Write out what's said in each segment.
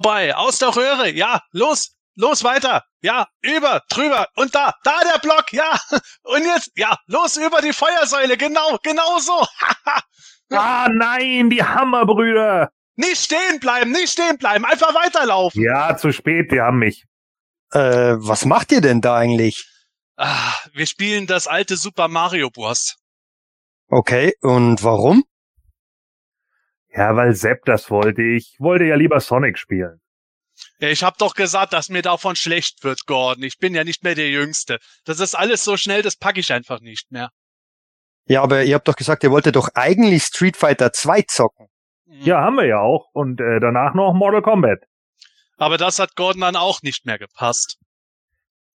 vorbei. Aus der Röhre. Ja, los, los weiter. Ja, über, drüber und da, da der Block. Ja, und jetzt, ja, los über die Feuersäule. Genau, genau so. ah, nein, die Hammerbrüder. Nicht stehen bleiben, nicht stehen bleiben, einfach weiterlaufen. Ja, zu spät, die haben mich. Äh, was macht ihr denn da eigentlich? Ah, wir spielen das alte Super Mario Bros. Okay, und warum? Ja, weil Sepp das wollte. Ich wollte ja lieber Sonic spielen. Ja, ich hab doch gesagt, dass mir davon schlecht wird, Gordon. Ich bin ja nicht mehr der Jüngste. Das ist alles so schnell, das packe ich einfach nicht mehr. Ja, aber ihr habt doch gesagt, ihr wolltet doch eigentlich Street Fighter 2 zocken. Mhm. Ja, haben wir ja auch. Und äh, danach noch Mortal Kombat. Aber das hat Gordon dann auch nicht mehr gepasst.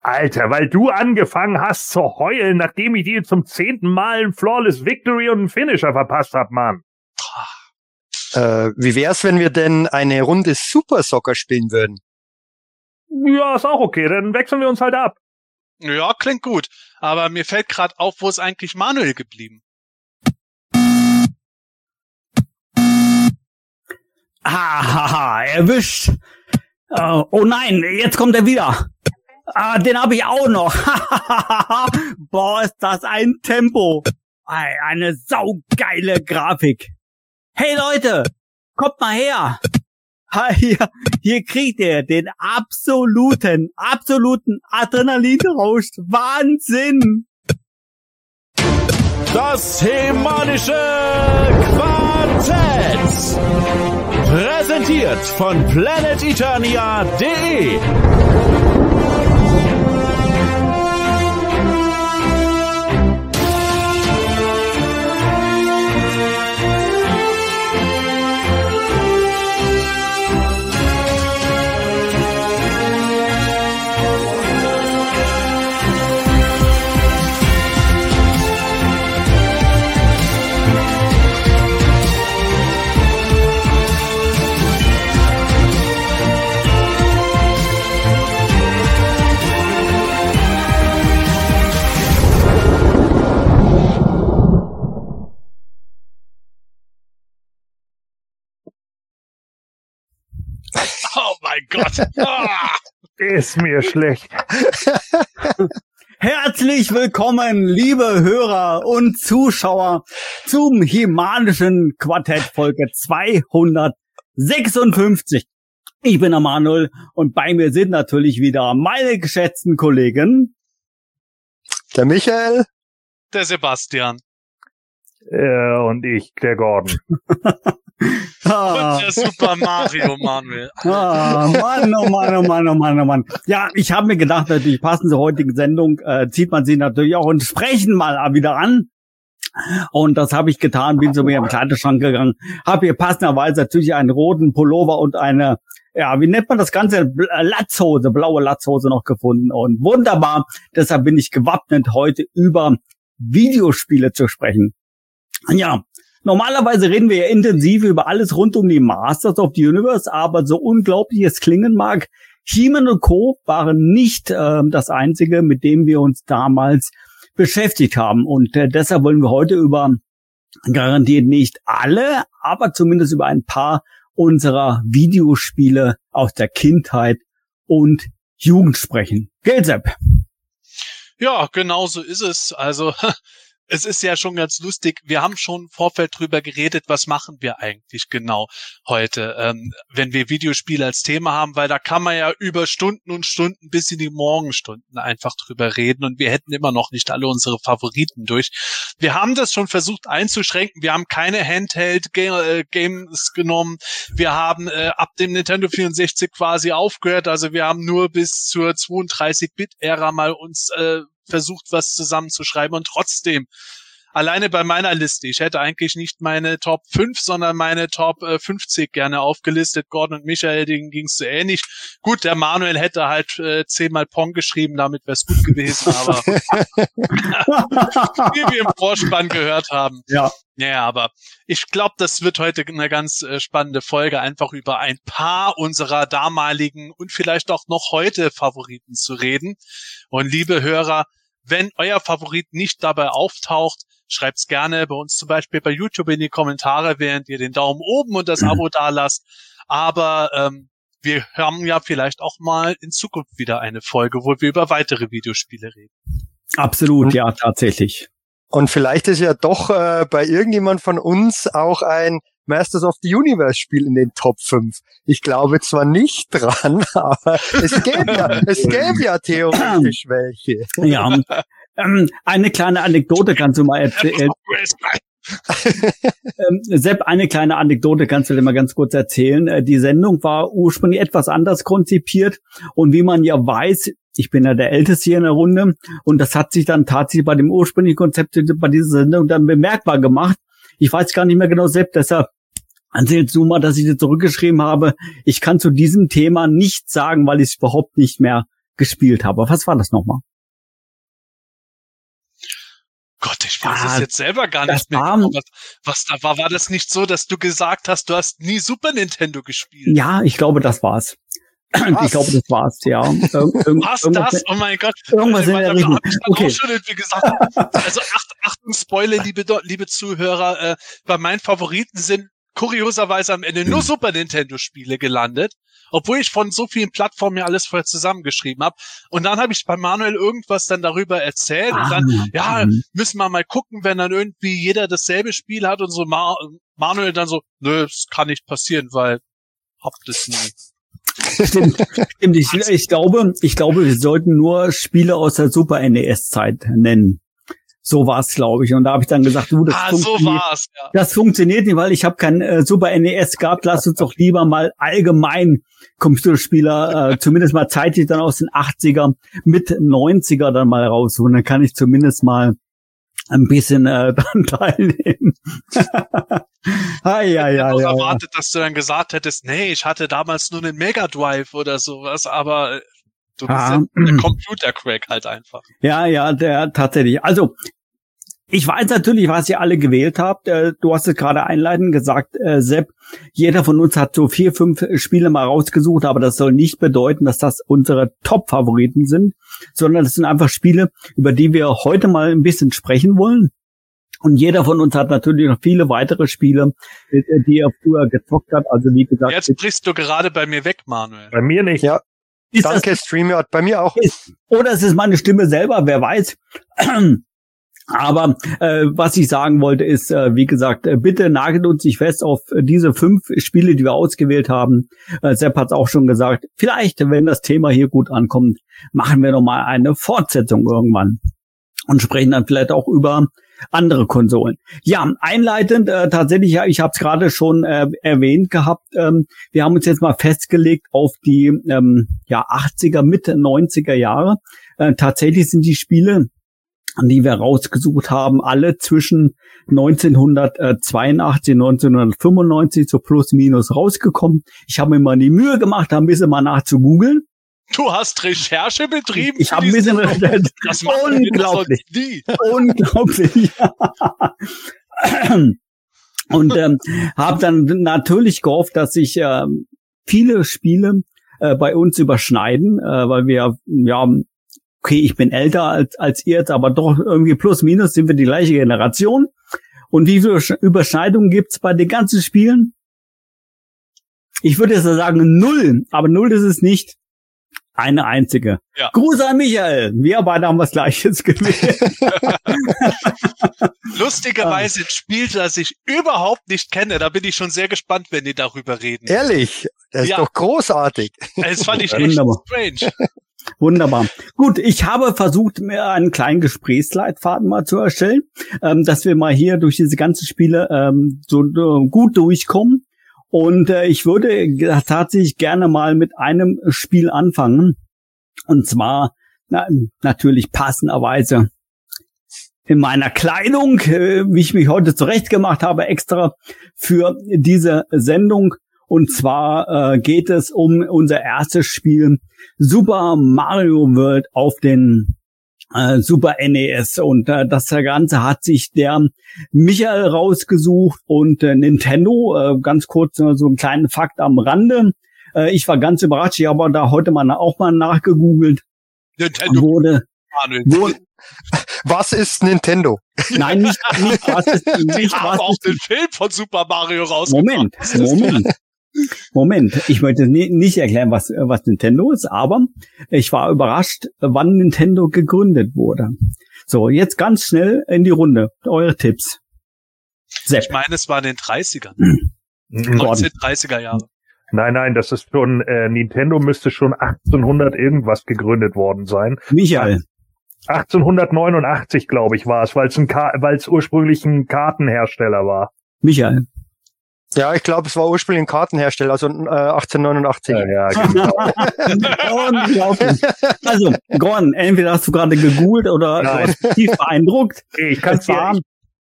Alter, weil du angefangen hast zu heulen, nachdem ich dir zum zehnten Mal ein Flawless Victory und einen Finisher verpasst hab, Mann. Äh, wie wär's, wenn wir denn eine Runde Super Soccer spielen würden? Ja, ist auch okay, dann wechseln wir uns halt ab. Ja, klingt gut. Aber mir fällt gerade auf, wo ist eigentlich Manuel geblieben? Hahaha, erwischt. Uh, oh nein, jetzt kommt er wieder. Ah, den habe ich auch noch. Boah, ist das ein Tempo. Eine saugeile Grafik. Hey Leute, kommt mal her. Hier, hier kriegt ihr den absoluten, absoluten Adrenalinrausch. Wahnsinn. Das hemanische Quartett. Präsentiert von planeteternia.de. Oh mein Gott. Ah. Ist mir schlecht. Herzlich willkommen, liebe Hörer und Zuschauer, zum Himanischen Quartett Folge 256. Ich bin der Manuel und bei mir sind natürlich wieder meine geschätzten Kollegen. Der Michael. Der Sebastian. Äh, und ich, der Gordon. Ah. Und der Super Mario Manuel. Ah, Mann, oh Mann, oh Mann, oh Mann, oh Mann. Ja, ich habe mir gedacht, natürlich passend zur heutigen Sendung äh, zieht man sie natürlich auch und sprechen mal wieder an. Und das habe ich getan, bin zu mir im Kleiderschrank gegangen, habe hier passenderweise natürlich einen roten Pullover und eine, ja, wie nennt man das Ganze? Äh, Latzhose, blaue Latzhose noch gefunden. Und wunderbar, deshalb bin ich gewappnet, heute über Videospiele zu sprechen. Ja, Normalerweise reden wir ja intensiv über alles rund um die Masters of the Universe, aber so unglaublich es klingen mag, He-Man und Co. waren nicht äh, das einzige, mit dem wir uns damals beschäftigt haben. Und äh, deshalb wollen wir heute über garantiert nicht alle, aber zumindest über ein paar unserer Videospiele aus der Kindheit und Jugend sprechen. Gelsepp. Ja, genau so ist es. Also es ist ja schon ganz lustig. Wir haben schon im Vorfeld drüber geredet, was machen wir eigentlich genau heute, ähm, wenn wir Videospiele als Thema haben, weil da kann man ja über Stunden und Stunden bis in die Morgenstunden einfach drüber reden und wir hätten immer noch nicht alle unsere Favoriten durch. Wir haben das schon versucht einzuschränken. Wir haben keine Handheld-Games genommen. Wir haben äh, ab dem Nintendo 64 quasi aufgehört. Also wir haben nur bis zur 32-Bit-Ära mal uns äh, versucht, was zusammenzuschreiben und trotzdem alleine bei meiner Liste, ich hätte eigentlich nicht meine Top 5, sondern meine Top äh, 50 gerne aufgelistet. Gordon und Michael, denen ging es so ähnlich. Gut, der Manuel hätte halt äh, zehnmal Pong geschrieben, damit wäre es gut gewesen, aber wie wir im Vorspann gehört haben. Ja. Ja, aber ich glaube, das wird heute eine ganz äh, spannende Folge, einfach über ein paar unserer damaligen und vielleicht auch noch heute Favoriten zu reden. Und liebe Hörer, wenn euer Favorit nicht dabei auftaucht, schreibt's gerne bei uns zum Beispiel bei YouTube in die Kommentare, während ihr den Daumen oben und das Abo da lasst. Aber ähm, wir haben ja vielleicht auch mal in Zukunft wieder eine Folge, wo wir über weitere Videospiele reden. Absolut, ja, tatsächlich. Und vielleicht ist ja doch äh, bei irgendjemand von uns auch ein Masters of the Universe Spiel in den Top 5. Ich glaube zwar nicht dran, aber es gäbe ja, es gäbe ja theoretisch welche. Ja. Ähm, eine kleine Anekdote kannst du mal erzählen. ähm, Sepp, eine kleine Anekdote kannst du dir mal ganz kurz erzählen. Äh, Die Sendung war ursprünglich etwas anders konzipiert und wie man ja weiß, ich bin ja der Älteste hier in der Runde und das hat sich dann tatsächlich bei dem ursprünglichen Konzept bei dieser Sendung dann bemerkbar gemacht. Ich weiß gar nicht mehr genau, Sepp, deshalb du mal, dass ich dir zurückgeschrieben habe. Ich kann zu diesem Thema nichts sagen, weil ich es überhaupt nicht mehr gespielt habe. Was war das nochmal? Gott, ich weiß Ja, es jetzt selber gar nicht mehr. war- genau, Was, was da war, war das nicht so, dass du gesagt hast, du hast nie Super Nintendo gespielt? Ja, ich glaube, das war's. Ich glaube, das war's, ja. Ir- irgend- Was das? Oh mein Gott. Irgendwas in der Richtung. Okay. auch schon irgendwie gesagt. Also acht, Achtung, Spoiler, liebe, liebe Zuhörer. Äh, bei meinen Favoriten sind kurioserweise am Ende Hm. nur Super Nintendo-Spiele gelandet. Obwohl ich von so vielen Plattformen ja alles vorher zusammengeschrieben habe. Und dann habe ich bei Manuel irgendwas dann darüber erzählt. Und dann, Ah, ja, mhm. müssen wir mal gucken, wenn dann irgendwie jeder dasselbe Spiel hat und so Ma Manuel dann so, nö, das kann nicht passieren, weil habt es nie. Stimmt, stimmt. Ich, ich glaube, ich glaube, wir sollten nur Spiele aus der Super NES-Zeit nennen. So war's, glaube ich. Und da habe ich dann gesagt, du, das, ah, so funktioniert, war's, ja. das funktioniert nicht, weil ich habe kein äh, Super NES gehabt. Lass uns doch lieber mal allgemein Computerspieler, äh, zumindest mal zeitlich dann aus den 80er, mit 90er dann mal rausholen. Dann kann ich zumindest mal ein bisschen äh, dran teilnehmen. ah, ja, Ich ja, hätte auch ja, ja. erwartet, dass du dann gesagt hättest, nee, ich hatte damals nur einen Mega Drive oder sowas, aber du bist Ah. ja ein Computer-Crack halt einfach. Ja, ja, der tatsächlich. Also ich weiß natürlich, was ihr alle gewählt habt. Äh, Du hast es gerade einleitend gesagt, äh, Sepp. Jeder von uns hat so vier, fünf Spiele mal rausgesucht, aber das soll nicht bedeuten, dass das unsere Top-Favoriten sind, sondern das sind einfach Spiele, über die wir heute mal ein bisschen sprechen wollen. Und jeder von uns hat natürlich noch viele weitere Spiele, äh, die er früher gezockt hat. Also wie gesagt, Jetzt brichst du gerade bei mir weg, Manuel. Bei mir nicht. Ja, ist das danke StreamYard. Bei mir auch. ist. Oder es ist meine Stimme selber, wer weiß. Aber äh, was ich sagen wollte, ist, äh, wie gesagt, äh, bitte nagelt uns nicht fest auf diese fünf Spiele, die wir ausgewählt haben. Äh, Sepp hat es auch schon gesagt. Vielleicht, wenn das Thema hier gut ankommt, machen wir noch mal eine Fortsetzung irgendwann und sprechen dann vielleicht auch über andere Konsolen. Ja, einleitend äh, tatsächlich, ja, ich habe es gerade schon äh, erwähnt gehabt. Ähm, wir haben uns jetzt mal festgelegt auf die ähm, ja 80er, Mitte 90er Jahre. Äh, tatsächlich sind die Spiele, die wir rausgesucht haben, alle zwischen 1982 1995 so plus minus rausgekommen. Ich habe mir mal die Mühe gemacht, da ein bisschen mal nachzugoogeln. Du hast Recherche betrieben? Ich für habe ein bisschen recherchiert. Das doch Unglaublich. nie. Unglaublich. Und ähm, habe dann natürlich gehofft, dass sich ähm, viele Spiele äh, bei uns überschneiden, äh, weil wir ja okay, ich bin älter als als ihr jetzt, aber doch irgendwie plus minus sind wir die gleiche Generation. Und wie viele Sch- Überschneidungen gibt's bei den ganzen Spielen? Ich würde jetzt sagen null, aber null ist es nicht. Eine einzige. Ja. Gruß an Michael. Wir beide haben was Gleiches gewählt. Lustigerweise ein Spiel, das ich überhaupt nicht kenne. Da bin ich schon sehr gespannt, wenn die darüber reden. Ehrlich, das ist Ja. doch großartig. Das fand ich echt Wunderbar. strange. Wunderbar. Gut, ich habe versucht, mir einen kleinen Gesprächsleitfaden mal zu erstellen, ähm, dass wir mal hier durch diese ganzen Spiele ähm, so äh, gut durchkommen. Und äh, ich würde tatsächlich gerne mal mit einem Spiel anfangen. Und zwar na, natürlich passenderweise in meiner Kleidung, äh, wie ich mich heute zurechtgemacht habe, extra für diese Sendung. Und zwar äh, geht es um unser erstes Spiel, Super Mario World auf den äh, Super NES. Und äh, das Ganze hat sich der Michael rausgesucht und äh, Nintendo. Äh, ganz kurz äh, so einen kleinen Fakt am Rande. Äh, ich war ganz überrascht, ich habe da heute mal auch mal nachgegoogelt. Nintendo Wurde, wurde Was ist Nintendo? nein, nicht, nicht was ist, Die nicht haben was auch den Film von Super Mario rausgebracht. Moment, Moment. Moment, ich möchte nicht erklären, was, was Nintendo ist, aber ich war überrascht, wann Nintendo gegründet wurde. So, jetzt ganz schnell in die Runde. Eure Tipps. Sepp. Ich meine, es war in den 30ern. 1930er Jahre. Nein, nein, das ist schon, äh, Nintendo müsste schon 1800 irgendwas gegründet worden sein. Michael. 1889, glaube ich, war es, weil es ein weil es ursprünglich ein Kartenhersteller war. Michael. Ja, ich glaube, es war ursprünglich ein Kartenhersteller, also äh, 1889. Ja, ja genau. also, Gordon, entweder hast du gerade gegoogelt oder du hast tief beeindruckt. Ich kann es dir, ich,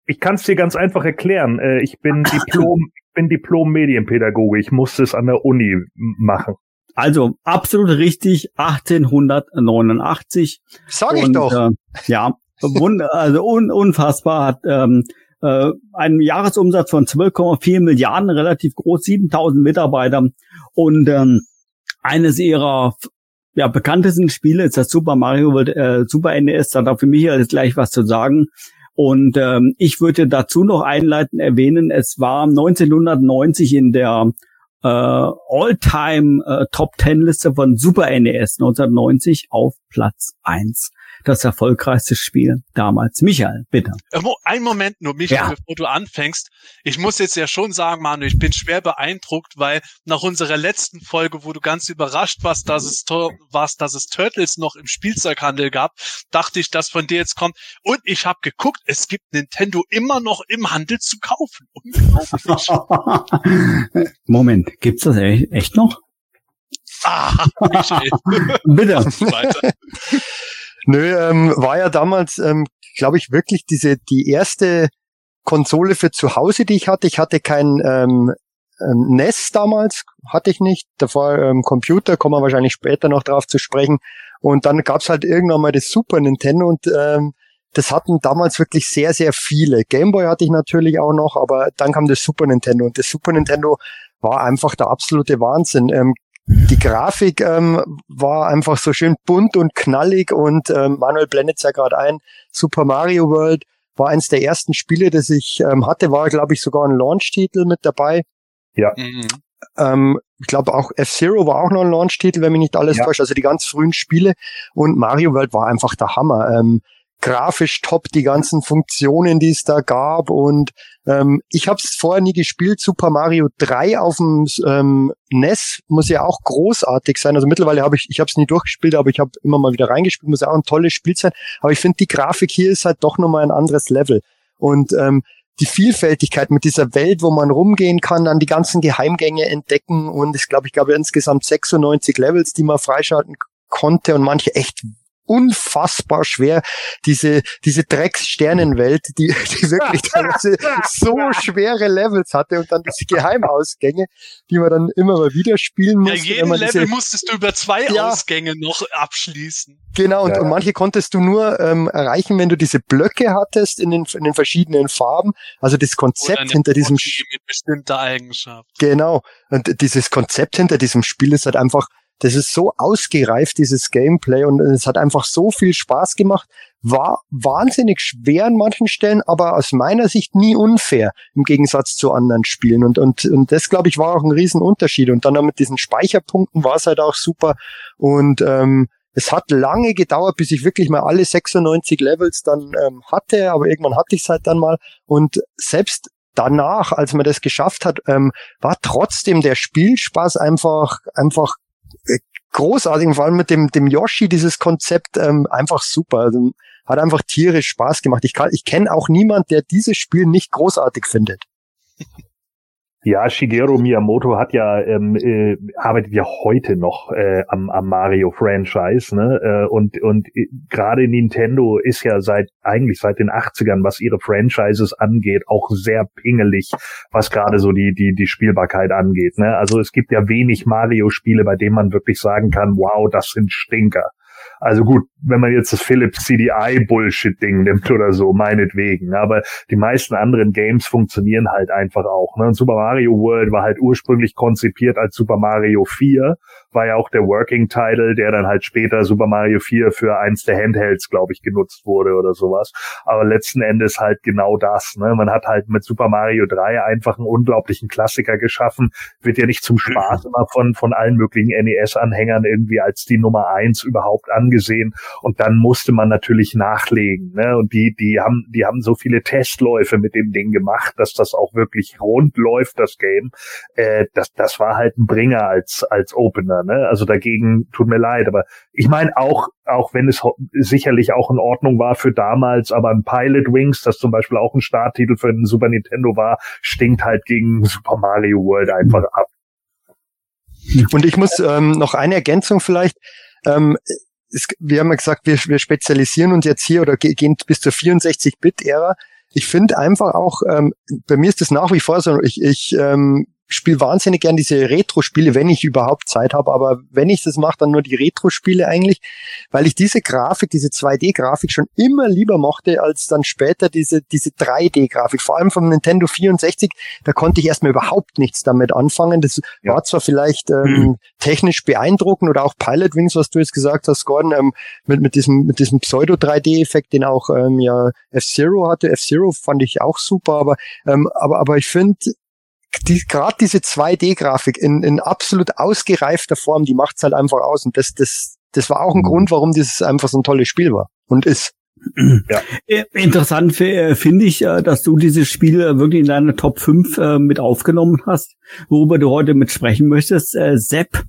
ich kann's dir ganz einfach erklären. Äh, ich bin Diplom, ich bin Diplom-Medienpädagoge. Ich musste es an der Uni machen. Also absolut richtig, 1889. Sag ich Und, doch. Äh, ja, also un unfassbar hat ähm, äh, einen Jahresumsatz von 12,4 Milliarden, relativ groß, 7000 Mitarbeiter. Und ähm, eines ihrer ja, bekanntesten Spiele ist das Super Mario World, äh, Super NES. Da darf für mich jetzt gleich was zu sagen. Und ähm, ich würde dazu noch einleiten erwähnen, es war 1990 in der äh, All-Time äh, Top Ten Liste von Super NES 1990 auf Platz eins das erfolgreichste Spiel damals. Michael, bitte. Äh, ein Moment nur, Michael, ja. bevor du anfängst. Ich muss jetzt ja schon sagen, Manu, ich bin schwer beeindruckt, weil nach unserer letzten Folge, wo du ganz überrascht warst, dass es, warst, dass es Turtles noch im Spielzeughandel gab, dachte ich, dass von dir jetzt kommt. Und ich habe geguckt, es gibt Nintendo immer noch im Handel zu kaufen. Moment, gibt's das echt noch? Ah, Michael. Bitte. Nö, ähm, war ja damals, ähm, glaube ich, wirklich diese die erste Konsole für zu Hause, die ich hatte. Ich hatte kein ähm, ähm, NES damals, hatte ich nicht. Davor ähm, Computer, kommen wir wahrscheinlich später noch drauf zu sprechen. Und dann gab's halt irgendwann mal das Super Nintendo und ähm, das hatten damals wirklich sehr, sehr viele. Gameboy hatte ich natürlich auch noch, aber dann kam das Super Nintendo und das Super Nintendo war einfach der absolute Wahnsinn. Ähm, die Grafik ähm, war einfach so schön bunt und knallig und ähm, Manuel blendet ja gerade ein. Super Mario World war eins der ersten Spiele, das ich ähm, hatte, war glaube ich sogar ein Launch-Titel mit dabei. Ja. Mhm. Ähm, ich glaube auch F-Zero war auch noch ein Launch-Titel, wenn mich nicht alles ja. täuscht. Also die ganz frühen Spiele und Mario World war einfach der Hammer. Ähm, grafisch top, die ganzen Funktionen, die es da gab. Und ähm, ich habe es vorher nie gespielt. Super Mario 3 auf dem ähm, NES muss ja auch großartig sein. Also mittlerweile habe ich, ich habe es nie durchgespielt, aber ich habe immer mal wieder reingespielt, muss ja auch ein tolles Spiel sein. Aber ich finde, die Grafik hier ist halt doch nochmal ein anderes Level. Und ähm, die Vielfältigkeit mit dieser Welt, wo man rumgehen kann, dann die ganzen Geheimgänge entdecken und ich glaube, ich glaube insgesamt 96 Levels, die man freischalten konnte und manche echt unfassbar schwer, diese, diese Dreckssternenwelt, die, die wirklich teilweise so schwere Levels hatte und dann diese Geheimausgänge, die man dann immer mal wieder spielen musste. Ja, jeden Level diese, musstest du über zwei ja, Ausgänge noch abschließen. Genau, und, ja. und manche konntest du nur ähm, erreichen, wenn du diese Blöcke hattest in den, in den verschiedenen Farben. Also das Konzept hinter diesem Spiel. Mit bestimmter Eigenschaft. Genau. Und dieses Konzept hinter diesem Spiel ist halt einfach das ist so ausgereift, dieses Gameplay, und es hat einfach so viel Spaß gemacht. War wahnsinnig schwer an manchen Stellen, aber aus meiner Sicht nie unfair im Gegensatz zu anderen Spielen. Und, und, und das, glaube ich, war auch ein Riesenunterschied. Und dann mit diesen Speicherpunkten war es halt auch super. Und ähm, es hat lange gedauert, bis ich wirklich mal alle 96 Levels dann ähm, hatte, aber irgendwann hatte ich es halt dann mal. Und selbst danach, als man das geschafft hat, ähm, war trotzdem der Spielspaß einfach, einfach großartig, vor allem mit dem, dem Yoshi, dieses Konzept, ähm, einfach super. Also, hat einfach tierisch Spaß gemacht. Ich, ich kenne auch niemand, der dieses Spiel nicht großartig findet. Ja, Shigeru Miyamoto hat ja ähm, äh, arbeitet ja heute noch äh, am, am Mario Franchise, ne? Äh, und und äh, gerade Nintendo ist ja seit eigentlich seit den 80ern, was ihre Franchises angeht, auch sehr pingelig, was gerade so die die die Spielbarkeit angeht, ne? Also es gibt ja wenig Mario Spiele, bei denen man wirklich sagen kann, wow, das sind Stinker. Also gut, wenn man jetzt das Philips CDI Bullshit Ding nimmt oder so, meinetwegen. Aber die meisten anderen Games funktionieren halt einfach auch. Ne? Und Super Mario World war halt ursprünglich konzipiert als Super Mario 4 war ja auch der Working Title, der dann halt später Super Mario 4 für eins der Handhelds, glaube ich, genutzt wurde oder sowas. Aber letzten Endes halt genau das. Ne? Man hat halt mit Super Mario 3 einfach einen unglaublichen Klassiker geschaffen. Wird ja nicht zum Spaß immer von, von allen möglichen NES-Anhängern irgendwie als die Nummer eins überhaupt angesehen. Und dann musste man natürlich nachlegen. Ne? Und die, die haben, die haben so viele Testläufe mit dem Ding gemacht, dass das auch wirklich rund läuft, das Game. Äh, das, das war halt ein Bringer als, als Opener. Ne? Also dagegen tut mir leid, aber ich meine auch, auch wenn es sicherlich auch in Ordnung war für damals, aber ein Pilot Wings, das zum Beispiel auch ein Starttitel für den Super Nintendo war, stinkt halt gegen Super Mario World einfach ab. Und ich muss ähm, noch eine Ergänzung vielleicht. Ähm, es, wir haben ja gesagt, wir, wir spezialisieren uns jetzt hier oder gehen bis zur 64-Bit-Ära. Ich finde einfach auch, ähm, bei mir ist das nach wie vor so, ich, ich ähm, spiele wahnsinnig gern diese Retro-Spiele, wenn ich überhaupt Zeit habe. Aber wenn ich das mache, dann nur die Retro-Spiele eigentlich, weil ich diese Grafik, diese 2D-Grafik schon immer lieber mochte, als dann später diese, diese 3D-Grafik. Vor allem vom Nintendo 64, da konnte ich erstmal überhaupt nichts damit anfangen. Das ja. war zwar vielleicht ähm, mhm. technisch beeindruckend oder auch Pilot Wings, was du jetzt gesagt hast, Gordon, ähm, mit, mit diesem, mit diesem Pseudo-3D-Effekt, den auch ähm, ja F-Zero hatte. F-Zero fand ich auch super, aber, ähm, aber, aber ich finde, die, gerade diese 2D-Grafik in, in absolut ausgereifter Form, die macht's halt einfach aus. Und das, das, das war auch ein mhm. Grund, warum dieses einfach so ein tolles Spiel war und ist. Ja. Äh, interessant äh, finde ich, äh, dass du dieses Spiel wirklich in deine Top 5 mit aufgenommen hast, worüber du heute mit sprechen möchtest. Sepp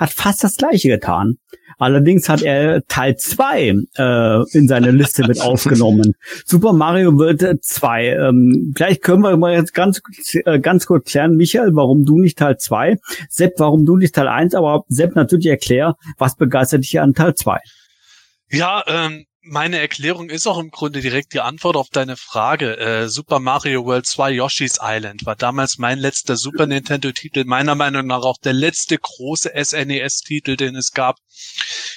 hat fast das gleiche getan. Allerdings hat er Teil 2 äh, in seine Liste mit aufgenommen. Super Mario World 2. Ähm, vielleicht können wir mal jetzt ganz, äh, ganz kurz klären, Michael, warum du nicht Teil 2? Sepp, warum du nicht Teil 1? Aber Sepp natürlich erklär, was begeistert dich an Teil 2? Ja, ähm, meine Erklärung ist auch im Grunde direkt die Antwort auf deine Frage. Äh, Super Mario World 2 Yoshi's Island war damals mein letzter Super Nintendo-Titel, meiner Meinung nach auch der letzte große SNES-Titel, den es gab.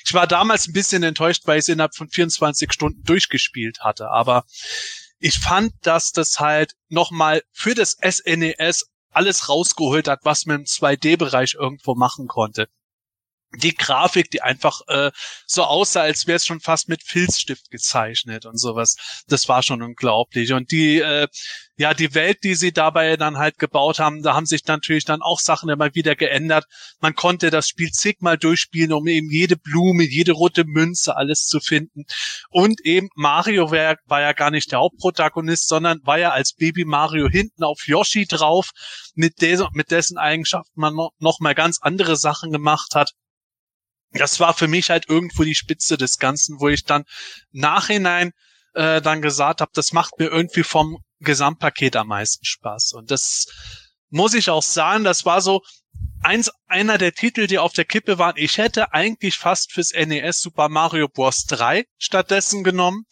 Ich war damals ein bisschen enttäuscht, weil ich es innerhalb von 24 Stunden durchgespielt hatte, aber ich fand, dass das halt nochmal für das SNES alles rausgeholt hat, was man im 2D-Bereich irgendwo machen konnte die Grafik, die einfach äh, so aussah, als wäre es schon fast mit Filzstift gezeichnet und sowas. Das war schon unglaublich. Und die, äh, ja, die Welt, die sie dabei dann halt gebaut haben, da haben sich natürlich dann auch Sachen immer wieder geändert. Man konnte das Spiel zigmal durchspielen, um eben jede Blume, jede rote Münze, alles zu finden. Und eben Mario war, war ja gar nicht der Hauptprotagonist, sondern war ja als Baby Mario hinten auf Yoshi drauf, mit, des, mit dessen Eigenschaften man noch, noch mal ganz andere Sachen gemacht hat das war für mich halt irgendwo die Spitze des Ganzen, wo ich dann nachhinein äh, dann gesagt habe, das macht mir irgendwie vom Gesamtpaket am meisten Spaß. Und das muss ich auch sagen, das war so eins, einer der Titel, die auf der Kippe waren. Ich hätte eigentlich fast fürs NES Super Mario Bros. 3 stattdessen genommen,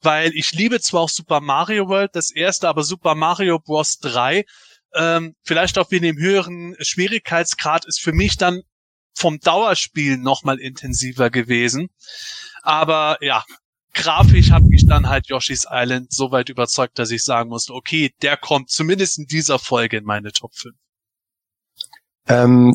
weil ich liebe zwar auch Super Mario World, das erste, aber Super Mario Bros. 3 ähm, vielleicht auch wegen dem höheren Schwierigkeitsgrad ist für mich dann vom Dauerspiel nochmal intensiver gewesen. Aber ja, grafisch hat mich dann halt Yoshi's Island so weit überzeugt, dass ich sagen musste, okay, der kommt zumindest in dieser Folge in meine Top 5. Ähm,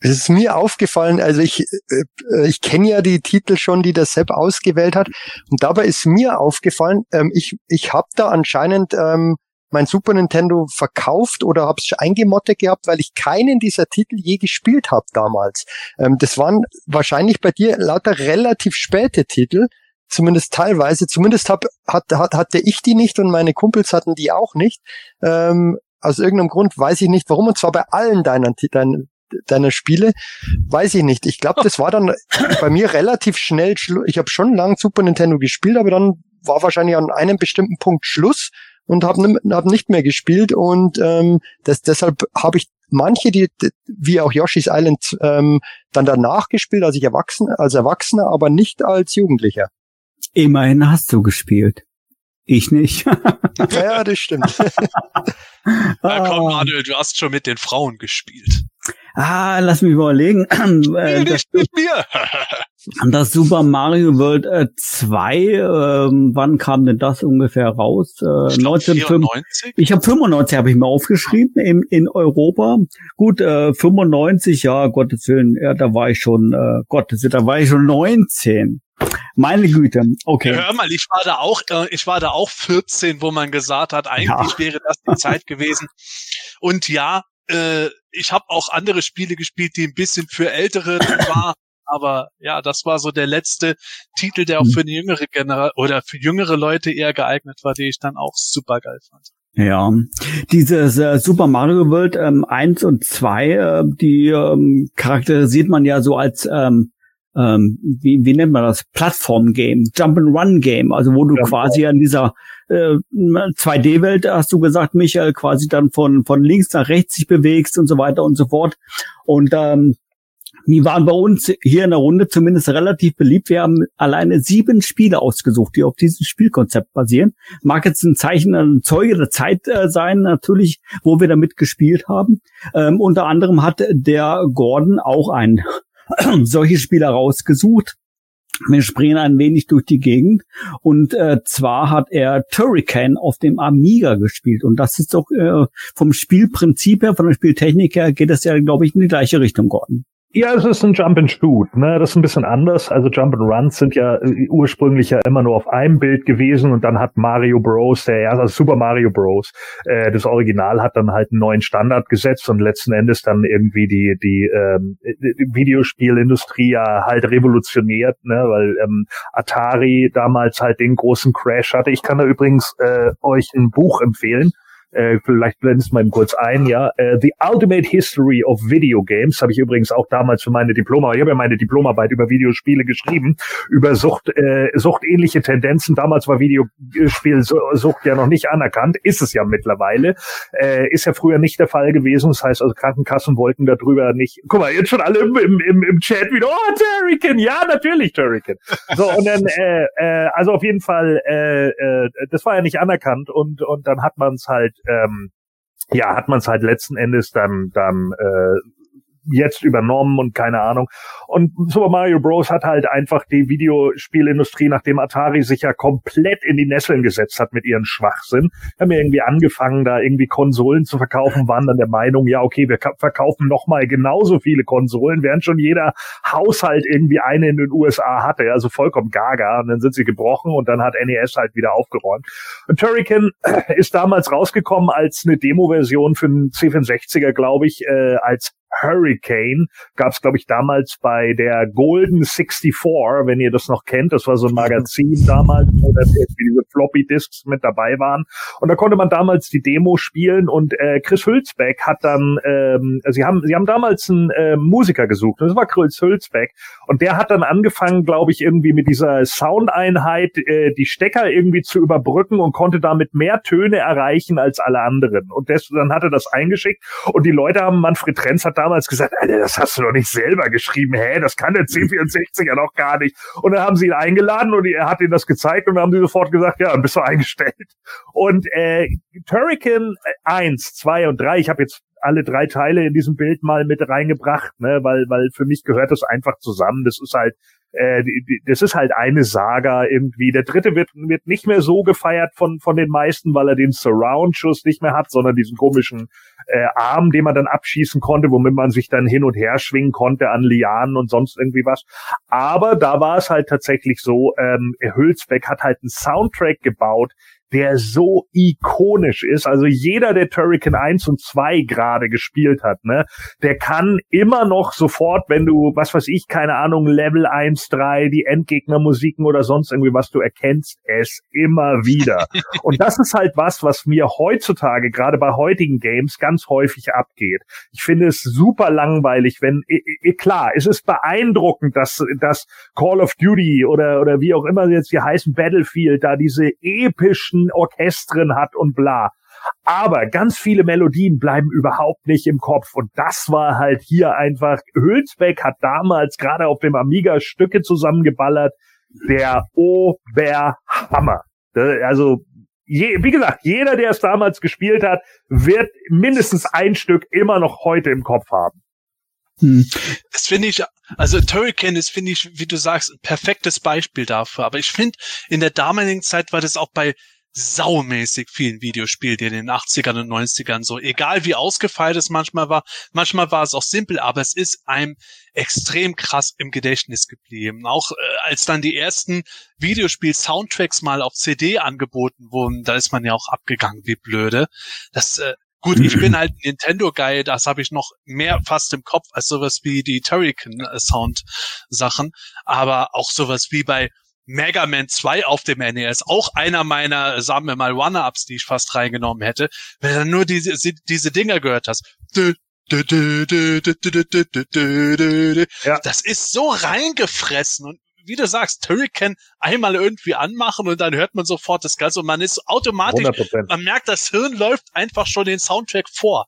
es ist mir aufgefallen, also ich, äh, ich kenne ja die Titel schon, die der Sepp ausgewählt hat. Und dabei ist mir aufgefallen, ähm, ich, ich habe da anscheinend ähm, mein Super Nintendo verkauft oder habe es eingemottet gehabt, weil ich keinen dieser Titel je gespielt habe damals. Ähm, das waren wahrscheinlich bei dir lauter relativ späte Titel, zumindest teilweise. Zumindest hab, hat, hat, hatte ich die nicht und meine Kumpels hatten die auch nicht. Ähm, aus irgendeinem Grund weiß ich nicht warum, und zwar bei allen deinen, deinen deiner Spiele, weiß ich nicht. Ich glaube, das war dann bei mir relativ schnell. Ich habe schon lang Super Nintendo gespielt, aber dann war wahrscheinlich an einem bestimmten Punkt Schluss und habe hab nicht mehr gespielt und ähm, das, deshalb habe ich manche, die wie auch Yoshi's Island ähm, dann danach gespielt als ich erwachsen, als Erwachsener, aber nicht als Jugendlicher. Immerhin hast du gespielt. Ich nicht. ja, das stimmt. Na komm, Manuel, du hast schon mit den Frauen gespielt. Ah, lass mich überlegen. Äh, das, mit mir. das Super Mario World äh, 2, ähm, wann kam denn das ungefähr raus? Äh, Ich glaub, 1995. 94? Ich habe 95 habe ich mir aufgeschrieben in, in Europa. Gut, äh, 95, ja, Gottes Willen, ja, da war ich schon, äh, Gottes Willen, da war ich schon 19. Meine Güte, okay. Hör mal, ich war da auch, äh, ich war da auch 14, wo man gesagt hat, eigentlich Ja. wäre das die Zeit gewesen. Und ja, äh, ich habe auch andere Spiele gespielt, die ein bisschen für Ältere waren. Aber ja, das war so der letzte Titel, der auch Hm. für eine jüngere Generation oder für jüngere Leute eher geeignet war, die ich dann auch super geil fand. Ja, dieses äh, Super Mario World ähm, 1 und 2, äh, die ähm, charakterisiert man ja so als ähm, ähm, wie, wie nennt man das? Plattform-Game, Jump-and-Run-Game, also wo du Ja. quasi an dieser äh, 2D-Welt, hast du gesagt, Michael, quasi dann von, von links nach rechts sich bewegst und so weiter und so fort. Und ähm, die waren bei uns hier in der Runde zumindest relativ beliebt. Wir haben alleine sieben Spiele ausgesucht, die auf diesem Spielkonzept basieren. Mag jetzt ein Zeichen, ein Zeuge der Zeit äh, sein, natürlich, wo wir damit gespielt haben. Ähm, unter anderem hat der Gordon auch ein solches Spiel herausgesucht. Wir springen ein wenig durch die Gegend und äh, zwar hat er Turrican auf dem Amiga gespielt und das ist doch äh, vom Spielprinzip her, von der Spieltechnik her geht es ja, glaube ich, in die gleiche Richtung, Gordon. Ja, es ist ein Jump and Shoot, ne? Das ist ein bisschen anders. Also Jump and Runs sind ja äh, ursprünglich ja immer nur auf einem Bild gewesen und dann hat Mario Bros, der erste, also Super Mario Bros, äh, das Original hat dann halt einen neuen Standard gesetzt und letzten Endes dann irgendwie die die ähm, die Videospielindustrie ja halt revolutioniert, ne? Weil ähm, Atari damals halt den großen Crash hatte. Ich kann da übrigens äh, euch ein Buch empfehlen. Äh, vielleicht blendest mal eben kurz ein, ja. Äh, The Ultimate History of Video Games habe ich übrigens auch damals für meine Diploma, ich habe ja meine Diplomarbeit über Videospiele geschrieben, über Sucht, äh, suchtähnliche Tendenzen. Damals war Videospielsucht ja noch nicht anerkannt, ist es ja mittlerweile. Äh, ist ja früher nicht der Fall gewesen. Das heißt also, Krankenkassen wollten darüber nicht. Guck mal, jetzt schon alle im, im, im, im Chat wieder, oh, Turrican, ja, natürlich Turrican. So, und dann, äh, äh, also auf jeden Fall, äh, äh, das war ja nicht anerkannt und, und dann hat man es halt, ähm, ja, hat man es halt letzten Endes dann, dann äh, jetzt übernommen und keine Ahnung. Und Super Mario Bros. hat halt einfach die Videospielindustrie, nachdem Atari sich ja komplett in die Nesseln gesetzt hat mit ihren Schwachsinn, haben wir irgendwie angefangen, da irgendwie Konsolen zu verkaufen, waren dann der Meinung, ja, okay, wir ka- verkaufen nochmal genauso viele Konsolen, während schon jeder Haushalt irgendwie eine in den USA hatte, also vollkommen gaga. Und dann sind sie gebrochen und dann hat NES halt wieder aufgeräumt. Und Turrican ist damals rausgekommen als eine Demo-Version für einen C64er, glaube ich, äh, als Hurricane gab es, glaube ich, damals bei der Golden 64, wenn ihr das noch kennt. Das war so ein Magazin damals, wo dann irgendwie diese Floppy Disks mit dabei waren. Und da konnte man damals die Demo spielen und äh, Chris Hülsbeck hat dann, ähm, sie haben, sie haben damals einen äh, Musiker gesucht. Das war Chris Hülsbeck und der hat dann angefangen, glaube ich, irgendwie mit dieser Soundeinheit äh, die Stecker irgendwie zu überbrücken und konnte damit mehr Töne erreichen als alle anderen. Und das, dann hat er das eingeschickt und die Leute haben, Manfred Trenz hat damals gesagt, Alter, das hast du doch nicht selber geschrieben. Hä, das kann der C64er doch gar nicht. Und dann haben sie ihn eingeladen und er hat ihnen das gezeigt und dann haben sie sofort gesagt, ja, dann bist du eingestellt. Und äh, Turrican 1, 2 und 3, ich habe jetzt alle drei Teile in diesem Bild mal mit reingebracht, ne, weil, weil für mich gehört das einfach zusammen. Das ist halt, äh, die, die, das ist halt eine Saga irgendwie. Der dritte wird, wird nicht mehr so gefeiert von, von den meisten, weil er den Surround-Schuss nicht mehr hat, sondern diesen komischen äh, Arm, den man dann abschießen konnte, womit man sich dann hin und her schwingen konnte an Lianen und sonst irgendwie was. Aber da war es halt tatsächlich so, ähm, Hülsbeck hat halt einen Soundtrack gebaut, der so ikonisch ist. Also jeder, der Turrican 1 und 2 gerade gespielt hat, ne, der kann immer noch sofort, wenn du, was weiß ich, keine Ahnung, Level 1, 3, die Endgegnermusiken oder sonst irgendwie was, du erkennst es immer wieder. und das ist halt was, was mir heutzutage, gerade bei heutigen Games, ganz häufig abgeht. Ich finde es super langweilig, wenn, klar, es ist beeindruckend, dass, dass Call of Duty oder, oder wie auch immer jetzt die heißen Battlefield da diese epischen Orchestren hat und bla. Aber ganz viele Melodien bleiben überhaupt nicht im Kopf. Und das war halt hier einfach, Hülsbeck hat damals gerade auf dem Amiga Stücke zusammengeballert. Der Oberhammer. Äh, Also, je, wie gesagt, jeder, der es damals gespielt hat, wird mindestens ein Stück immer noch heute im Kopf haben. Hm. Das finde ich, also Turrican ist, finde ich, wie du sagst, ein perfektes Beispiel dafür. Aber ich finde, in der damaligen Zeit war das auch bei saumäßig vielen Videospielen in den 80ern und 90ern so. Egal wie ausgefeilt es manchmal war, manchmal war es auch simpel, aber es ist einem extrem krass im Gedächtnis geblieben. Auch äh, als dann die ersten Videospiel-Soundtracks mal auf CD angeboten wurden, da ist man ja auch abgegangen wie blöde. Das äh, Gut, ich bin halt Nintendo-Guy, das habe ich noch mehr fast im Kopf als sowas wie die Turrican-Sound-Sachen. Aber auch sowas wie bei Mega Man 2 auf dem NES, auch einer meiner, sagen wir mal, One-Ups, die ich fast reingenommen hätte, wenn du nur diese, diese Dinger gehört hast. Ja. Das ist so reingefressen und wie du sagst, Turrican einmal irgendwie anmachen und dann hört man sofort das Ganze und man ist automatisch, 100%. man merkt, das Hirn läuft einfach schon den Soundtrack vor.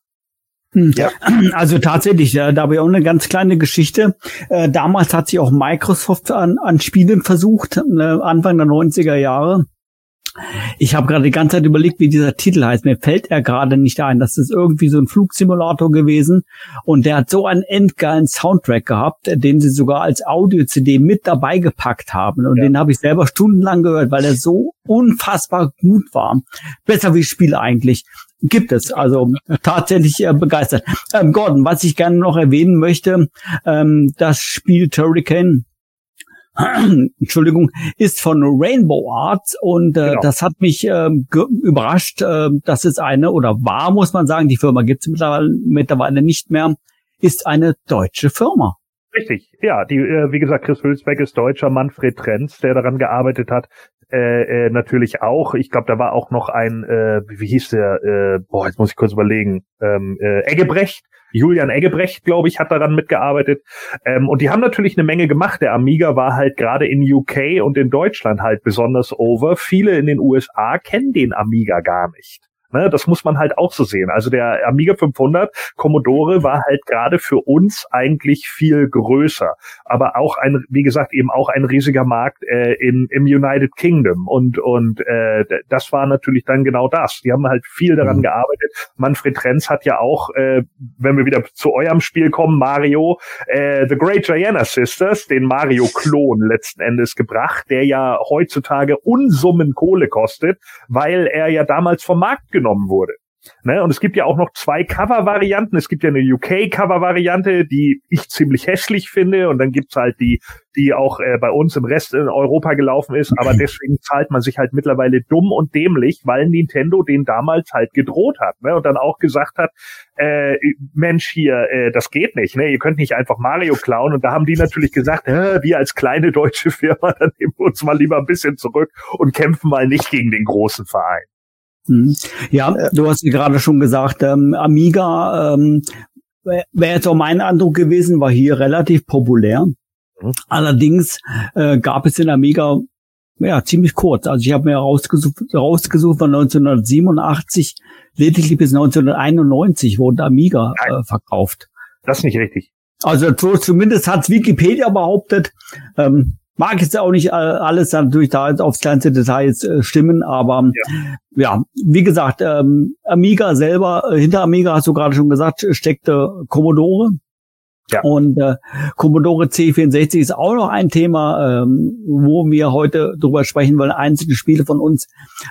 Hm. Ja. Also tatsächlich, da habe ich auch eine ganz kleine Geschichte. Äh, damals hat sich auch Microsoft an, an Spielen versucht, äh, Anfang der 90er Jahre. Ich habe gerade die ganze Zeit überlegt, wie dieser Titel heißt. Mir fällt er gerade nicht ein. Das ist irgendwie so ein Flugsimulator gewesen. Und der hat so einen endgeilen Soundtrack gehabt, den sie sogar als Audio-CD mit dabei gepackt haben. Und ja. den habe ich selber stundenlang gehört, weil er so unfassbar gut war. Besser wie Spiel eigentlich. Gibt es, also tatsächlich äh, begeistert. Ähm, Gordon, was ich gerne noch erwähnen möchte, ähm, das Spiel Hurricane Entschuldigung, ist von Rainbow Arts und äh, genau. das hat mich äh, überrascht. Äh, das ist eine oder war, muss man sagen, die Firma gibt es mittlerweile, mittlerweile nicht mehr, ist eine deutsche Firma. Richtig, ja, die, äh, wie gesagt, Chris Hülsbeck ist Deutscher, Manfred Trenz, der daran gearbeitet hat, äh, äh, natürlich auch. Ich glaube, da war auch noch ein, äh, wie hieß der, äh, boah, jetzt muss ich kurz überlegen, ähm, äh, Eggebrecht, Julian Eggebrecht, glaube ich, hat daran mitgearbeitet. Ähm, und die haben natürlich eine Menge gemacht. Der Amiga war halt gerade in UK und in Deutschland halt besonders over. Viele in den USA kennen den Amiga gar nicht. Ne, das muss man halt auch so sehen. Also der Amiga 500 Commodore war halt gerade für uns eigentlich viel größer, aber auch ein, wie gesagt, eben auch ein riesiger Markt äh, in, im United Kingdom und und äh, das war natürlich dann genau das. Die haben halt viel daran mhm. gearbeitet. Manfred Trenz hat ja auch, äh, wenn wir wieder zu eurem Spiel kommen, Mario, äh, The Great Gianna Sisters, den Mario-Klon letzten Endes gebracht, der ja heutzutage Unsummen Kohle kostet, weil er ja damals vom Markt genommen wurde. Ne? Und es gibt ja auch noch zwei Cover-Varianten. Es gibt ja eine UK-Cover-Variante, die ich ziemlich hässlich finde. Und dann gibt's halt die, die auch äh, bei uns im Rest in Europa gelaufen ist. Aber deswegen zahlt man sich halt mittlerweile dumm und dämlich, weil Nintendo den damals halt gedroht hat. Ne? Und dann auch gesagt hat, äh, Mensch hier, äh, das geht nicht. Ne? Ihr könnt nicht einfach Mario klauen. Und da haben die natürlich gesagt, äh, wir als kleine deutsche Firma, dann nehmen wir uns mal lieber ein bisschen zurück und kämpfen mal nicht gegen den großen Verein. Hm. Ja, du hast gerade schon gesagt, ähm, Amiga ähm, wäre jetzt auch mein Eindruck gewesen, war hier relativ populär. Mhm. Allerdings äh, gab es in Amiga ja ziemlich kurz. Also ich habe mir rausgesucht, rausgesucht von 1987 lediglich bis 1991 wurde Amiga äh, verkauft. Das ist nicht richtig. Also zumindest hat Wikipedia behauptet. Ähm, Mag jetzt auch nicht alles natürlich da aufs kleinste Detail jetzt äh, stimmen, aber ja. ja, wie gesagt, ähm, Amiga selber, äh, hinter Amiga hast du gerade schon gesagt, steckte Commodore. Ja. Und äh, Commodore C64 ist auch noch ein Thema, ähm, wo wir heute drüber sprechen wollen. Einzelne Spiele von uns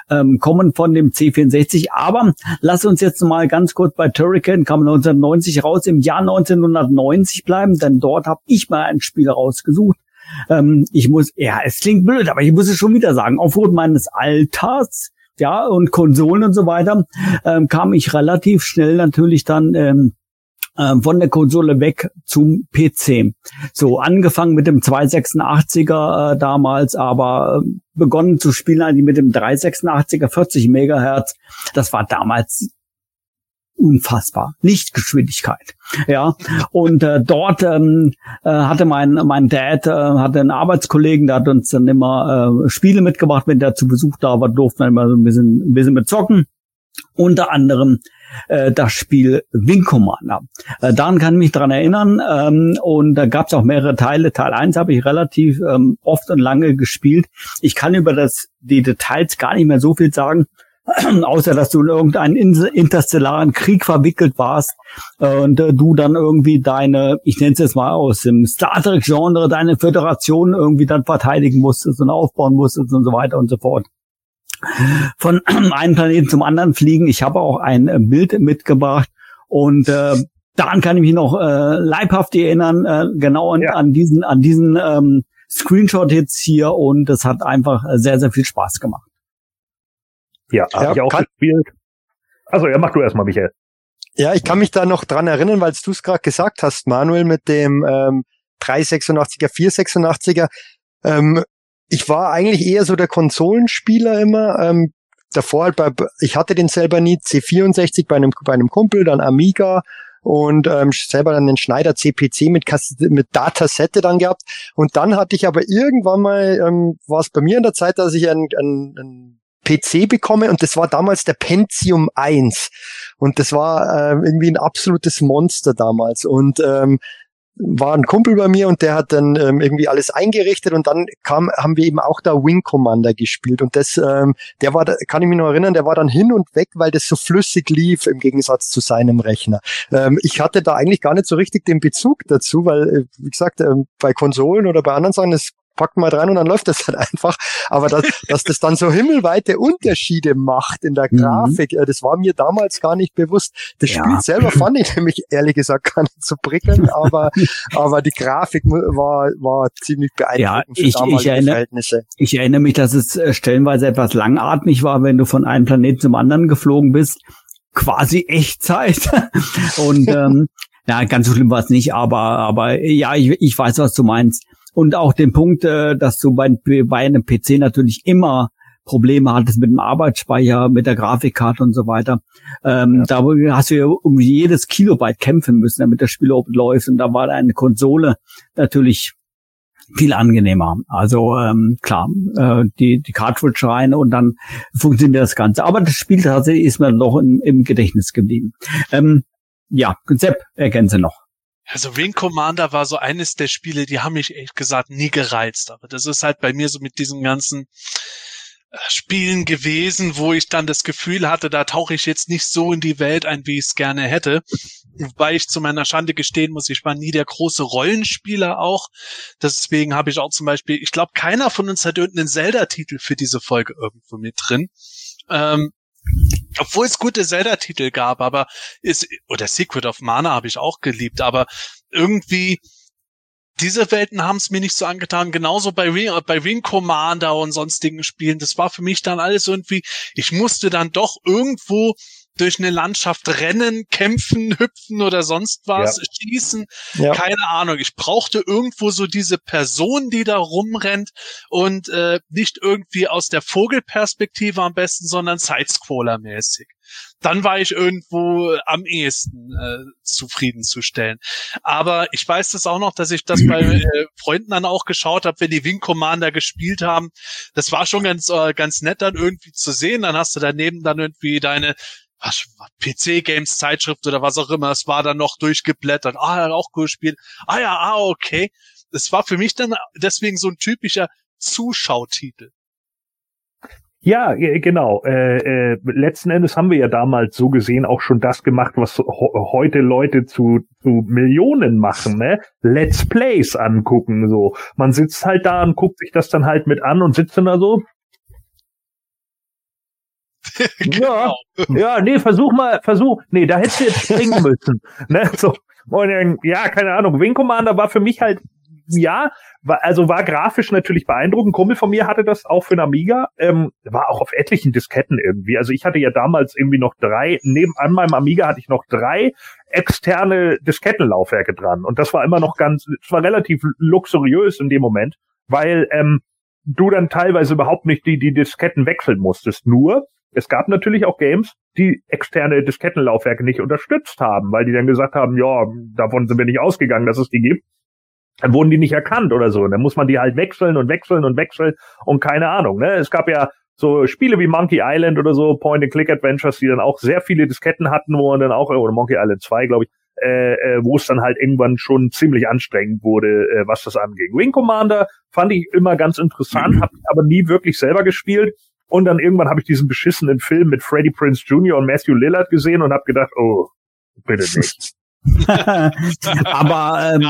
ähm, kommen von dem C64. Aber lass uns jetzt mal ganz kurz bei Turrican, kam 1990 raus, im Jahr 1990 bleiben, denn dort habe ich mal ein Spiel rausgesucht. Ähm, ich muss, ja, es klingt blöd, aber ich muss es schon wieder sagen, aufgrund meines Alters, ja, und Konsolen und so weiter, ähm, kam ich relativ schnell natürlich dann ähm, ähm von der Konsole weg zum PC. So angefangen mit dem 286er äh, damals, aber äh, begonnen zu spielen eigentlich mit dem 386er 40 Megahertz. Das war damals unfassbar. Lichtgeschwindigkeit. Ja. Und äh, dort ähm, äh, hatte mein mein Dad äh, hatte einen Arbeitskollegen, der hat uns dann immer äh, Spiele mitgebracht, wenn der zu Besuch da war, durften wir immer so ein bisschen ein bisschen mit zocken. Unter anderem äh, das Spiel Wing Commander. Äh, daran kann ich mich dran erinnern. Ähm, und da gab es auch mehrere Teile. Teil 1 habe ich relativ ähm, oft und lange gespielt. Ich kann über das die Details gar nicht mehr so viel sagen. außer dass du in irgendeinen interstellaren Krieg verwickelt warst äh, und äh, du dann irgendwie deine, ich nenne es jetzt mal aus dem Star Trek Genre, deine Föderation irgendwie dann verteidigen musstest und aufbauen musstest und so weiter und so fort. Von einem Planeten zum anderen fliegen. Ich habe auch ein äh, Bild mitgebracht und äh, daran kann ich mich noch äh, leibhaft erinnern, äh, genau an, ja. an diesen, an diesen ähm, Screenshot jetzt hier und es hat einfach sehr, sehr viel Spaß gemacht. Ja, habe ja, ich auch gespielt. Also ja, mach du erstmal, Michael. Ja, ich kann mich da noch dran erinnern, weil du es gerade gesagt hast, Manuel, mit dem ähm, 386er, 486er. Ähm, ich war eigentlich eher so der Konsolenspieler immer. Ähm, davor halt bei, ich hatte den selber nie, C64 bei einem, bei einem Kumpel, dann Amiga und ähm, selber dann den Schneider CPC mit, mit Datasette dann gehabt. Und dann hatte ich aber irgendwann mal, ähm, war es bei mir in der Zeit, dass ich ein, ein, ein PC bekomme und das war damals der Pentium 1 und das war ähm, irgendwie ein absolutes Monster damals. Und ähm, war ein Kumpel bei mir und der hat dann ähm, irgendwie alles eingerichtet und dann kam, haben wir eben auch da Wing Commander gespielt. Und das, ähm, der war, kann ich mich noch erinnern, der war dann hin und weg, weil das so flüssig lief im Gegensatz zu seinem Rechner. Ähm, ich hatte da eigentlich gar nicht so richtig den Bezug dazu, weil, äh, wie gesagt, ähm, bei Konsolen oder bei anderen Sachen, das packt mal rein und dann läuft das halt einfach. Aber dass, dass das dann so himmelweite Unterschiede macht in der mhm. Grafik, mhm. das war mir damals gar nicht bewusst. Das ja. Spiel selber fand ich nämlich ehrlich gesagt gar nicht so prickelnd, aber, aber die Grafik war, war ziemlich beeindruckend ja, ich, für ich erinnere, Verhältnisse. Ich erinnere mich, dass es äh, stellenweise etwas langatmig war, wenn du von einem Planeten zum anderen geflogen bist. Quasi Echtzeit. und ähm, ja, ganz so schlimm war es nicht, aber, aber ja, ich, ich weiß, was du meinst und auch den Punkt, äh, dass du bei, bei einem PC natürlich immer Probleme hattest mit dem Arbeitsspeicher, mit der Grafikkarte und so weiter. Ähm, ja. Da hast du ja um jedes Kilobyte kämpfen müssen, damit das Spiel überhaupt läuft. Und da war eine Konsole natürlich viel angenehmer. Also ähm, klar, äh, die, die Cartridge rein und dann funktioniert das Ganze. Aber das Spiel tatsächlich ist mir noch im, im Gedächtnis geblieben. Ähm, ja, Sepp, ergänze noch. Also Wing Commander war so eines der Spiele, die haben mich echt gesagt nie gereizt. Aber das ist halt bei mir so mit diesen ganzen äh, Spielen gewesen, wo ich dann das Gefühl hatte, da tauche ich jetzt nicht so in die Welt ein, wie ich es gerne hätte. Wobei ich zu meiner Schande gestehen muss, ich war nie der große Rollenspieler auch. Deswegen habe ich auch zum Beispiel, ich glaube, keiner von uns hat irgendeinen Zelda-Titel für diese Folge irgendwo mit drin. Ähm, obwohl es gute Zelda-Titel gab, aber ist, oder Secret of Mana habe ich auch geliebt, aber irgendwie, diese Welten haben es mir nicht so angetan. Genauso bei Ring, bei Ring Commander und sonstigen Spielen. Das war für mich dann alles irgendwie, ich musste dann doch irgendwo durch eine Landschaft rennen, kämpfen, hüpfen oder sonst was, ja. schießen. Ja. Keine Ahnung. Ich brauchte irgendwo so diese Person, die da rumrennt und äh, nicht irgendwie aus der Vogelperspektive am besten, sondern Sidescroller-mäßig. Dann war ich irgendwo am ehesten äh, zufriedenzustellen. Aber ich weiß das auch noch, dass ich das bei äh, Freunden dann auch geschaut habe, wenn die Wing Commander gespielt haben. Das war schon ganz äh, ganz nett dann irgendwie zu sehen. Dann hast du daneben dann irgendwie deine PC-Games, Zeitschrift oder was auch immer, es war dann noch durchgeblättert. Ah, hat auch cool gespielt. Ah ja, ah, okay. Das war für mich dann deswegen so ein typischer Zuschautitel. Ja, genau. Äh, äh, letzten Endes haben wir ja damals so gesehen auch schon das gemacht, was heute Leute zu, zu Millionen machen, ne? Let's Plays angucken, so. Man sitzt halt da und guckt sich das dann halt mit an und sitzt dann da so, genau. Ja, ja, nee, versuch mal, versuch, nee, da hättest du jetzt springen müssen. ne, so. Und dann, ja, keine Ahnung, Wing Commander war für mich halt, ja, war, also war grafisch natürlich beeindruckend. Ein Kumpel von mir hatte das auch für einen Amiga, ähm, war auch auf etlichen Disketten irgendwie. Also ich hatte ja damals irgendwie noch drei, neben an meinem Amiga hatte ich noch drei externe Diskettenlaufwerke dran. Und das war immer noch ganz, es war relativ luxuriös in dem Moment, weil ähm, du dann teilweise überhaupt nicht die, die Disketten wechseln musstest. Nur, es gab natürlich auch Games, die externe Diskettenlaufwerke nicht unterstützt haben, weil die dann gesagt haben, ja, davon sind wir nicht ausgegangen, dass es die gibt. Dann wurden die nicht erkannt oder so. Dann muss man die halt wechseln und wechseln und wechseln und keine Ahnung. Ne? Es gab ja so Spiele wie Monkey Island oder so, Point-and-Click-Adventures, die dann auch sehr viele Disketten hatten, wo man dann auch, oder Monkey Island 2, glaube ich, äh, äh, wo es dann halt irgendwann schon ziemlich anstrengend wurde, äh, was das anging. Wing Commander fand ich immer ganz interessant, habe aber nie wirklich selber gespielt Und dann irgendwann habe ich diesen beschissenen Film mit Freddie Prince Jr. und Matthew Lillard gesehen und habe gedacht, oh, bitte nicht. Aber ähm,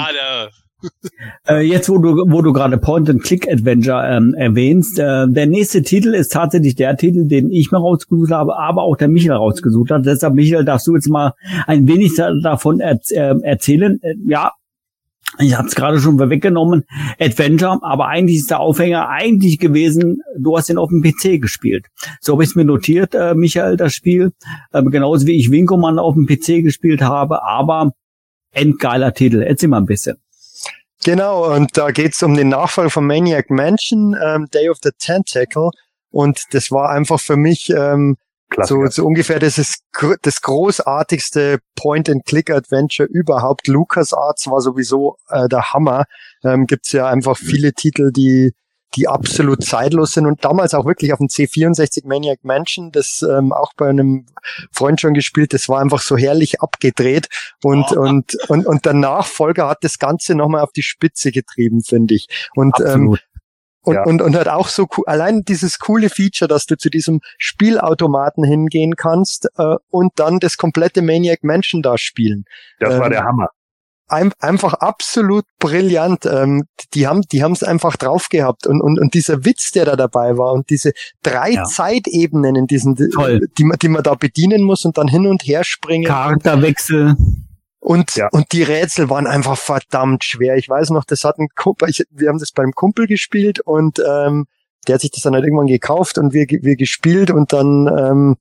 äh, jetzt, wo du, wo du gerade Point-and-Click-Adventure ähm, erwähnst, äh, der nächste Titel ist tatsächlich der Titel, den ich mir rausgesucht habe, aber auch der Michael rausgesucht hat. Deshalb, Michael, darfst du jetzt mal ein wenig davon er äh, erzählen. Äh, ja, ich habe es gerade schon weggenommen, Adventure, aber eigentlich ist der Aufhänger eigentlich gewesen, du hast ihn auf dem PC gespielt. So habe ich es mir notiert, äh, Michael, das Spiel. Äh, genauso wie ich Winkoman auf dem PC gespielt habe, aber endgeiler Titel. Erzähl mal ein bisschen. Genau, und da geht's um den Nachfolger von Maniac Mansion, ähm, Day of the Tentacle. Und das war einfach für mich ähm, so, so ungefähr das ist das großartigste Point-and-Click-Adventure überhaupt. LucasArts war sowieso äh, der Hammer. Ähm, gibt's ja einfach viele Titel, die die absolut zeitlos sind und damals auch wirklich auf dem C64 Maniac Mansion, das ähm, auch bei einem Freund schon gespielt, das war einfach so herrlich abgedreht und oh. und und und der Nachfolger hat das Ganze nochmal auf die Spitze getrieben, finde ich. Und ähm, und, ja. und, und hat auch so allein dieses coole Feature, dass du zu diesem Spielautomaten hingehen kannst äh, und dann das komplette Maniac Mansion da spielen. Das ähm, war der Hammer. Ein, einfach absolut brillant. Ähm, die haben die haben es einfach drauf gehabt und, und und dieser Witz, der da dabei war und diese drei ja. Zeitebenen in diesen, Toll. die man die man da bedienen muss und dann hin und her springen. Charakterwechsel. Und, ja. und die Rätsel waren einfach verdammt schwer. Ich weiß noch, das hat ein Kumpel, ich, wir haben das beim Kumpel gespielt und ähm, der hat sich das dann halt irgendwann gekauft und wir, wir gespielt und dann ähm,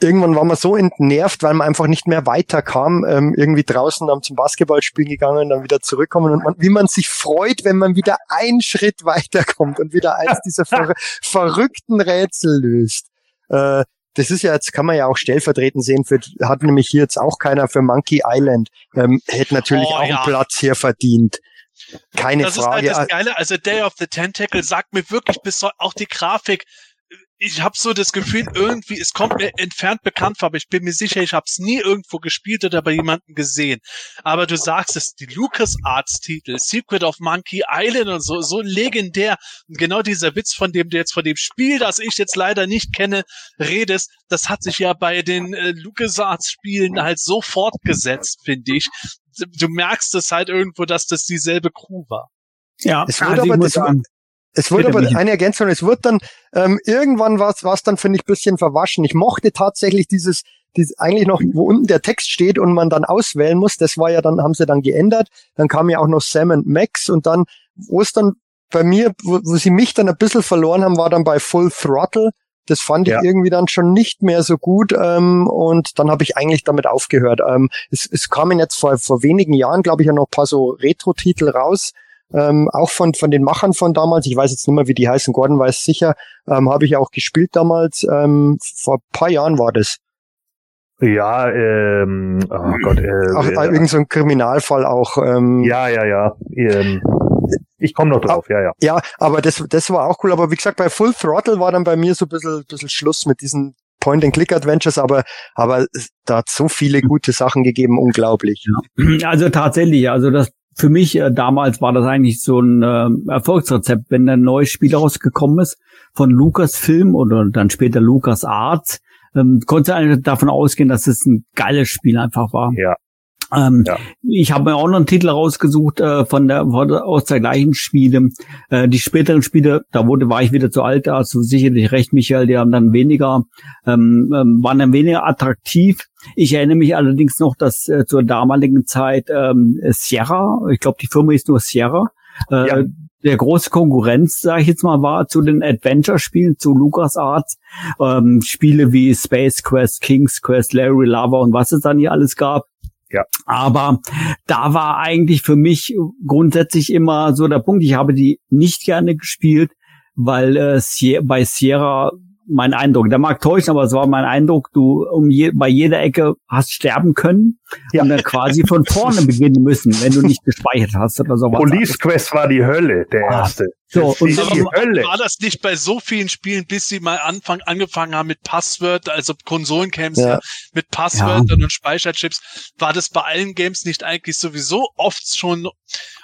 irgendwann war man so entnervt, weil man einfach nicht mehr weiterkam, ähm, irgendwie draußen dann zum Basketballspielen gegangen, dann wieder zurückkommen und man, wie man sich freut, wenn man wieder einen Schritt weiterkommt und wieder eins dieser ver verrückten Rätsel löst. Äh, das ist ja jetzt, kann man ja auch stellvertretend sehen, für, hat nämlich hier jetzt auch keiner für Monkey Island, ähm, hätte natürlich oh, auch ja. einen Platz hier verdient. Keine das Frage. Das ist halt das Geile, also Day of the Tentacle sagt mir wirklich bis auch die Grafik, ich habe so das Gefühl, irgendwie, es kommt mir entfernt bekannt vor, aber ich bin mir sicher, ich habe es nie irgendwo gespielt oder bei jemandem gesehen. Aber du sagst es, die LucasArts-Titel, Secret of Monkey Island und so, so legendär. Und genau dieser Witz, von dem du jetzt von dem Spiel, das ich jetzt leider nicht kenne, redest, das hat sich ja bei den äh, LucasArts-Spielen halt so fortgesetzt, finde ich. Du merkst es halt irgendwo, dass das dieselbe Crew war. Ja, es wird aber das, es wurde aber eine Ergänzung, es wird dann ähm, irgendwann was, was dann finde ich bisschen verwaschen. Ich mochte tatsächlich dieses, dieses eigentlich noch, wo unten der Text steht und man dann auswählen muss. Das war ja dann, haben sie dann geändert. Dann kam ja auch noch Sam und Max und dann, wo es dann bei mir, wo, wo sie mich dann ein bisschen verloren haben, war dann bei Full Throttle. Das fand ich ja. irgendwie dann schon nicht mehr so gut ähm, und dann habe ich eigentlich damit aufgehört. Ähm, es, es kamen jetzt vor, vor wenigen Jahren, glaube ich, ja noch ein paar so Retro-Titel raus ähm, auch von, von den Machern von damals, ich weiß jetzt nicht mehr, wie die heißen, Gordon weiß sicher, ähm, habe ich auch gespielt damals, ähm, vor paar Jahren war das. Ja, ähm, oh Gott. Äh, Ach, äh, irgend so ein Kriminalfall auch. Ähm, ja, ja, ja. Ähm, ich komme noch drauf, ja, ja. Ja, aber das, das war auch cool. Aber wie gesagt, bei Full Throttle war dann bei mir so ein bisschen, bisschen Schluss mit diesen Point-and-Click-Adventures, aber, aber da hat so viele gute Sachen gegeben, unglaublich. Ja. Also tatsächlich, also das für mich äh, damals war das eigentlich so ein äh, Erfolgsrezept, wenn ein neues Spiel rausgekommen ist von Lucasfilm oder dann später Lucas Arts, ähm, konnte eigentlich davon ausgehen, dass es ein geiles Spiel einfach war. Ja. Ähm, ja. Ich habe mir auch noch einen Titel rausgesucht äh, von der, von der aus der gleichen Spiele. Äh, die späteren Spiele, da wurde war ich wieder zu alt, also sicherlich recht, Michael, die haben dann weniger, ähm, ähm, waren dann weniger attraktiv. Ich erinnere mich allerdings noch, dass äh, zur damaligen Zeit ähm, Sierra, ich glaube die Firma ist nur Sierra, äh, ja. der große Konkurrenz, sage ich jetzt mal, war zu den Adventure-Spielen, zu LucasArts, ähm, Spiele wie Space Quest, King's Quest, Larry Lava und was es dann hier alles gab. Ja. Aber da war eigentlich für mich grundsätzlich immer so der Punkt, ich habe die nicht gerne gespielt, weil äh, bei Sierra mein Eindruck. Der mag täuschen, aber es war mein Eindruck, du um je, bei jeder Ecke hast sterben können ja. und dann quasi von vorne beginnen müssen, wenn du nicht gespeichert hast oder sowas. Police Quest war die Hölle, der ah. erste. So, und die Hölle. war das nicht bei so vielen Spielen, bis sie mal Anfang angefangen haben mit Passwörtern, also Konsolencamps ja. mit Passwörtern ja. und Speicherchips, war das bei allen Games nicht eigentlich sowieso oft schon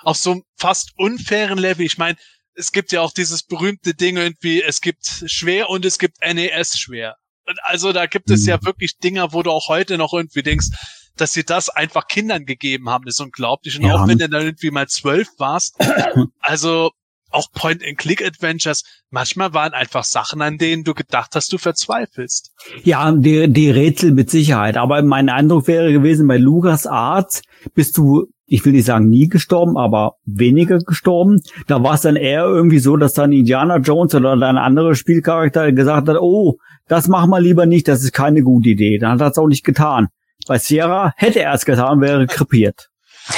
auf so einem fast unfairen Level? Ich meine, es gibt ja auch dieses berühmte Ding irgendwie, es gibt schwer und es gibt NES schwer. Also da gibt es ja wirklich Dinger, wo du auch heute noch irgendwie denkst, dass sie das einfach Kindern gegeben haben, das ist unglaublich. Und Ja. auch wenn du dann irgendwie mal zwölf warst, also auch Point-and-Click-Adventures, manchmal waren einfach Sachen, an denen du gedacht hast, du verzweifelst. Ja, die, die Rätsel mit Sicherheit. Aber mein Eindruck wäre gewesen, bei Lukas Arts bist du, ich will nicht sagen nie gestorben, aber weniger gestorben. Da war es dann eher irgendwie so, dass dann Indiana Jones oder ein anderer Spielcharakter gesagt hat, oh, das mach mal lieber nicht, das ist keine gute Idee. Dann hat er es auch nicht getan. Bei Sierra hätte er es getan, wäre krepiert.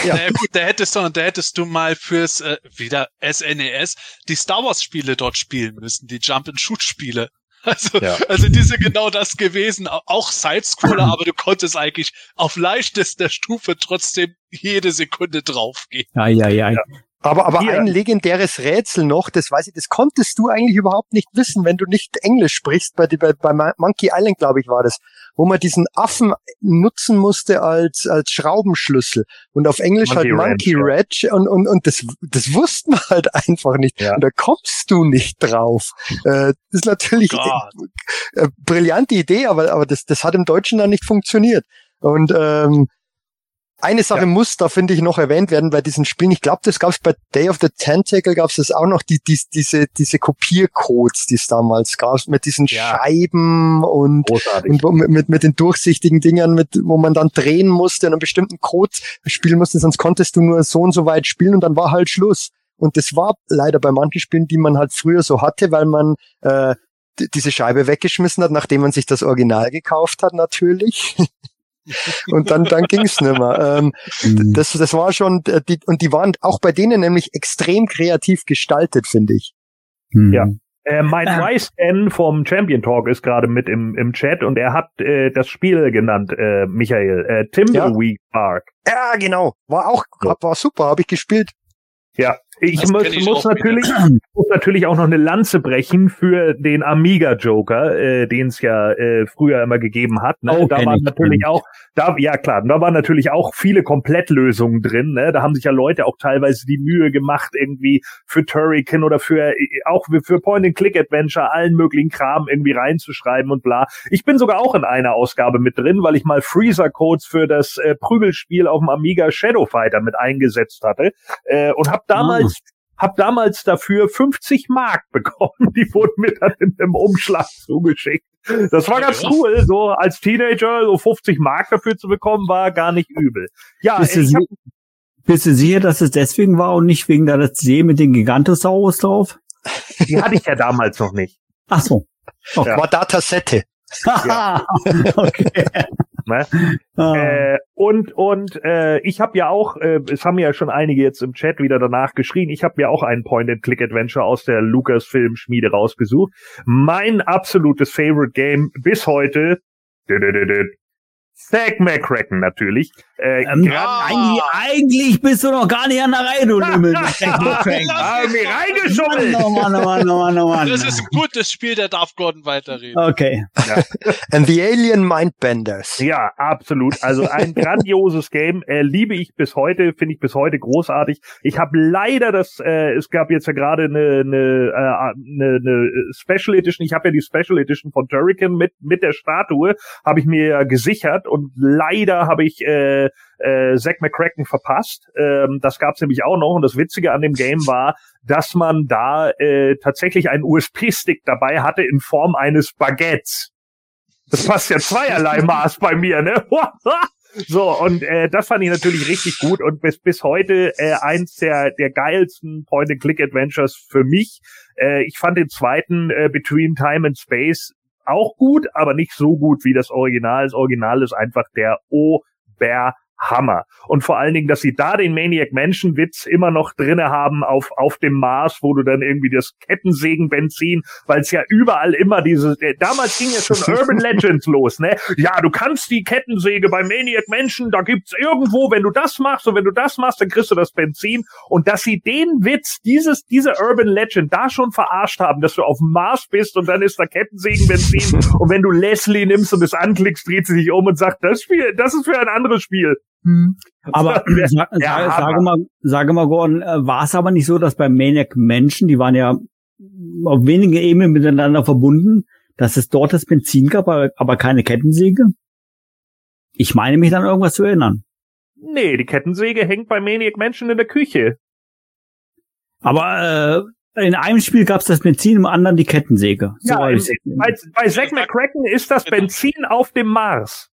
Ja. Naja, gut, da hättest du, da hättest du mal fürs äh, wieder SNES die Star Wars Spiele dort spielen müssen, die Jump and Shoot Spiele. Also, Ja. also die sind genau das gewesen, Au- auch Sidescroller, aber du konntest eigentlich auf leichtester Stufe trotzdem jede Sekunde draufgehen. Ja, ja, ja. Aber, aber Hier. ein legendäres Rätsel noch, das weiß ich, das konntest du eigentlich überhaupt nicht wissen, wenn du nicht Englisch sprichst. Bei, bei, bei Mon- Monkey Island, glaube ich, war das, wo man diesen Affen nutzen musste als, als Schraubenschlüssel. Und auf Englisch Monkey halt Monkey Wrench, Wrench. Und, und, und das, das wussten wir halt einfach nicht. Ja. Und da kommst du nicht drauf. Äh, das ist natürlich Gott. äh, äh, brillante Idee, aber, aber das, das hat im Deutschen dann nicht funktioniert. Und ähm, eine Sache Ja. muss da, finde ich, noch erwähnt werden bei diesen Spielen. Ich glaube, das gab es bei Day of the Tentacle, gab es das auch noch, die, die, diese, diese Kopiercodes, die es damals gab, mit diesen Ja. Scheiben und, und mit, mit, mit den durchsichtigen Dingern, mit, wo man dann drehen musste und einen bestimmten Code spielen musste, sonst konntest du nur so und so weit spielen und dann war halt Schluss. Und das war leider bei manchen Spielen, die man halt früher so hatte, weil man äh, diese Scheibe weggeschmissen hat, nachdem man sich das Original gekauft hat, natürlich. und dann, dann ging's nicht mehr. Ähm, Mhm. das, das war schon, äh, die, und die waren auch bei denen nämlich extrem kreativ gestaltet, finde ich. Mhm. Ja. Äh, mein Ähm. Rice N vom Champion Talk ist gerade mit im, im Chat und er hat äh, das Spiel genannt, äh, Michael. Äh, Timbleweed Park. Ja, genau. War auch, Ja. war super, habe ich gespielt. Ja, ich Das muss, ich muss natürlich muss natürlich auch noch eine Lanze brechen für den Amiga Joker, äh, den es ja äh, früher immer gegeben hat. Ne? Oh, da waren ich, natürlich auch, da ja klar, da waren natürlich auch viele Komplettlösungen drin. Ne? Da haben sich ja Leute auch teilweise die Mühe gemacht, irgendwie für Turrican oder für äh, auch für Point-and-Click-Adventure allen möglichen Kram irgendwie reinzuschreiben und bla. Ich bin sogar auch in einer Ausgabe mit drin, weil ich mal Freezer-Codes für das äh, Prügelspiel auf dem Amiga Shadow Fighter mit eingesetzt hatte äh, und habe damals hab damals dafür 50 Mark bekommen. Die wurden mir dann in einem Umschlag zugeschickt. Das war ganz Ja. cool. So als Teenager so 50 Mark dafür zu bekommen, war gar nicht übel. Ja, Bist du, ich hab, bist du sicher, dass es deswegen war und nicht wegen der See mit den Gigantosaurus drauf? die hatte ich ja damals noch nicht. Ach so. Okay. Ja. War Datasette. okay. Ne? Ah. Äh, und und äh, ich habe ja auch, äh, es haben ja schon einige jetzt im Chat wieder danach geschrien, ich habe ja auch einen Point-and-Click-Adventure aus der Lucasfilm-Schmiede rausgesucht. Mein absolutes Favorite Game bis heute, Zack McCracken natürlich. Äh, Ähm, eigentlich, eigentlich bist du noch gar nicht an der Reihe, du Lümmel. Ah, mir reingeschummelt. Mann, oh Mann, oh Mann, oh Mann, oh Mann. Das ist ein gutes Spiel, da darf Gordon weiterreden. Okay. And the Alien Mindbenders. Ja, absolut. Also ein grandioses Game, äh, liebe ich bis heute, finde ich bis heute großartig. Ich habe leider das, äh, es gab jetzt ja gerade eine, eine, äh, eine, eine Special Edition. Ich habe ja die Special Edition von Turrican mit mit der Statue, habe ich mir ja gesichert und leider habe ich äh, äh, Zack McCracken verpasst. Ähm, das gab's nämlich auch noch und das Witzige an dem Game war, dass man da äh, tatsächlich einen USB-Stick dabei hatte in Form eines Baguettes. Das passt ja zweierlei Maß bei mir, ne? So, und äh, das fand ich natürlich richtig gut und bis, bis heute äh, eins der, der geilsten Point-and-Click-Adventures für mich. Äh, ich fand den zweiten äh, Between Time and Space auch gut, aber nicht so gut wie das Original. Das Original ist einfach der Oberhammer. Und vor allen Dingen, dass sie da den Maniac Mansion Witz immer noch drinne haben auf, auf dem Mars, wo du dann irgendwie das Kettensägenbenzin, weil es ja überall immer diese, äh, damals ging ja schon Urban Legends los, ne? Ja, du kannst die Kettensäge bei Maniac Mansion, da gibt's irgendwo, wenn du das machst und wenn du das machst, dann kriegst du das Benzin. Und dass sie den Witz, dieses, diese Urban Legend da schon verarscht haben, dass du auf dem Mars bist und dann ist da Kettensägenbenzin und wenn du Leslie nimmst und es anklickst, dreht sie sich um und sagt, das Spiel, das ist für ein anderes Spiel. Hm. Aber sag, Ja, sag, sage aber- mal, sage mal, Gordon, äh, war es aber nicht so, dass bei Maniac Menschen, die waren ja auf wenige Ebenen miteinander verbunden, dass es dort das Benzin gab, aber keine Kettensäge? Ich meine mich dann irgendwas zu erinnern. Nee, die Kettensäge hängt bei Maniac Mansion in der Küche. Aber äh, in einem Spiel gab es das Benzin, im anderen die Kettensäge. So Ja, im- Bei, bei Zack McCracken ist das Genau. Benzin auf dem Mars.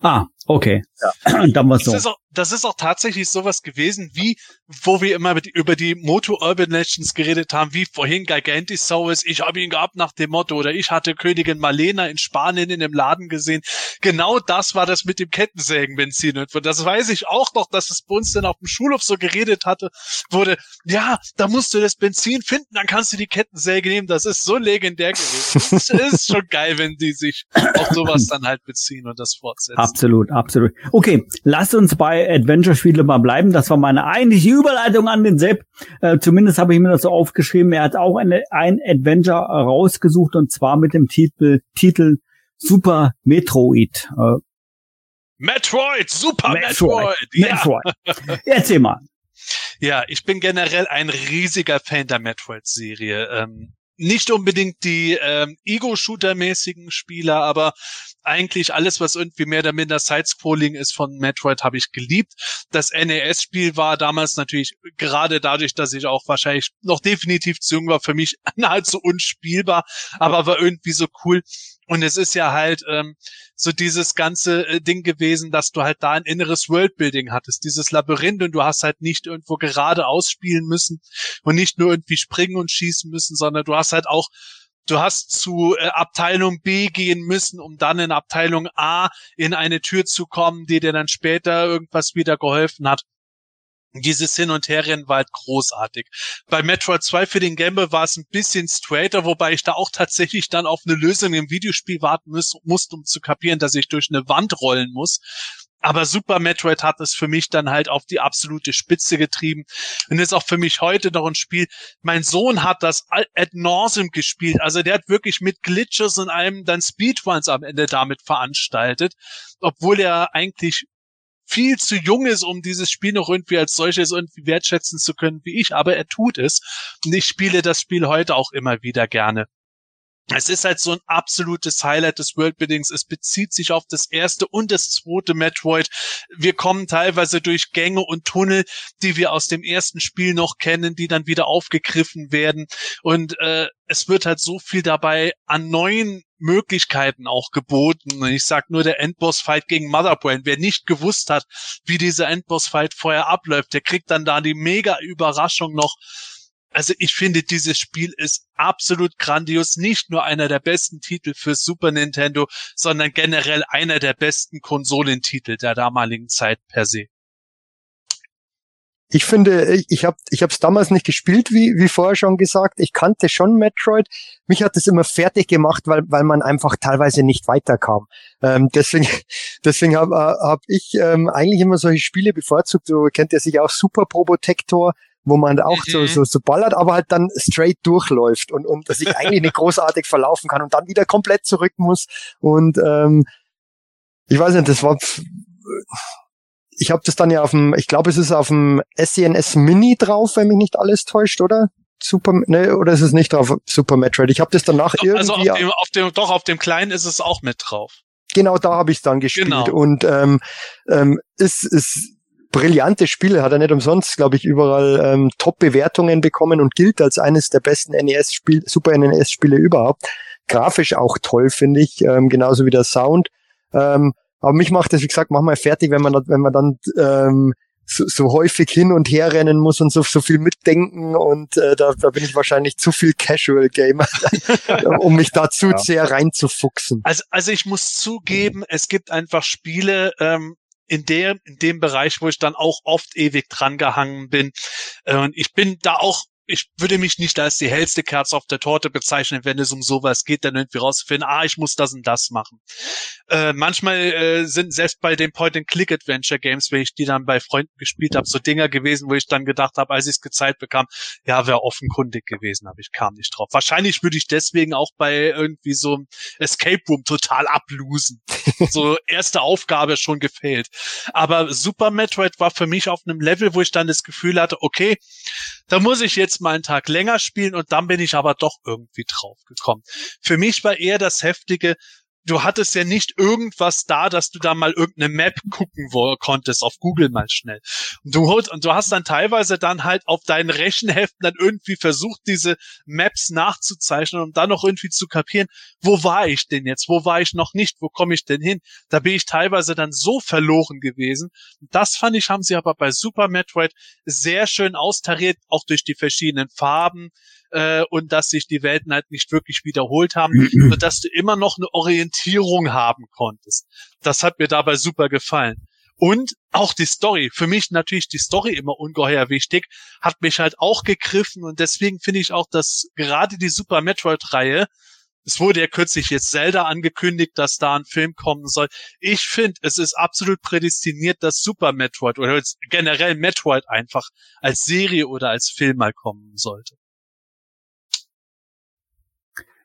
ah, okay. dann war's Das so. ist, auch, das ist auch tatsächlich sowas gewesen, wie, wo wir immer mit, über die Moto Urban Legends geredet haben, wie vorhin Gigantisaurus, ich habe ihn gehabt nach dem Motto, oder ich hatte Königin Malena in Spanien in dem Laden gesehen. Genau das war das mit dem Kettensägenbenzin. Und das weiß ich auch noch, dass es bei uns dann auf dem Schulhof so geredet hatte, wurde, ja, da musst du das Benzin finden, dann kannst du die Kettensäge nehmen. Das ist so legendär gewesen. Es ist schon geil, wenn die sich auf sowas dann halt beziehen und das fortsetzen. Absolut, absolut. Okay, lasst uns bei Adventure-Spiele mal bleiben. Das war meine eigentliche Überleitung an den Sepp. Äh, zumindest habe ich mir das so aufgeschrieben. Er hat auch eine, ein Adventure rausgesucht und zwar mit dem Titel, Titel Super Metroid. Äh, Metroid, Super Metroid. Metroid. Ja. Metroid. Erzähl mal. ja, ich bin generell ein riesiger Fan der Metroid-Serie. Ähm, nicht unbedingt die ähm, Ego-Shooter-mäßigen Spieler, aber eigentlich alles, was irgendwie mehr oder minder Sidescrolling ist von Metroid, habe ich geliebt. Das NES-Spiel war damals natürlich gerade dadurch, dass ich auch wahrscheinlich noch definitiv zu jung war, für mich nahezu unspielbar, aber war irgendwie so cool. Und es ist ja halt ähm, so dieses ganze äh, Ding gewesen, dass du halt da ein inneres Worldbuilding hattest, dieses Labyrinth und du hast halt nicht irgendwo geradeaus spielen müssen und nicht nur irgendwie springen und schießen müssen, sondern du hast halt auch Du hast zu äh, Abteilung B gehen müssen, um dann in Abteilung A in eine Tür zu kommen, die dir dann später irgendwas wieder geholfen hat. Dieses Hin- und Herrennen war halt großartig. Bei Metroid 2 für den Gameboy war es ein bisschen straighter, wobei ich da auch tatsächlich dann auf eine Lösung im Videospiel warten muss, musste, um zu kapieren, dass ich durch eine Wand rollen muss. Aber Super Metroid hat es für mich dann halt auf die absolute Spitze getrieben und ist auch für mich heute noch ein Spiel. Mein Sohn hat das ad nauseum gespielt. Also der hat wirklich mit Glitches und allem dann Speedruns am Ende damit veranstaltet, obwohl er eigentlich viel zu jung ist, um dieses Spiel noch irgendwie als solches irgendwie wertschätzen zu können wie ich, aber er tut es. Und ich spiele das Spiel heute auch immer wieder gerne. Es ist halt so ein absolutes Highlight des Worldbuildings. Es bezieht sich auf das erste und das zweite Metroid. Wir kommen teilweise durch Gänge und Tunnel, die wir aus dem ersten Spiel noch kennen, die dann wieder aufgegriffen werden. Und äh, es wird halt so viel dabei an neuen Möglichkeiten auch geboten. Ich sag nur der Endboss-Fight gegen Motherbrain. Wer nicht gewusst hat, wie dieser Endboss-Fight vorher abläuft, der kriegt dann da die mega Überraschung noch. Also ich finde, dieses Spiel ist absolut grandios. Nicht nur einer der besten Titel für Super Nintendo, sondern generell einer der besten Konsolentitel der damaligen Zeit per se. Ich finde, ich, habe ich hab's damals nicht gespielt, wie, wie vorher schon gesagt. Ich kannte schon Metroid. Mich hat es immer fertig gemacht, weil, weil man einfach teilweise nicht weiterkam. Ähm, deswegen deswegen habe hab ich ähm, eigentlich immer solche Spiele bevorzugt. Du kennt ja sicher auch Super Probotector, wo man auch so, Mhm. so, so ballert, aber halt dann straight durchläuft und, und sich eigentlich nicht großartig verlaufen kann und dann wieder komplett zurück muss. Und ähm, ich weiß nicht, das war ich habe das dann ja auf dem, ich glaube, es ist auf dem SCNS Mini drauf, wenn mich nicht alles täuscht, oder? Super, ne, oder ist es nicht drauf, Super Metroid? Ich habe das danach Also auf irgendwie, dem, auf dem, doch, auf dem kleinen ist es auch mit drauf. genau da habe ich es dann gespielt. Genau. Und ähm, ähm, ist, ist brillantes Spiel, hat er nicht umsonst, glaube ich, überall ähm, Top-Bewertungen bekommen und gilt als eines der besten NES-Spiele, Super NES-Spiele überhaupt. Grafisch auch toll, finde ich, ähm, genauso wie der Sound. Ähm, aber mich macht das, wie gesagt, manchmal fertig, wenn man, da- wenn man dann ähm, so, so häufig hin und her rennen muss und so, so viel mitdenken und äh, da, da bin ich wahrscheinlich zu viel Casual Gamer, um mich da zu Ja. sehr reinzufuchsen. Also, also ich muss zugeben, es gibt einfach Spiele, ähm, in der, in dem Bereich, wo ich dann auch oft ewig dran gehangen bin. Äh, ich bin da auch ich würde mich nicht als die hellste Kerze auf der Torte bezeichnen, wenn es um sowas geht, dann irgendwie rauszufinden, ah, ich muss das und das machen. Äh, manchmal äh, sind selbst bei den Point-and-Click-Adventure-Games, wenn ich die dann bei Freunden gespielt habe, so Dinger gewesen, wo ich dann gedacht habe, als ich es gezeigt bekam, ja, wäre offenkundig gewesen, aber ich kam nicht drauf. Wahrscheinlich würde ich deswegen auch bei irgendwie so einem Escape Room total ablosen. so erste Aufgabe schon gefehlt. Aber Super Metroid war für mich auf einem Level, wo ich dann das Gefühl hatte, okay, da muss ich jetzt mal einen Tag länger spielen und dann bin ich aber doch irgendwie drauf gekommen. Für mich war eher das Heftige, du hattest ja nicht irgendwas da, dass du da mal irgendeine Map gucken konntest, auf Google mal schnell. Und du, und du hast dann teilweise dann halt auf deinen Rechenheften dann irgendwie versucht, diese Maps nachzuzeichnen, um dann noch irgendwie zu kapieren, wo war ich denn jetzt? Wo war ich noch nicht? Wo komme ich denn hin? Da bin ich teilweise dann so verloren gewesen. Das fand ich, haben sie aber bei Super Metroid sehr schön austariert, auch durch die verschiedenen Farben, äh, und dass sich die Welten halt nicht wirklich wiederholt haben, sodass du immer noch eine Orientierung haben konntest. Das hat mir dabei super gefallen. Und auch die Story, für mich natürlich die Story immer ungeheuer wichtig, hat mich halt auch gegriffen und deswegen finde ich auch, dass gerade die Super Metroid-Reihe, es wurde ja kürzlich jetzt Zelda angekündigt, dass da ein Film kommen soll. Ich finde, es ist absolut prädestiniert, dass Super Metroid oder generell Metroid einfach als Serie oder als Film mal kommen sollte.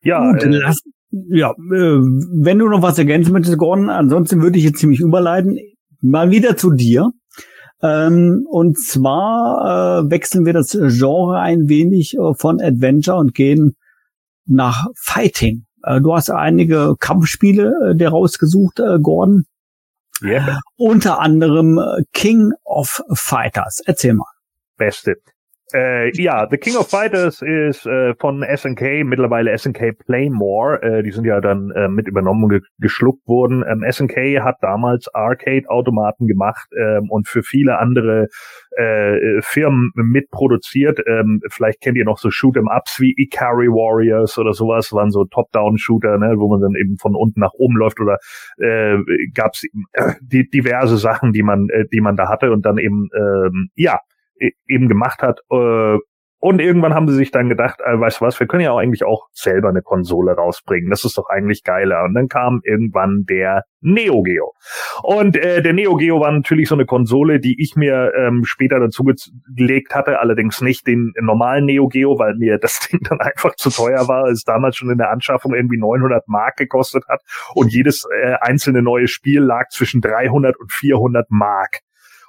Ja, Gut, äh, lass, ja, äh, wenn du noch was ergänzen möchtest, Gordon, ansonsten würde ich jetzt ziemlich überleiten. Mal wieder zu dir. Ähm, und zwar äh, wechseln wir das Genre ein wenig äh, von Adventure und gehen nach Fighting. Äh, du hast einige Kampfspiele äh, der rausgesucht, äh, Gordon. Yeah. Unter anderem äh, King of Fighters. Erzähl mal. Beste. Äh, ja, The King of Fighters ist äh, von SNK, mittlerweile SNK Playmore. Äh, die sind ja dann äh, mit übernommen und ge geschluckt worden. Ähm, SNK hat damals Arcade-Automaten gemacht ähm, und für viele andere äh, Firmen mitproduziert. Ähm, vielleicht kennt ihr noch so Shoot'em-Ups wie Ikari Warriors oder sowas, waren so Top-Down-Shooter, ne, wo man dann eben von unten nach oben läuft oder äh, gab es äh, die, diverse Sachen, die man, äh, die man da hatte und dann eben ähm, ja eben gemacht hat. Äh, und irgendwann haben sie sich dann gedacht, äh, weißt du was, wir können ja auch eigentlich auch selber eine Konsole rausbringen. Das ist doch eigentlich geiler. Und dann kam irgendwann der Neo Geo. Und äh, der Neo Geo war natürlich so eine Konsole, die ich mir ähm, später dazu gelegt hatte, allerdings nicht den normalen Neo Geo, weil mir das Ding dann einfach zu teuer war, es damals schon in der Anschaffung irgendwie 900 Mark gekostet hat und jedes äh, einzelne neue Spiel lag zwischen 300 und 400 Mark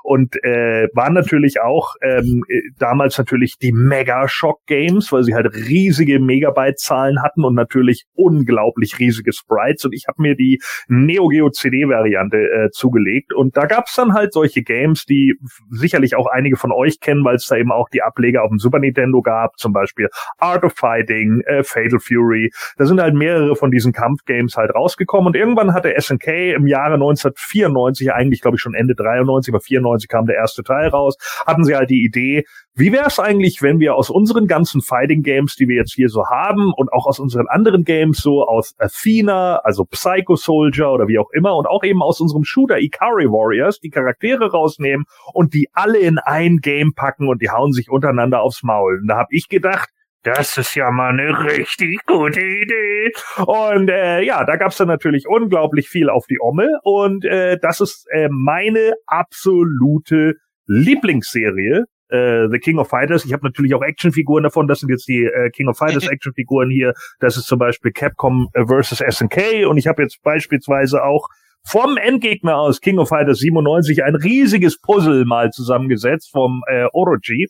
und äh, waren natürlich auch ähm, äh, damals natürlich die Mega Shock Games, weil sie halt riesige Megabyte-Zahlen hatten und natürlich unglaublich riesige Sprites. Und ich habe mir die Neo Geo CD-Variante äh, zugelegt und da gab's dann halt solche Games, die sicherlich auch einige von euch kennen, weil es da eben auch die Ableger auf dem Super Nintendo gab, zum Beispiel Art of Fighting, äh, Fatal Fury. Da sind halt mehrere von diesen Kampfgames halt rausgekommen und irgendwann hatte SNK im Jahre 1994, eigentlich glaube ich schon Ende 93, aber 94 1995 kam der erste Teil raus, hatten sie halt die Idee, wie wäre es eigentlich, wenn wir aus unseren ganzen Fighting Games, die wir jetzt hier so haben und auch aus unseren anderen Games, so aus Athena, also Psycho Soldier oder wie auch immer und auch eben aus unserem Shooter Ikari Warriors die Charaktere rausnehmen und die alle in ein Game packen und die hauen sich untereinander aufs Maul. Und da habe ich gedacht, das ist ja mal eine richtig gute Idee. Und äh, ja, da gab's dann natürlich unglaublich viel auf die Omme. Und äh, das ist äh, meine absolute Lieblingsserie. Äh, The King of Fighters. Ich habe natürlich auch Actionfiguren davon. Das sind jetzt die äh, King of Fighters Actionfiguren hier. Das ist zum Beispiel Capcom äh, versus SNK. Und ich habe jetzt beispielsweise auch vom Endgegner aus King of Fighters 97 ein riesiges Puzzle mal zusammengesetzt vom äh, Orochi.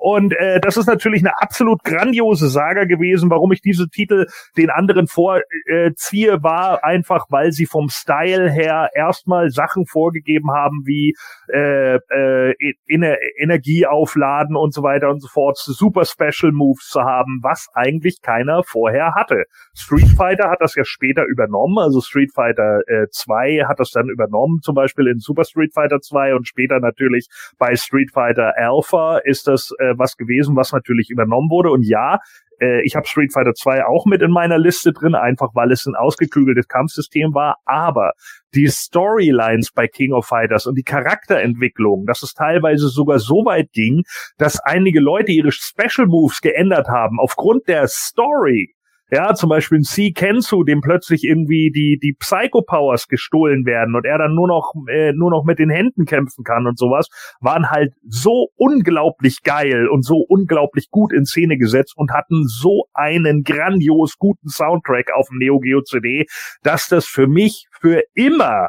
Und äh, das ist natürlich eine absolut grandiose Saga gewesen. Warum ich diese Titel den anderen vorziehe, war einfach, weil sie vom Style her erstmal Sachen vorgegeben haben wie äh, äh, Ener Energie aufladen und so weiter und so fort, super Special Moves zu haben, was eigentlich keiner vorher hatte. Street Fighter hat das ja später übernommen, also Street Fighter äh, 2 hat das dann übernommen, zum Beispiel in Super Street Fighter 2 und später natürlich bei Street Fighter Alpha ist das äh, was gewesen, was natürlich übernommen wurde. Und ja, äh, ich habe Street Fighter 2 auch mit in meiner Liste drin, einfach weil es ein ausgeklügeltes Kampfsystem war. Aber die Storylines bei King of Fighters und die Charakterentwicklung, dass es teilweise sogar so weit ging, dass einige Leute ihre Special Moves geändert haben aufgrund der Story. Ja, zum Beispiel ein C. Kensu, dem plötzlich irgendwie die, die Psycho-Powers gestohlen werden und er dann nur noch, äh, nur noch mit den Händen kämpfen kann und sowas, waren halt so unglaublich geil und so unglaublich gut in Szene gesetzt und hatten so einen grandios guten Soundtrack auf dem Neo Geo CD, dass das für mich für immer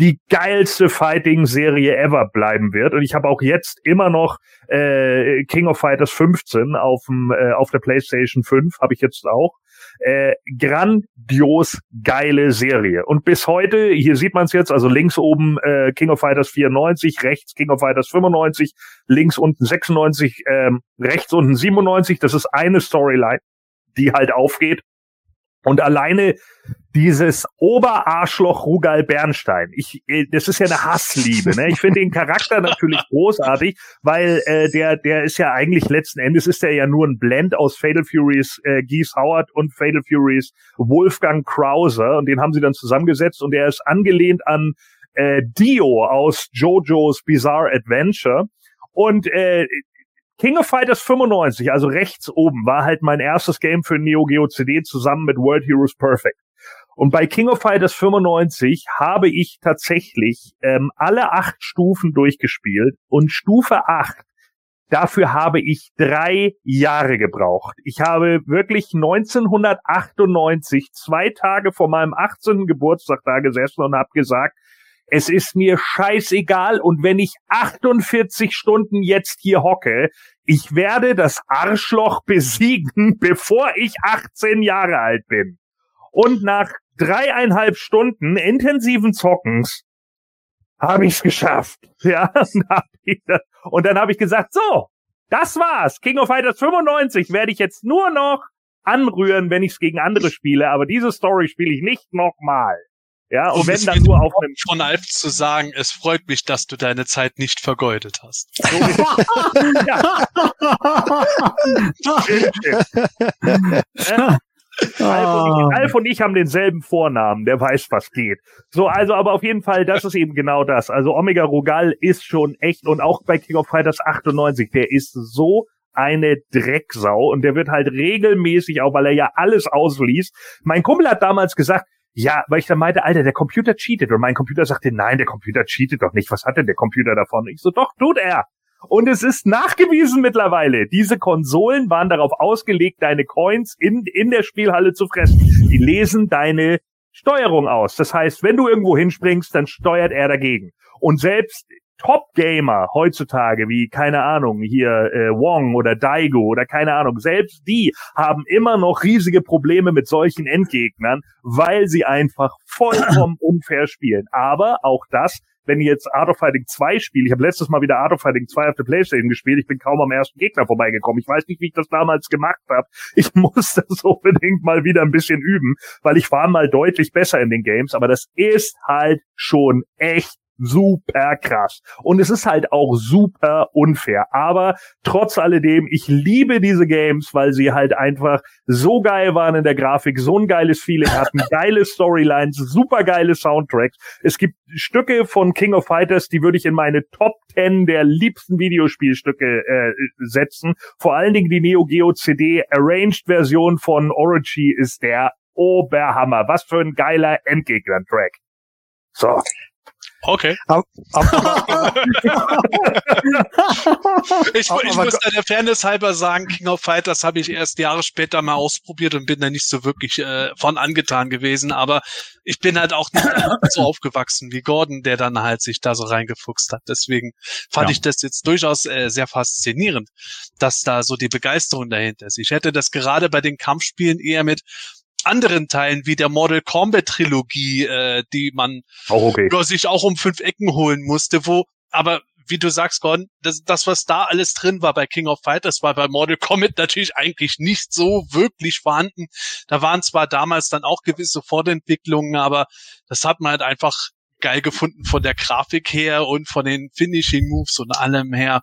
die geilste Fighting-Serie ever bleiben wird. Und ich habe auch jetzt immer noch äh, King of Fighters 15 auf, dem, äh, auf der PlayStation 5, habe ich jetzt auch. Äh, grandios geile Serie. Und bis heute, hier sieht man es jetzt, also links oben äh, King of Fighters 94, rechts King of Fighters 95, links unten 96, ähm, rechts unten 97. Das ist eine Storyline, die halt aufgeht. Und alleine dieses Oberarschloch Rugal Bernstein, ich, äh, das ist ja eine Hassliebe. Ne? Ich finde den Charakter natürlich großartig, weil äh, der, der ist ja eigentlich letzten Endes ist er ja nur ein Blend aus Fatal Furies äh, Geese Howard und Fatal Furies Wolfgang Krauser und den haben sie dann zusammengesetzt und der ist angelehnt an äh, Dio aus JoJo's Bizarre Adventure. Und äh, King of Fighters 95, also rechts oben, war halt mein erstes Game für Neo Geo CD zusammen mit World Heroes Perfect. Und bei King of Fighters 95 habe ich tatsächlich ähm, alle acht Stufen durchgespielt und Stufe 8 Dafür habe ich drei Jahre gebraucht. Ich habe wirklich 1998, zwei Tage vor meinem 18. Geburtstag da gesessen und habe gesagt, es ist mir scheißegal und wenn ich 48 Stunden jetzt hier hocke, ich werde das Arschloch besiegen, bevor ich 18 Jahre alt bin. Und nach dreieinhalb Stunden intensiven Zockens habe ich es geschafft. Ja, und dann habe ich gesagt, so, das war's. King of Fighters 95 werde ich jetzt nur noch anrühren, wenn ich es gegen andere spiele, aber diese Story spiele ich nicht nochmal. Ja, und um wenn dann nur auf einem von Alf zu sagen, es freut mich, dass du deine Zeit nicht vergeudet hast. ja. Alf, und ich. Alf und ich haben denselben Vornamen, der weiß, was geht. So, also, aber auf jeden Fall, das ist eben genau das. Also Omega Rogal ist schon echt und auch bei King of Fighters 98, der ist so eine Drecksau und der wird halt regelmäßig, auch weil er ja alles ausliest. Mein Kumpel hat damals gesagt, ja, weil ich dann meinte, Alter, der Computer cheatet. Und mein Computer sagte, nein, der Computer cheatet doch nicht. Was hat denn der Computer davon? Ich so, doch, tut er. Und es ist nachgewiesen mittlerweile. Diese Konsolen waren darauf ausgelegt, deine Coins in, in der Spielhalle zu fressen. Die lesen deine Steuerung aus. Das heißt, wenn du irgendwo hinspringst, dann steuert er dagegen. Und selbst Top-Gamer heutzutage, wie, keine Ahnung, hier äh, Wong oder Daigo oder keine Ahnung, selbst die haben immer noch riesige Probleme mit solchen Endgegnern, weil sie einfach vollkommen unfair spielen. Aber auch das wenn ich jetzt Art of Fighting 2 spiele, ich habe letztes Mal wieder Art of Fighting 2 auf der Playstation gespielt, ich bin kaum am ersten Gegner vorbeigekommen. Ich weiß nicht, wie ich das damals gemacht habe. Ich muss das unbedingt mal wieder ein bisschen üben, weil ich war mal deutlich besser in den Games, aber das ist halt schon echt super krass. Und es ist halt auch super unfair. Aber trotz alledem, ich liebe diese Games, weil sie halt einfach so geil waren in der Grafik, so ein geiles Feeling hatten, geile Storylines, super geile Soundtracks. Es gibt Stücke von King of Fighters, die würde ich in meine Top 10 der liebsten Videospielstücke äh, setzen. Vor allen Dingen die Neo Geo CD Arranged Version von Orochi ist der Oberhammer. Was für ein geiler Endgegner-Track. So. Okay. ich, ich muss da der Fairness halber sagen, King of Fighters habe ich erst Jahre später mal ausprobiert und bin da nicht so wirklich äh, von angetan gewesen. Aber ich bin halt auch nicht so aufgewachsen wie Gordon, der dann halt sich da so reingefuchst hat. Deswegen fand ja. ich das jetzt durchaus äh, sehr faszinierend, dass da so die Begeisterung dahinter ist. Ich hätte das gerade bei den Kampfspielen eher mit anderen Teilen wie der Mortal Kombat Trilogie, äh, die man auch okay. sich auch um fünf Ecken holen musste, wo, aber wie du sagst, Gordon, das, das, was da alles drin war bei King of Fighters, war bei Mortal Kombat natürlich eigentlich nicht so wirklich vorhanden. Da waren zwar damals dann auch gewisse Fortentwicklungen, aber das hat man halt einfach geil gefunden von der Grafik her und von den Finishing Moves und allem her.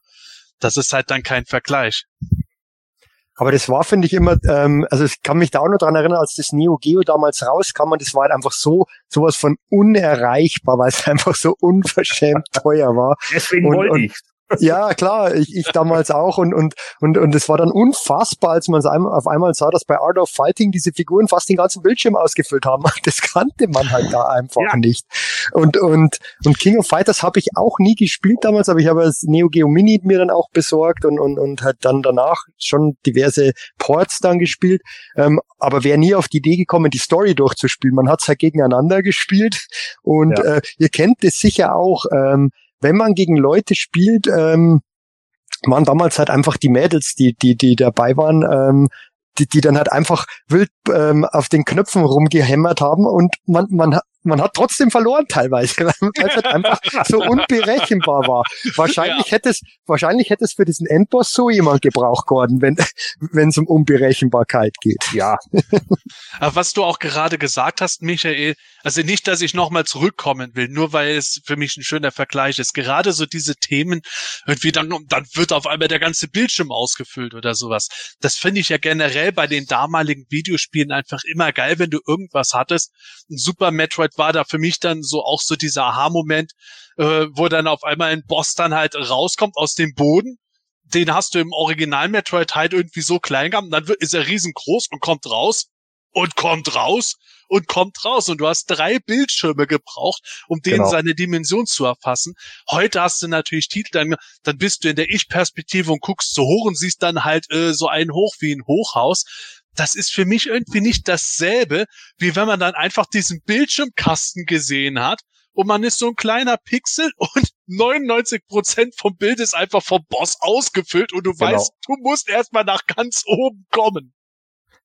Das ist halt dann kein Vergleich. Aber das war, finde ich, immer, ähm, also ich kann mich da auch noch dran erinnern, als das Neo Geo damals rauskam und das war halt einfach so, sowas von unerreichbar, weil es einfach so unverschämt teuer war. Deswegen Und- wollte und- ich. Ja, klar, ich, ich damals auch und und und und es war dann unfassbar, als man es auf einmal sah, dass bei Art of Fighting diese Figuren fast den ganzen Bildschirm ausgefüllt haben. Das kannte man halt da einfach Ja. nicht. Und und und King of Fighters habe ich auch nie gespielt damals, aber ich habe das Neo Geo Mini mir dann auch besorgt und und und halt dann danach schon diverse Ports dann gespielt. Ähm, aber wäre nie auf die Idee gekommen, die Story durchzuspielen. Man hat es halt gegeneinander gespielt und Ja. äh, ihr kennt es sicher auch. Ähm, wenn man gegen Leute spielt, ähm, waren damals halt einfach die Mädels, die, die, die dabei waren, ähm, die, die dann halt einfach wild ähm, auf den Knöpfen rumgehämmert haben und man, man, man hat trotzdem verloren teilweise, weil es halt einfach so unberechenbar war. Wahrscheinlich hätte es, wahrscheinlich hätte es für diesen Endboss so jemand gebraucht, Gordon, wenn wenn es um Unberechenbarkeit geht. Ja, Aber was du auch gerade gesagt hast, Michael, also nicht, dass ich nochmal zurückkommen will, nur weil es für mich ein schöner Vergleich ist. Gerade so diese Themen, irgendwie dann, dann wird auf einmal der ganze Bildschirm ausgefüllt oder sowas. Das finde ich ja generell bei den damaligen Videospielen einfach immer geil, wenn du irgendwas hattest. Ein Super Metroid war da für mich dann so auch so dieser Aha-Moment, äh, wo dann auf einmal ein Boss dann halt rauskommt aus dem Boden den hast du im Original Metroid halt irgendwie so klein gehabt, und dann wird, ist er riesengroß und kommt raus und kommt raus und kommt raus und du hast drei Bildschirme gebraucht, um denen Genau. seine Dimension zu erfassen. Heute hast du natürlich Titel, dann, dann bist du in der Ich-Perspektive und guckst so hoch und siehst dann halt äh, so einen hoch wie ein Hochhaus. Das ist für mich irgendwie nicht dasselbe, wie wenn man dann einfach diesen Bildschirmkasten gesehen hat und man ist so ein kleiner Pixel und 99 Prozent vom Bild ist einfach vom Boss ausgefüllt und du Genau. weißt, du musst erstmal nach ganz oben kommen.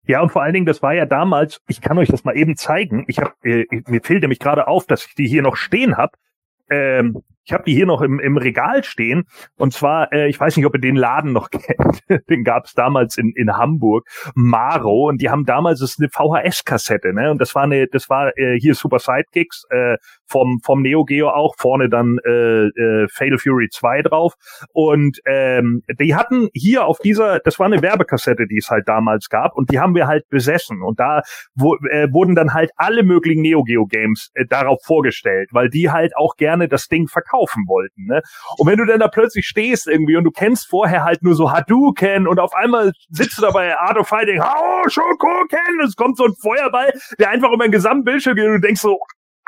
Ja, und vor allen Dingen, das war ja damals, ich kann euch das mal eben zeigen. Ich hab, äh, mir fehlt nämlich gerade auf, dass ich die hier noch stehen habe. Ähm, ich habe die hier noch im, im Regal stehen. Und zwar, äh, ich weiß nicht, ob ihr den Laden noch kennt. den gab es damals in, in Hamburg, Maro. Und die haben damals das ist eine VHS-Kassette, ne? Und das war eine, das war äh, hier Super Sidekicks äh, vom vom Neo Geo auch vorne dann äh, äh, Fatal Fury 2 drauf. Und ähm, die hatten hier auf dieser, das war eine Werbekassette, die es halt damals gab, und die haben wir halt besessen. Und da wo, äh, wurden dann halt alle möglichen Neo Geo Games äh, darauf vorgestellt, weil die halt auch gerne das Ding verkaufen wollten. Ne? Und wenn du dann da plötzlich stehst irgendwie und du kennst vorher halt nur so Hadouken und auf einmal sitzt du da bei Art of Fighting, oh, Schokoken, es kommt so ein Feuerball, der einfach über den gesamten Bildschirm geht und du denkst so,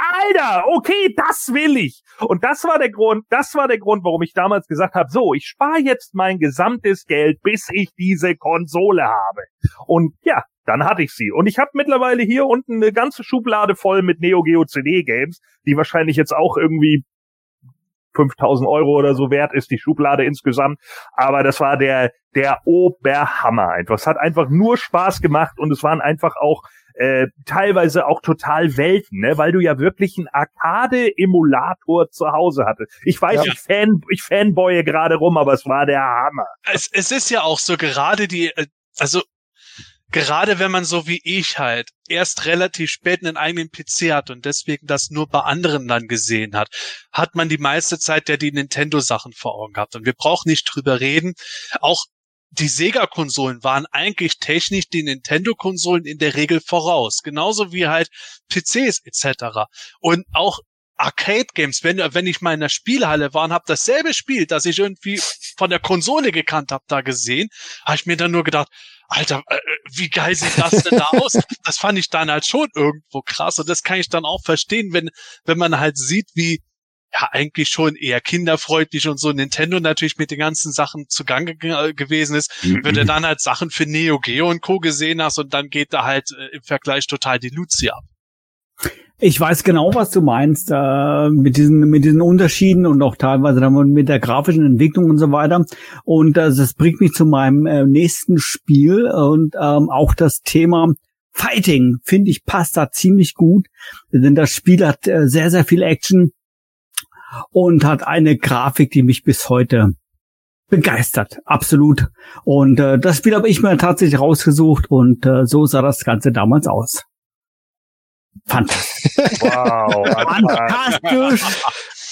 Alter, okay, das will ich. Und das war der Grund, das war der Grund, warum ich damals gesagt habe, so, ich spare jetzt mein gesamtes Geld, bis ich diese Konsole habe. Und ja, dann hatte ich sie. Und ich habe mittlerweile hier unten eine ganze Schublade voll mit Neo Geo CD Games, die wahrscheinlich jetzt auch irgendwie 5000 Euro oder so wert ist, die Schublade insgesamt. Aber das war der, der Oberhammer einfach. Es hat einfach nur Spaß gemacht und es waren einfach auch äh, teilweise auch total Welten, ne? weil du ja wirklich einen Arcade-Emulator zu Hause hattest. Ich weiß, Ja. ich, fan, ich fanboye gerade rum, aber es war der Hammer. Es, es ist ja auch so gerade die, äh, also gerade wenn man so wie ich halt erst relativ spät einen eigenen PC hat und deswegen das nur bei anderen dann gesehen hat, hat man die meiste Zeit ja die Nintendo-Sachen vor Augen gehabt. Und wir brauchen nicht drüber reden. Auch die Sega-Konsolen waren eigentlich technisch die Nintendo-Konsolen in der Regel voraus. Genauso wie halt PCs etc. Und auch Arcade-Games, wenn, wenn ich mal in der Spielhalle war und habe dasselbe Spiel, das ich irgendwie von der Konsole gekannt habe, da gesehen, habe ich mir dann nur gedacht, Alter, äh, wie geil sieht das denn da aus? Das fand ich dann halt schon irgendwo krass und das kann ich dann auch verstehen, wenn, wenn man halt sieht, wie ja eigentlich schon eher kinderfreundlich und so Nintendo natürlich mit den ganzen Sachen zugange ge gewesen ist, wenn du dann halt Sachen für Neo Geo und Co. gesehen hast und dann geht da halt äh, im Vergleich total die Luzi ab. Ich weiß genau, was du meinst äh, mit diesen mit diesen Unterschieden und auch teilweise dann mit der grafischen Entwicklung und so weiter. Und äh, das bringt mich zu meinem äh, nächsten Spiel und ähm, auch das Thema Fighting finde ich passt da ziemlich gut, denn das Spiel hat äh, sehr sehr viel Action und hat eine Grafik, die mich bis heute begeistert, absolut. Und äh, das Spiel habe ich mir tatsächlich rausgesucht und äh, so sah das Ganze damals aus. Fantastisch. Wow. Fantastisch.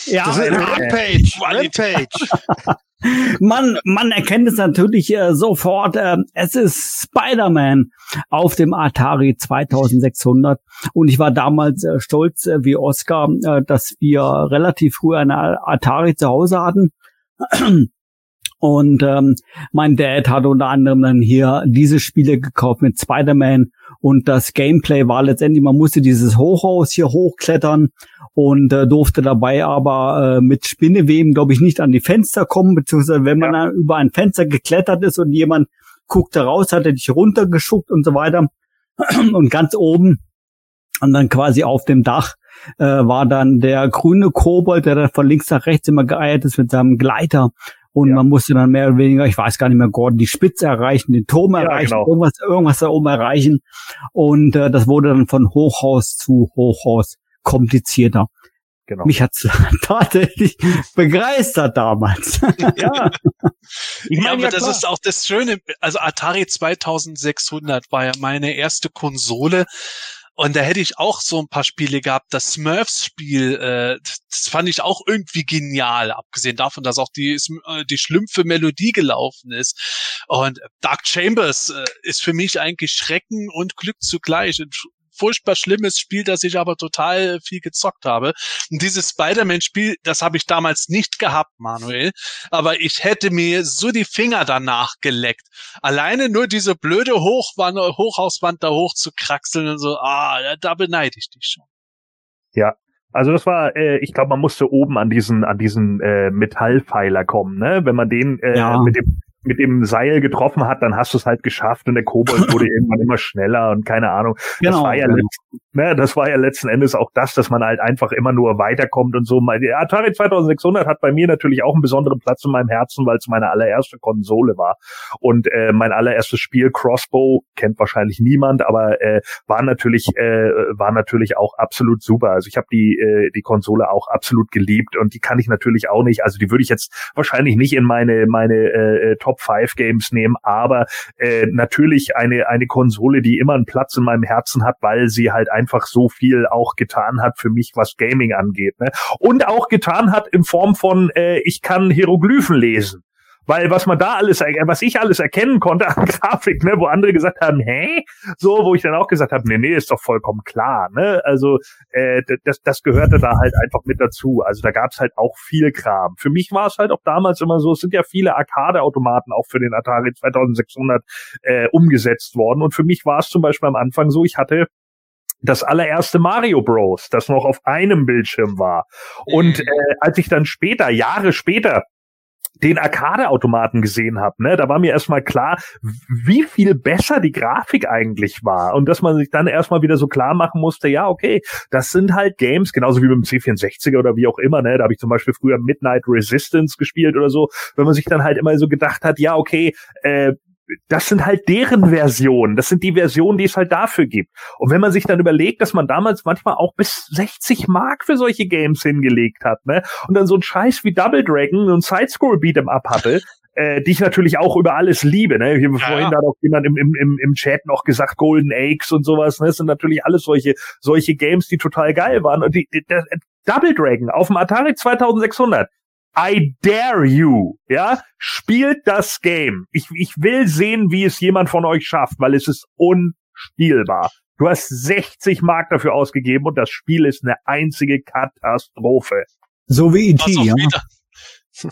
Ja, Das ist ja. Rampage. Rampage. man, man erkennt es natürlich äh, sofort. Äh, es ist Spider-Man auf dem Atari 2600. Und ich war damals äh, stolz äh, wie Oscar, äh, dass wir relativ früh eine Atari zu Hause hatten. Und ähm, mein Dad hat unter anderem dann hier diese Spiele gekauft mit Spider-Man und das Gameplay war letztendlich, man musste dieses Hochhaus hier hochklettern und äh, durfte dabei aber äh, mit Spinneweben, glaube ich, nicht an die Fenster kommen, beziehungsweise wenn man ja. dann über ein Fenster geklettert ist und jemand guckte raus, hat er dich runtergeschuckt und so weiter. Und ganz oben und dann quasi auf dem Dach äh, war dann der grüne Kobold, der dann von links nach rechts immer geeiert ist mit seinem Gleiter. Und ja. man musste dann mehr oder weniger, ich weiß gar nicht mehr, Gordon, die Spitze erreichen, den Turm ja, erreichen, genau. irgendwas, irgendwas da oben erreichen. Und äh, das wurde dann von Hochhaus zu Hochhaus komplizierter. Genau. Mich hat's tatsächlich begeistert damals. ja. Ich meine, ja, aber ja, das ist auch das Schöne. Also Atari 2600 war ja meine erste Konsole. Und da hätte ich auch so ein paar Spiele gehabt. Das Smurfs-Spiel, äh, das fand ich auch irgendwie genial, abgesehen davon, dass auch die, äh, die schlümpfe Melodie gelaufen ist. Und Dark Chambers äh, ist für mich eigentlich Schrecken und Glück zugleich furchtbar schlimmes Spiel, das ich aber total viel gezockt habe. Und dieses Spider-Man-Spiel, das habe ich damals nicht gehabt, Manuel. Aber ich hätte mir so die Finger danach geleckt. Alleine nur diese blöde Hochwand, Hochhauswand da hoch zu kraxeln und so, ah, da beneide ich dich schon. Ja, also das war, äh, ich glaube, man musste oben an diesen an diesen äh, Metallpfeiler kommen, ne? Wenn man den äh, ja. mit dem mit dem Seil getroffen hat, dann hast du es halt geschafft und der Kobold wurde irgendwann immer schneller und keine Ahnung. Genau, das war ja genau. ne, das war ja letzten Endes auch das, dass man halt einfach immer nur weiterkommt und so. Der Atari 2600 hat bei mir natürlich auch einen besonderen Platz in meinem Herzen, weil es meine allererste Konsole war und äh, mein allererstes Spiel Crossbow kennt wahrscheinlich niemand, aber äh, war natürlich äh, war natürlich auch absolut super. Also ich habe die äh, die Konsole auch absolut geliebt und die kann ich natürlich auch nicht. Also die würde ich jetzt wahrscheinlich nicht in meine meine äh, Top 5 Games nehmen, aber äh, natürlich eine, eine Konsole, die immer einen Platz in meinem Herzen hat, weil sie halt einfach so viel auch getan hat für mich, was Gaming angeht. Ne? Und auch getan hat in Form von, äh, ich kann Hieroglyphen lesen. Weil was man da alles, was ich alles erkennen konnte an Grafik, ne, wo andere gesagt haben, hä? So, wo ich dann auch gesagt habe, nee, nee, ist doch vollkommen klar, ne? Also äh, das, das gehörte da halt einfach mit dazu. Also da gab's halt auch viel Kram. Für mich war es halt auch damals immer so, es sind ja viele Arcade-Automaten auch für den Atari 2600 äh, umgesetzt worden. Und für mich war es zum Beispiel am Anfang so, ich hatte das allererste Mario Bros, das noch auf einem Bildschirm war. Und mhm. äh, als ich dann später, Jahre später, den Arcade-Automaten gesehen habe, ne, da war mir erstmal klar, wie viel besser die Grafik eigentlich war. Und dass man sich dann erstmal wieder so klar machen musste, ja, okay, das sind halt Games, genauso wie beim C64er oder wie auch immer, ne, da habe ich zum Beispiel früher Midnight Resistance gespielt oder so, wenn man sich dann halt immer so gedacht hat, ja, okay, äh, das sind halt deren Versionen. Das sind die Versionen, die es halt dafür gibt. Und wenn man sich dann überlegt, dass man damals manchmal auch bis 60 Mark für solche Games hingelegt hat, ne? Und dann so ein Scheiß wie Double Dragon und Sidescroll Beat'em Up hatte, äh, die ich natürlich auch über alles liebe. Ne? Hier ja, vorhin ja. hat auch jemand im, im, im, im Chat noch gesagt, Golden Eggs und sowas. Ne? Das sind natürlich alles solche, solche Games, die total geil waren. Und die, die, der, Double Dragon auf dem Atari 2600 I dare you, ja, spielt das Game. Ich, ich will sehen, wie es jemand von euch schafft, weil es ist unspielbar. Du hast 60 Mark dafür ausgegeben und das Spiel ist eine einzige Katastrophe. So wie E.T., ja.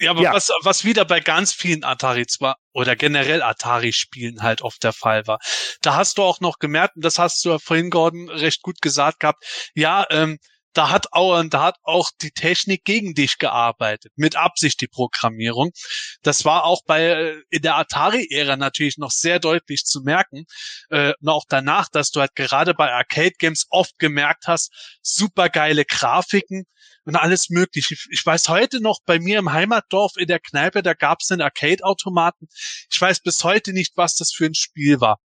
Ja, aber ja. Was, was wieder bei ganz vielen Atari zwar oder generell Atari-Spielen halt oft der Fall war. Da hast du auch noch gemerkt, und das hast du ja vorhin, Gordon, recht gut gesagt gehabt, ja, ähm, da hat auch, da hat auch die Technik gegen dich gearbeitet, mit Absicht die Programmierung. Das war auch bei äh, in der Atari-Ära natürlich noch sehr deutlich zu merken, äh, und auch danach, dass du halt gerade bei Arcade-Games oft gemerkt hast, super geile Grafiken und alles mögliche. Ich, weiß heute noch, bei mir im Heimatdorf in der Kneipe, da gab es einen Arcade-Automaten. Ich weiß bis heute nicht, was das für ein Spiel war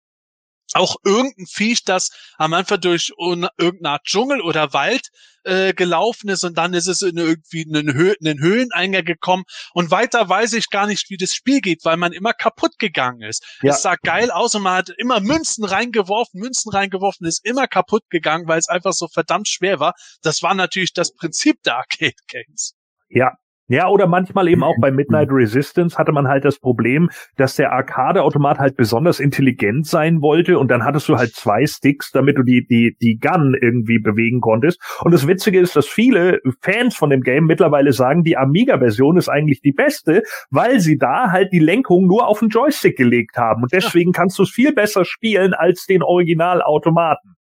auch irgendein Viech, das am Anfang durch irgendeine Art Dschungel oder Wald äh, gelaufen ist und dann ist es in irgendwie einen, Hö einen Höheneingang gekommen und weiter weiß ich gar nicht, wie das Spiel geht, weil man immer kaputt gegangen ist. Ja. Es sah geil aus und man hat immer Münzen reingeworfen, Münzen reingeworfen, ist immer kaputt gegangen, weil es einfach so verdammt schwer war. Das war natürlich das Prinzip der Arcade Games. Ja, Ja, oder manchmal eben auch bei Midnight Resistance hatte man halt das Problem, dass der Arcade-Automat halt besonders intelligent sein wollte und dann hattest du halt zwei Sticks, damit du die, die, die Gun irgendwie bewegen konntest. Und das Witzige ist, dass viele Fans von dem Game mittlerweile sagen, die Amiga-Version ist eigentlich die beste, weil sie da halt die Lenkung nur auf den Joystick gelegt haben. Und deswegen kannst du es viel besser spielen als den Originalautomaten.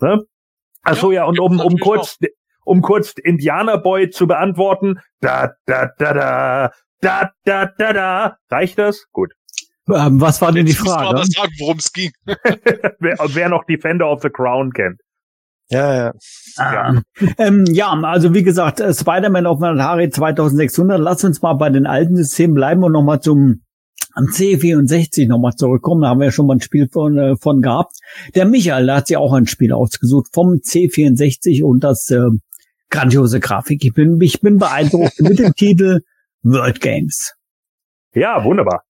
Ne? Achso, ja, und um, um kurz, um kurz Indianerboy zu beantworten. Da, da, da, da, da, da, da, da. Reicht das? Gut. Ähm, was war denn die Frage? Ich sagen, worum es ging. wer, wer noch Defender of the Crown kennt. Ja, ja. Ah. Ähm, ja, also wie gesagt, äh, Spider-Man auf Atari 2600. Lass uns mal bei den alten Systemen bleiben und nochmal zum am C64 nochmal zurückkommen. Da haben wir ja schon mal ein Spiel von, äh, von gehabt. Der Michael, der hat sich auch ein Spiel ausgesucht vom C64 und das äh, grandiose Grafik. Ich bin, ich bin beeindruckt mit dem Titel World Games. Ja, wunderbar.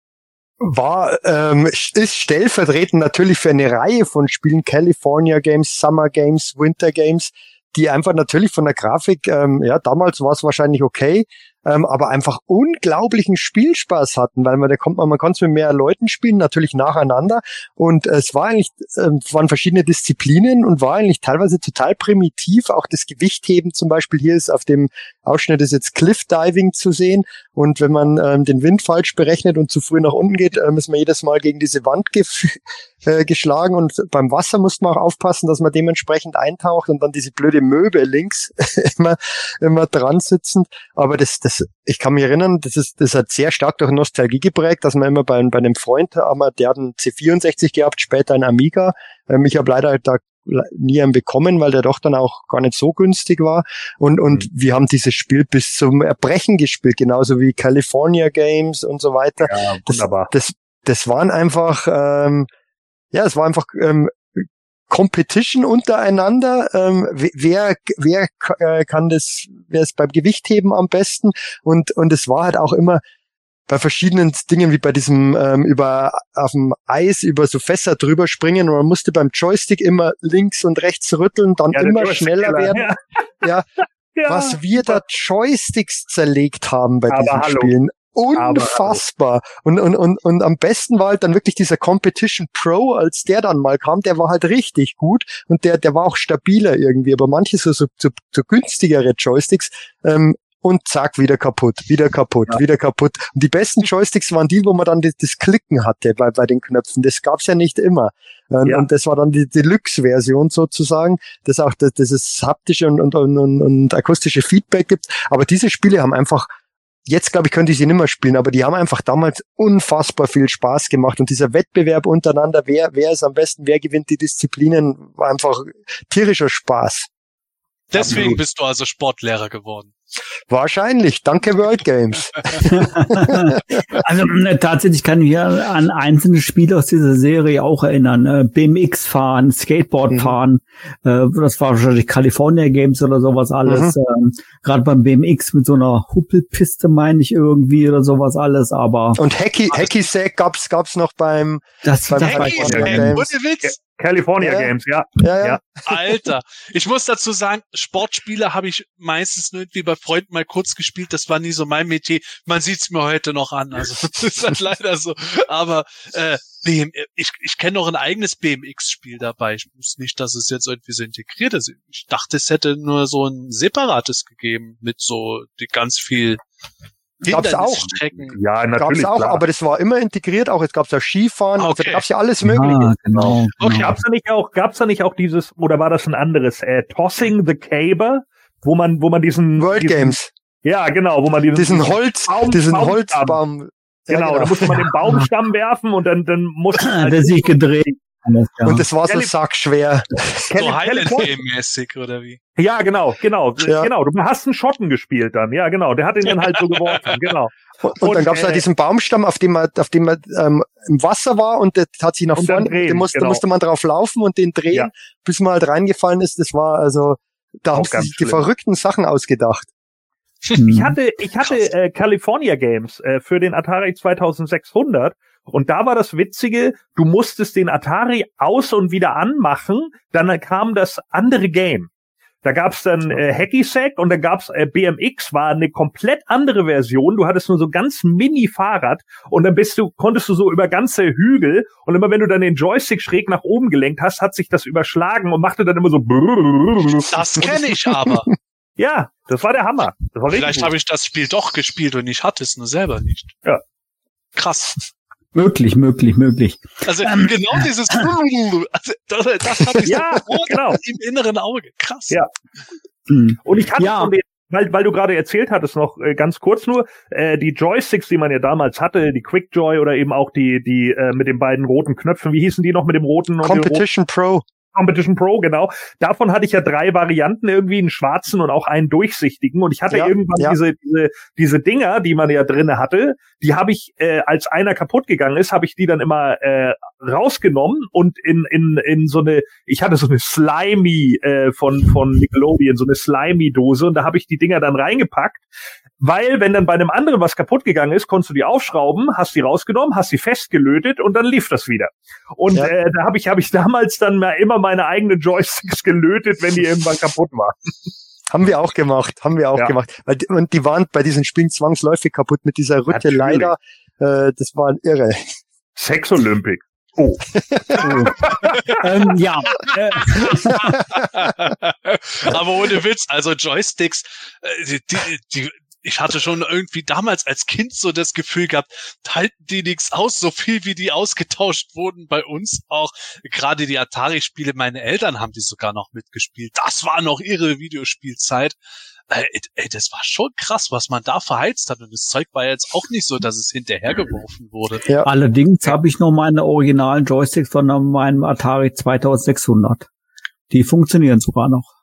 War, ähm, ist stellvertretend natürlich für eine Reihe von Spielen, California Games, Summer Games, Winter Games, die einfach natürlich von der Grafik, ähm, ja, damals war es wahrscheinlich okay, ähm, aber einfach unglaublichen Spielspaß hatten, weil man da kommt man, man konnte mit mehr Leuten spielen, natürlich nacheinander. Und äh, es war eigentlich, äh, waren verschiedene Disziplinen und war eigentlich teilweise total primitiv, auch das Gewichtheben zum Beispiel. Hier ist auf dem Ausschnitt ist jetzt Cliff Diving zu sehen. Und wenn man ähm, den Wind falsch berechnet und zu früh nach unten geht, äh, muss man jedes Mal gegen diese Wand ge äh, geschlagen. Und beim Wasser muss man auch aufpassen, dass man dementsprechend eintaucht und dann diese blöde Möwe links immer, immer dran sitzend. Aber das, das, ich kann mich erinnern, das ist, das hat sehr stark durch Nostalgie geprägt, dass man immer bei, bei einem Freund, aber der hat einen C64 gehabt, später ein Amiga. Ähm, ich habe leider da nie einen bekommen, weil der doch dann auch gar nicht so günstig war. Und, und mhm. wir haben dieses Spiel bis zum Erbrechen gespielt, genauso wie California Games und so weiter. Ja, wunderbar. Das, das, das waren einfach, ähm, ja, es war einfach ähm, Competition untereinander. Ähm, wer wer äh, kann das, wer ist beim Gewichtheben am besten? Und und es war halt auch immer bei verschiedenen Dingen wie bei diesem ähm, über auf dem Eis über so Fässer drüber springen und man musste beim Joystick immer links und rechts rütteln, dann ja, immer schneller werden. Ja. ja. ja. Was wir da Joysticks zerlegt haben bei Aber diesen hallo. Spielen. Unfassbar. Und, und, und, und am besten war halt dann wirklich dieser Competition Pro, als der dann mal kam, der war halt richtig gut und der, der war auch stabiler irgendwie. Aber manche so, so, so, so günstigere Joysticks, ähm, und zack, wieder kaputt, wieder kaputt, ja. wieder kaputt. Und die besten Joysticks waren die, wo man dann das, das Klicken hatte bei, bei den Knöpfen. Das gab's ja nicht immer. Und, ja. und das war dann die Deluxe-Version sozusagen, das auch das, das haptische und, und, und, und akustische Feedback gibt. Aber diese Spiele haben einfach Jetzt, glaube ich, könnte ich sie nicht mehr spielen, aber die haben einfach damals unfassbar viel Spaß gemacht. Und dieser Wettbewerb untereinander, wer, wer ist am besten, wer gewinnt die Disziplinen, war einfach tierischer Spaß. Deswegen Absolut. bist du also Sportlehrer geworden. Wahrscheinlich, danke World Games. also äh, tatsächlich kann ich mich an einzelne Spiele aus dieser Serie auch erinnern. Äh, BMX fahren, Skateboard mhm. fahren, äh, das war wahrscheinlich California Games oder sowas alles. Mhm. Ähm, Gerade beim BMX mit so einer Huppelpiste meine ich irgendwie oder sowas alles, aber. Und Hacky, Hacky Sack gab's, gab's noch beim, das, beim das Hacky Sack, ohne Witz. California ja. Games, ja. Ja, ja. Alter, ich muss dazu sagen, Sportspiele habe ich meistens nur irgendwie bei Freunden mal kurz gespielt. Das war nie so mein Metier. Man sieht's mir heute noch an. Also das ist halt leider so. Aber äh, BM, ich, ich kenne noch ein eigenes BMX-Spiel dabei. Ich wusste nicht, dass es jetzt irgendwie so integriert ist. Ich dachte, es hätte nur so ein separates gegeben mit so die ganz viel Gab's auch. Ja, natürlich. Gab's auch, klar. aber das war immer integriert, auch jetzt gab's ja Skifahren, okay. also da gab's ja alles mögliche. Ja, genau. Okay. genau. Gab's da nicht auch, gab's da nicht auch dieses, oder war das ein anderes, äh, Tossing the Cable, wo man, wo man diesen, World diesen, Games. Ja, genau, wo man diesen, diesen Holz, Baum, diesen Baumstamm. Holzbaum. Ja, genau, genau, da musste man den Baumstamm werfen und dann, dann musste man der sich gedreht. Und es war so sackschwer. So Highland mäßig oder wie? Ja, genau, genau, ja. genau. Du hast einen Schotten gespielt dann, ja, genau. Der hat ihn dann halt so geworfen, genau. Und, und dann gab es halt äh, diesen Baumstamm, auf dem man, auf dem man ähm, im Wasser war und der hat sich nach vorne, den musste, genau. musste man drauf laufen und den drehen, ja. bis man halt reingefallen ist. Das war also, da haben sie sich die verrückten Sachen ausgedacht. Ich hatte, ich hatte äh, California Games äh, für den Atari 2600 und da war das Witzige, du musstest den Atari aus und wieder anmachen, dann kam das andere Game. Da gab's dann äh, Hacky Sack und dann gab's äh, BMX, war eine komplett andere Version. Du hattest nur so ganz Mini-Fahrrad und dann bist du, konntest du so über ganze Hügel und immer wenn du dann den Joystick schräg nach oben gelenkt hast, hat sich das überschlagen und machte dann immer so. Das kenne ich aber. Ja, das war der Hammer. War Vielleicht habe ich das Spiel doch gespielt und ich hatte es nur selber nicht. Ja. Krass. Möglich, möglich, möglich. Also genau dieses also, das, das hatte ich Ja, genau. im inneren Auge. Krass. Ja. Hm. Und ich hatte Ja. von den, weil, weil du gerade erzählt hattest noch äh, ganz kurz nur, äh, die Joysticks, die man ja damals hatte, die Quickjoy oder eben auch die, die äh, mit den beiden roten Knöpfen, wie hießen die noch mit dem roten und dem roten Competition Pro. Competition Pro, genau. Davon hatte ich ja drei Varianten, irgendwie einen schwarzen und auch einen durchsichtigen. Und ich hatte Ja, irgendwann ja. diese, diese, diese Dinger, die man ja drinne hatte, die habe ich, äh, als einer kaputt gegangen ist, habe ich die dann immer äh, rausgenommen und in, in, in so eine, ich hatte so eine Slimy äh, von, von Nickelodeon, so eine Slimy-Dose und da habe ich die Dinger dann reingepackt. Weil, wenn dann bei einem anderen was kaputt gegangen ist, konntest du die aufschrauben, hast die rausgenommen, hast sie festgelötet und dann lief das wieder. Und Ja. äh, da habe ich, hab ich damals dann mal immer meine eigenen Joysticks gelötet, wenn die irgendwann kaputt waren. Haben wir auch gemacht, haben wir auch Ja. gemacht. Weil, und die waren bei diesen Spielen zwangsläufig kaputt mit dieser Rütte Natürlich. leider. Äh, das war irre. Sex Olympic. Oh. ähm, ja, Aber ohne Witz, also Joysticks, äh, die, die, die, ich hatte schon irgendwie damals als Kind so das Gefühl gehabt, halten die nichts aus, so viel wie die ausgetauscht wurden bei uns auch. Gerade die Atari-Spiele, meine Eltern haben die sogar noch mitgespielt. Das war noch ihre Videospielzeit. Äh, ey, das war schon krass, was man da verheizt hat. Und das Zeug war jetzt auch nicht so, dass es hinterhergeworfen wurde. Ja. allerdings habe ich noch meine originalen Joysticks von meinem Atari 2600. Die funktionieren sogar noch.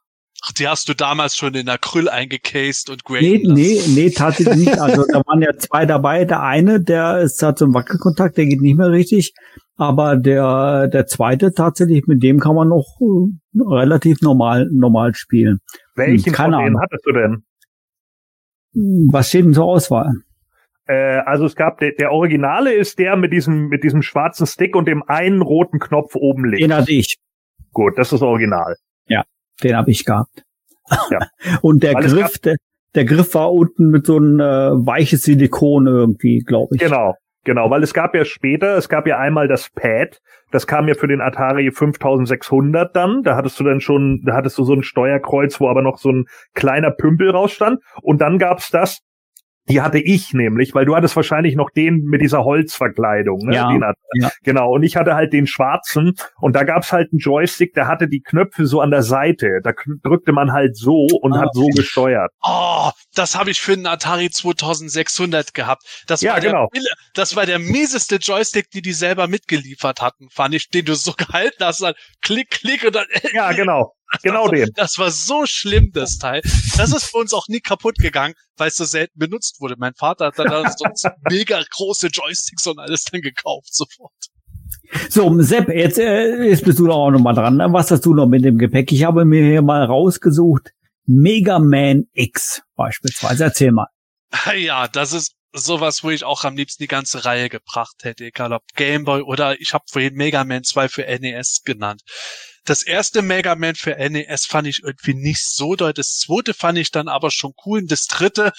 Ach, die hast du damals schon in Acryl eingecased und Nee, graden nee, nee, tatsächlich nicht. Also da waren ja zwei dabei. Der eine, der ist hat so einen Wackelkontakt, der geht nicht mehr richtig. Aber der, der zweite tatsächlich, mit dem kann man noch äh, relativ normal, normal spielen. Welchen keine von denen Ahnung. hattest du denn? Was steht denn zur Auswahl? Äh, also es gab der, der Originale ist der mit diesem mit diesem schwarzen Stick und dem einen roten Knopf oben links. Den hatte ich. Gut, das ist das Original. Den habe ich gehabt. Ja. Und der Weil es Griff, der, der Griff war unten mit so einem äh, weiches Silikon irgendwie, glaube ich. Genau, genau, weil es gab ja später, es gab ja einmal das Pad, das kam ja für den Atari 5600 dann, da hattest du dann schon, da hattest du so ein Steuerkreuz, wo aber noch so ein kleiner Pümpel rausstand und dann gab's das, die hatte ich nämlich, weil du hattest wahrscheinlich noch den mit dieser Holzverkleidung, ne? Ja, ja. Genau, und ich hatte halt den schwarzen und da gab's halt einen Joystick, der hatte die Knöpfe so an der Seite, da drückte man halt so und Ah, hat so gesteuert. Oh, das habe ich für einen Atari 2600 gehabt. Das Ja, war der, genau. Das war der mieseste Joystick, die die selber mitgeliefert hatten, fand ich, den du so gehalten hast, dann klick, klick und dann. Ja, genau, genau den. Das war so schlimm, das Teil. Das ist für uns auch nie kaputt gegangen, weil es so selten benutzt wurde. Mein Vater hat dann da so mega große Joysticks und alles dann gekauft sofort. So, Sepp, jetzt, äh, jetzt bist du doch auch noch mal dran. Was hast du noch mit dem Gepäck? Ich habe mir hier mal rausgesucht. Mega Man X beispielsweise. Erzähl mal. Ja, das ist sowas, wo ich auch am liebsten die ganze Reihe gebracht hätte, egal ob Gameboy oder ich habe vorhin Mega Man 2 für NES genannt. Das erste Mega Man für NES fand ich irgendwie nicht so doll. Das zweite fand ich dann aber schon cool. Und das dritte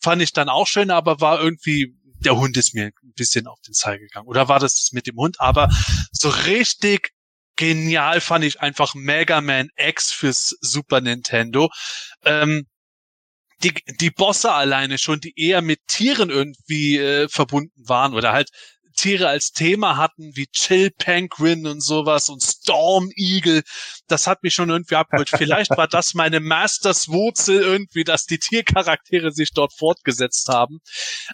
fand ich dann auch schön, aber war irgendwie, der Hund ist mir ein bisschen auf den Zeig gegangen. Oder war das das mit dem Hund? Aber so richtig genial fand ich einfach Mega Man X fürs Super Nintendo. Ähm, die, die Bosse alleine schon, die eher mit Tieren irgendwie äh, verbunden waren oder halt Tiere als Thema hatten, wie Chill Penguin und sowas und Storm Eagle, das hat mich schon irgendwie abgeholt. Vielleicht war das meine Masters Wurzel irgendwie, dass die Tiercharaktere sich dort fortgesetzt haben.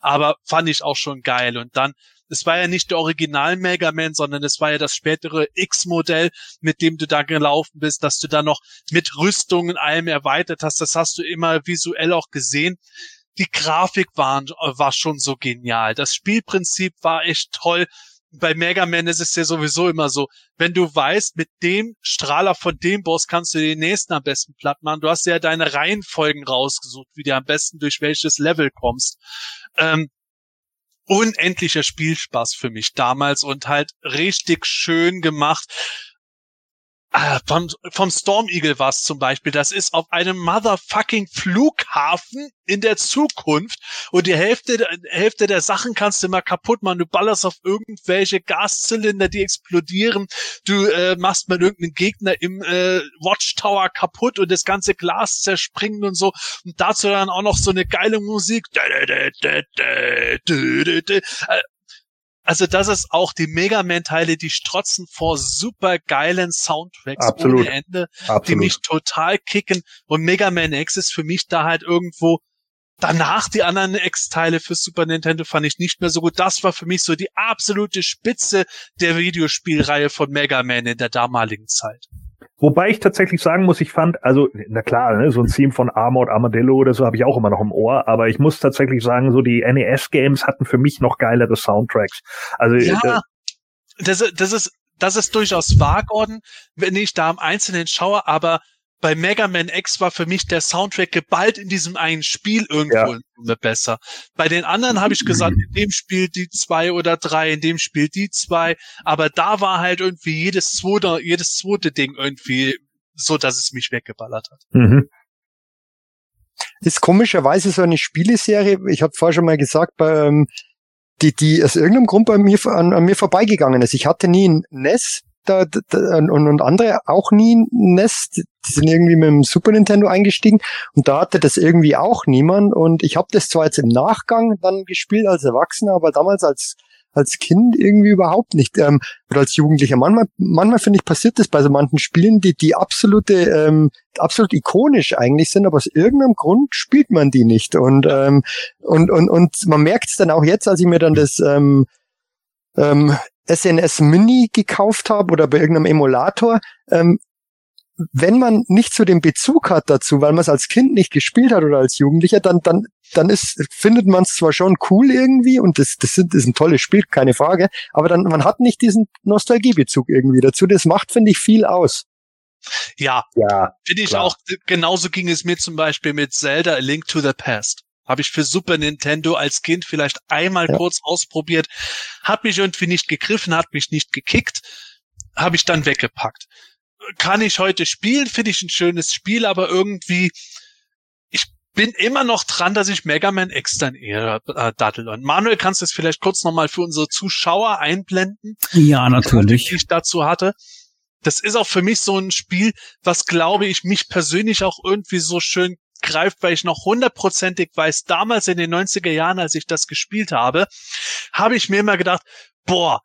Aber fand ich auch schon geil. Und dann, es war ja nicht der Original Mega Man, sondern es war ja das spätere X-Modell, mit dem du da gelaufen bist, dass du da noch mit Rüstungen allem erweitert hast. Das hast du immer visuell auch gesehen. Die Grafik war, war schon so genial. Das Spielprinzip war echt toll. Bei Mega Man ist es ja sowieso immer so, wenn du weißt, mit dem Strahler von dem Boss kannst du den nächsten am besten platt machen. Du hast ja deine Reihenfolgen rausgesucht, wie du am besten durch welches Level kommst. Ähm, unendlicher Spielspaß für mich damals und halt richtig schön gemacht Ah, vom, vom Storm Eagle war es zum Beispiel. Das ist auf einem motherfucking Flughafen in der Zukunft und die Hälfte, Hälfte der Sachen kannst du immer kaputt machen. Du ballerst auf irgendwelche Gaszylinder, die explodieren. Du äh, machst mal irgendeinen Gegner im äh, Watchtower kaputt und das ganze Glas zerspringt und so. Und dazu dann auch noch so eine geile Musik. Also das ist auch die Mega Man Teile, die strotzen vor super geilen Soundtracks Absolut. ohne Ende, Absolut. die mich total kicken. Und Mega Man X ist für mich da halt irgendwo danach die anderen X-Teile für Super Nintendo fand ich nicht mehr so gut. Das war für mich so die absolute Spitze der Videospielreihe von Mega Man in der damaligen Zeit. Wobei ich tatsächlich sagen muss, ich fand, also, na klar, ne, so ein Theme von Armored Armadillo oder so habe ich auch immer noch im Ohr, aber ich muss tatsächlich sagen, so die NES-Games hatten für mich noch geilere Soundtracks. Also, äh, Ja, das, ist- das ist, das ist durchaus wahr, Gordon, wenn ich da am Einzelnen schaue, aber bei Mega Man X war für mich der Soundtrack geballt in diesem einen Spiel irgendwo immer besser. Bei den anderen habe ich gesagt, in dem Spiel die zwei oder drei, in dem Spiel die zwei, aber da war halt irgendwie jedes zweite, jedes zweite Ding irgendwie so, dass es mich weggeballert hat. mhm. ist komischerweise so eine Spieleserie, ich habe vorher schon mal gesagt, bei, ähm, die, die aus irgendeinem Grund bei mir an, an mir vorbeigegangen ist. Ich hatte nie ein NES da, da, und, und andere auch nie NES. Die die sind irgendwie mit dem Super Nintendo eingestiegen und da hatte das irgendwie auch niemand. Und ich habe das zwar jetzt im Nachgang dann gespielt als Erwachsener, aber damals als als Kind irgendwie überhaupt nicht ähm, oder als Jugendlicher. Manchmal, manchmal finde ich passiert das bei so manchen Spielen, die die absolute, ähm, absolut ikonisch eigentlich sind, aber aus irgendeinem Grund spielt man die nicht und ähm, und und und man merkt es dann auch jetzt, als ich mir dann das ähm, ähm, SNS Mini gekauft habe oder bei irgendeinem Emulator. Ähm, wenn man nicht so den Bezug hat dazu, weil man es als Kind nicht gespielt hat oder als Jugendlicher, dann, dann, dann ist, findet man es zwar schon cool irgendwie und das, das, sind, das ist ein tolles Spiel, keine Frage, aber dann, man hat nicht diesen Nostalgiebezug irgendwie dazu. Das macht, finde ich, viel aus. Ja, ja, finde ich Klar. auch, genauso ging es mir zum Beispiel mit Zelda A Link to the Past. Habe ich für Super Nintendo als Kind vielleicht einmal Ja. kurz ausprobiert, hat mich irgendwie nicht gegriffen, hat mich nicht gekickt, habe ich dann weggepackt. Kann ich heute spielen, finde ich ein schönes Spiel, aber irgendwie, ich bin immer noch dran, dass ich Mega Man X dann eher äh, dattel. Und Manuel, kannst du es vielleicht kurz nochmal für unsere Zuschauer einblenden? Ja, die natürlich. ich dazu hatte. Das ist auch für mich so ein Spiel, was glaube ich mich persönlich auch irgendwie so schön greift, weil ich noch hundertprozentig weiß, damals in den 90er Jahren, als ich das gespielt habe, habe ich mir immer gedacht, boah,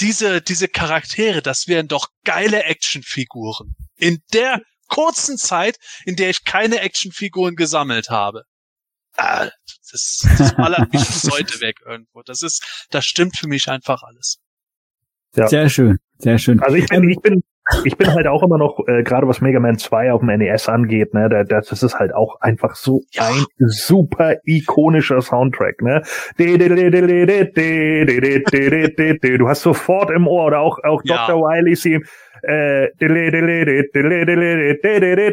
diese, diese Charaktere, das wären doch geile Actionfiguren. In der kurzen Zeit, in der ich keine Actionfiguren gesammelt habe. Ah, das, das ballert mich bis heute weg irgendwo. Das ist, das stimmt für mich einfach alles. Ja. Sehr schön, sehr schön. Also ich bin, ich bin, ich bin halt auch immer noch, äh, gerade was Mega Man 2 auf dem NES angeht, ne, da, das ist halt auch einfach so Ja. ein super ikonischer Soundtrack, ne? Du hast sofort im Ohr oder auch, auch Ja. Dr. Wily Theme. Äh,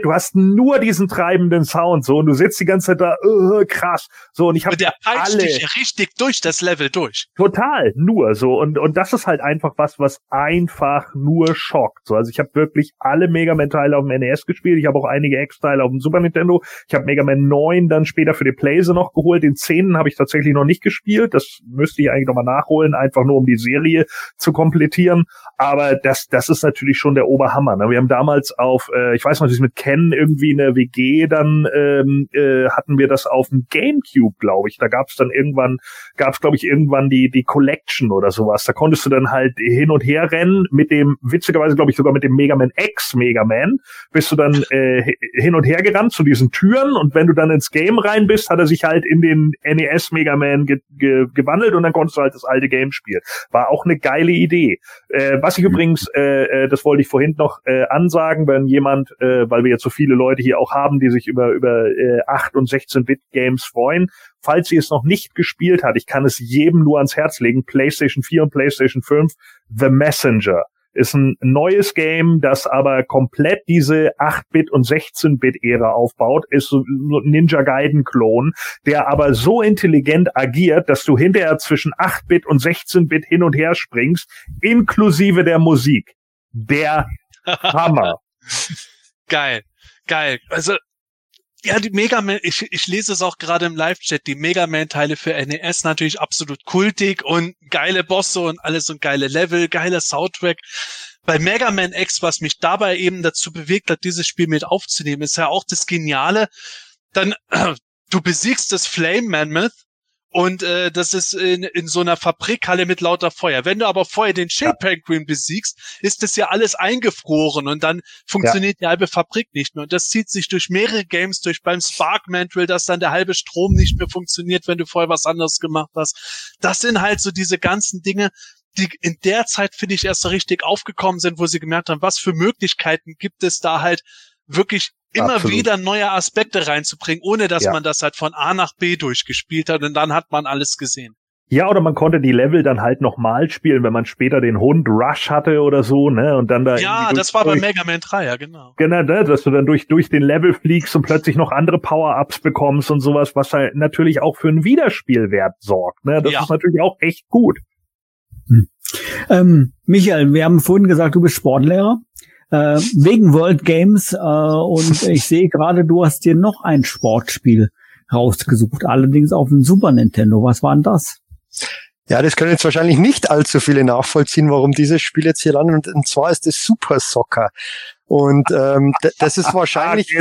du hast nur diesen treibenden Sound so und du sitzt die ganze Zeit da, äh, krass. So und ich habe der alle- dich richtig durch das Level durch. Total, nur so. Und, und das ist halt einfach was, was einfach nur schockt. So, also ich habe wirklich alle Mega Man-Teile auf dem NES gespielt. Ich habe auch einige X-Teile auf dem Super Nintendo. Ich habe Mega Man 9 dann später für die Playse noch geholt. Den 10. habe ich tatsächlich noch nicht gespielt. Das müsste ich eigentlich nochmal nachholen, einfach nur um die Serie zu komplettieren. Aber das, das ist natürlich schon der Oberhammer. Ne? Wir haben damals auf, äh, ich weiß noch, mit Ken irgendwie in der WG, dann ähm, äh, hatten wir das auf dem Gamecube, glaube ich. Da gab es dann irgendwann gab es, glaube ich, irgendwann die, die Collection oder sowas. Da konntest du dann halt hin und her rennen mit dem, witzigerweise, glaube ich, sogar mit dem Mega Man X Mega Man, bist du dann äh, hi- hin und her gerannt zu diesen Türen und wenn du dann ins Game rein bist, hat er sich halt in den NES Mega Man ge ge gewandelt und dann konntest du halt das alte Game spielen. War auch eine geile Idee. Äh, was ich übrigens, äh, äh, das wollte ich vorhin noch äh, ansagen, wenn jemand, äh, weil wir jetzt so viele Leute hier auch haben, die sich über, über äh, 8 und 16-Bit-Games freuen, falls ihr es noch nicht gespielt hat, ich kann es jedem nur ans Herz legen, PlayStation 4 und PlayStation 5, The Messenger. Ist ein neues Game, das aber komplett diese 8-Bit und 16-Bit-Ära aufbaut, ist so ein Ninja Gaiden-Klon, der aber so intelligent agiert, dass du hinterher zwischen 8-Bit und 16-Bit hin und her springst, inklusive der Musik. Der Hammer. Geil, geil. Also ja, die Mega Man, ich, ich lese es auch gerade im Live-Chat, die Mega Man-Teile für NES natürlich absolut kultig und geile Bosse und alles und geile Level, geiler Soundtrack. Bei Mega Man X, was mich dabei eben dazu bewegt hat, dieses Spiel mit aufzunehmen, ist ja auch das Geniale. Dann, äh, du besiegst das Flame Mammoth und äh, das ist in, in so einer Fabrikhalle mit lauter Feuer. Wenn du aber vorher den Chill Penguin besiegst, ist das ja alles eingefroren und dann funktioniert ja. die halbe Fabrik nicht mehr. Und das zieht sich durch mehrere Games durch. Beim Spark Mantle, dass dann der halbe Strom nicht mehr funktioniert, wenn du vorher was anderes gemacht hast. Das sind halt so diese ganzen Dinge, die in der Zeit, finde ich, erst so richtig aufgekommen sind, wo sie gemerkt haben, was für Möglichkeiten gibt es da halt wirklich immer Absolut. wieder neue Aspekte reinzubringen, ohne dass ja. man das halt von A nach B durchgespielt hat und dann hat man alles gesehen. Ja, oder man konnte die Level dann halt nochmal spielen, wenn man später den Hund Rush hatte oder so, ne? Und dann da. Ja, das war bei Mega Man 3, ja, genau. Genau, ne? dass du dann durch, durch den Level fliegst und plötzlich noch andere Power-Ups bekommst und sowas, was halt natürlich auch für einen Wiederspielwert sorgt, ne? Das ja. ist natürlich auch echt gut. Hm. Ähm, Michael, wir haben vorhin gesagt, du bist Sportlehrer äh, wegen World Games äh, und ich sehe gerade, du hast dir noch ein Sportspiel rausgesucht, allerdings auf dem Super Nintendo. Was war denn das? Ja, das können jetzt wahrscheinlich nicht allzu viele nachvollziehen, warum dieses Spiel jetzt hier landet. Und, zwar ist es Super Soccer. Und ähm, das ist wahrscheinlich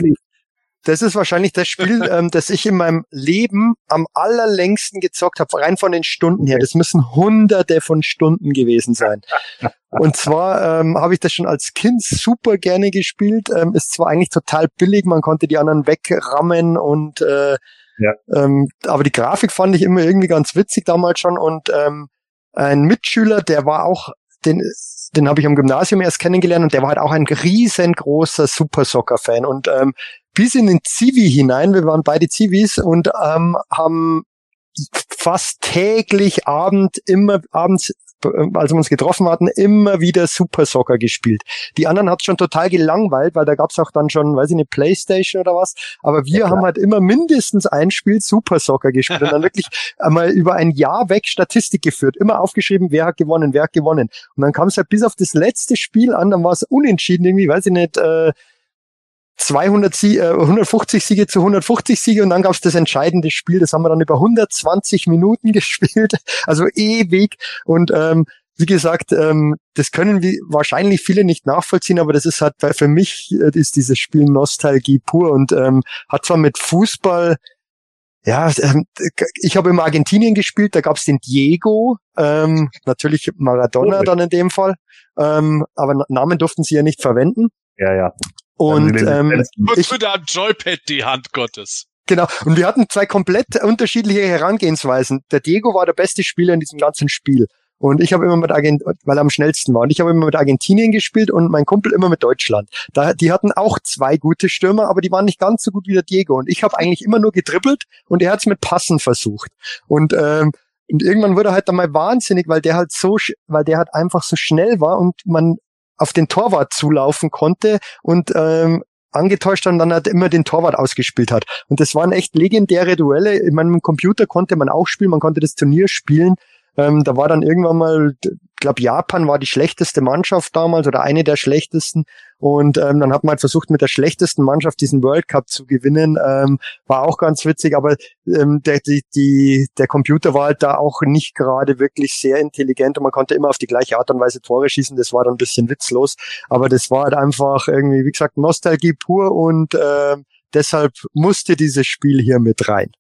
das ist wahrscheinlich das Spiel, ähm, das ich in meinem Leben am allerlängsten gezockt habe, rein von den Stunden her. Das müssen hunderte von Stunden gewesen sein. Und zwar ähm, habe ich das schon als Kind super gerne gespielt. Ähm, ist zwar eigentlich total billig, man konnte die anderen wegrammen und äh, ja. ähm, aber die Grafik fand ich immer irgendwie ganz witzig damals schon und ähm, ein Mitschüler, der war auch den den habe ich am Gymnasium erst kennengelernt und der war halt auch ein riesengroßer Super Soccer Fan und ähm, bis in den Zivi hinein. Wir waren beide Zivis und ähm, haben fast täglich Abend immer abends als wir uns getroffen hatten, immer wieder Super Soccer gespielt. Die anderen hat schon total gelangweilt, weil da gab's auch dann schon, weiß ich nicht, Playstation oder was. Aber wir ja, haben halt immer mindestens ein Spiel Super Soccer gespielt und dann wirklich einmal über ein Jahr weg Statistik geführt. Immer aufgeschrieben, wer hat gewonnen, wer hat gewonnen. Und dann kam es halt bis auf das letzte Spiel an, dann war es unentschieden irgendwie, weiß ich nicht, äh, 200 Sie äh, 150 Siege zu 150 Siege und dann gab es das entscheidende Spiel, das haben wir dann über 120 Minuten gespielt, also ewig und ähm, wie gesagt, ähm, das können wir wahrscheinlich viele nicht nachvollziehen, aber das ist halt für mich äh, ist dieses Spiel Nostalgie pur und ähm, hat zwar mit Fußball ja, ähm, ich habe in Argentinien gespielt, da gab's den Diego, ähm, natürlich Maradona dann in dem Fall, ähm, aber Namen durften sie ja nicht verwenden. Ja, ja. Und ähm, ich würde am Joypad die Hand Gottes. Genau. Und wir hatten zwei komplett unterschiedliche Herangehensweisen. Der Diego war der beste Spieler in diesem ganzen Spiel. Und ich habe immer mit Argent weil er am schnellsten war. Und ich habe immer mit Argentinien gespielt und mein Kumpel immer mit Deutschland. Da, die hatten auch zwei gute Stürmer, aber die waren nicht ganz so gut wie der Diego. Und ich habe eigentlich immer nur gedribbelt und er hat es mit Passen versucht. Und ähm, und irgendwann wurde er halt dann mal wahnsinnig, weil der halt so, weil der halt einfach so schnell war und man auf den Torwart zulaufen konnte und ähm, angetäuscht und dann halt immer den Torwart ausgespielt hat. Und das waren echt legendäre Duelle. In meinem Computer konnte man auch spielen, man konnte das Turnier spielen. Ähm, da war dann irgendwann mal, glaube Japan war die schlechteste Mannschaft damals oder eine der schlechtesten. Und ähm, dann hat man halt versucht, mit der schlechtesten Mannschaft diesen World Cup zu gewinnen. Ähm, war auch ganz witzig, aber ähm, der, die, die, der Computer war halt da auch nicht gerade wirklich sehr intelligent und man konnte immer auf die gleiche Art und Weise Tore schießen. Das war dann ein bisschen witzlos. Aber das war halt einfach irgendwie, wie gesagt, Nostalgie pur und äh, deshalb musste dieses Spiel hier mit rein.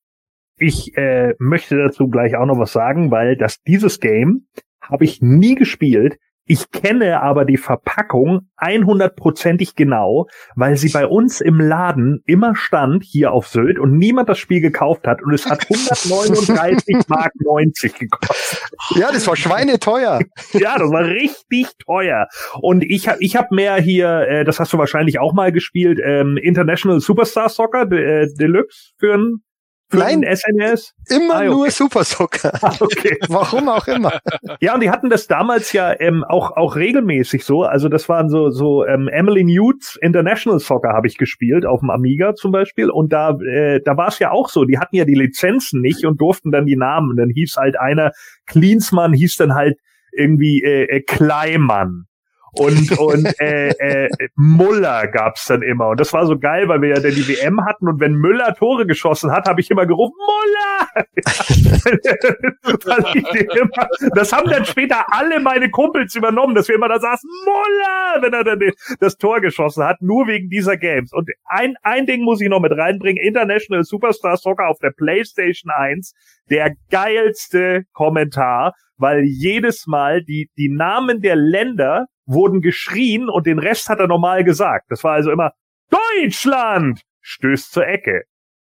Ich äh, möchte dazu gleich auch noch was sagen, weil das dieses Game habe ich nie gespielt. Ich kenne aber die Verpackung 100%ig genau, weil sie bei uns im Laden immer stand hier auf Sylt und niemand das Spiel gekauft hat und es hat 139 Mark 90 gekostet. Ja, das war schweineteuer. ja, das war richtig teuer. Und ich habe ich hab mehr hier, äh, das hast du wahrscheinlich auch mal gespielt, ähm, International Superstar Soccer äh, Deluxe für ein Nein, SNS? Immer ah, okay. nur Super Soccer. Ah, okay. Warum auch immer. Ja, und die hatten das damals ja ähm, auch auch regelmäßig so. Also das waren so so ähm, Emily Newts International Soccer habe ich gespielt auf dem Amiga zum Beispiel. Und da äh, da war es ja auch so. Die hatten ja die Lizenzen nicht und durften dann die Namen. Und dann hieß halt einer Cleansmann hieß dann halt irgendwie äh, äh, Kleimann. Und und äh, äh, Muller gab's dann immer. Und das war so geil, weil wir ja dann die WM hatten. Und wenn Müller Tore geschossen hat, habe ich immer gerufen Muller. immer, das haben dann später alle meine Kumpels übernommen, dass wir immer da saßen Muller, wenn er dann das Tor geschossen hat, nur wegen dieser Games. Und ein ein Ding muss ich noch mit reinbringen: International Superstar Soccer auf der PlayStation 1, der geilste Kommentar, weil jedes Mal die die Namen der Länder wurden geschrien und den Rest hat er normal gesagt. Das war also immer Deutschland stößt zur Ecke.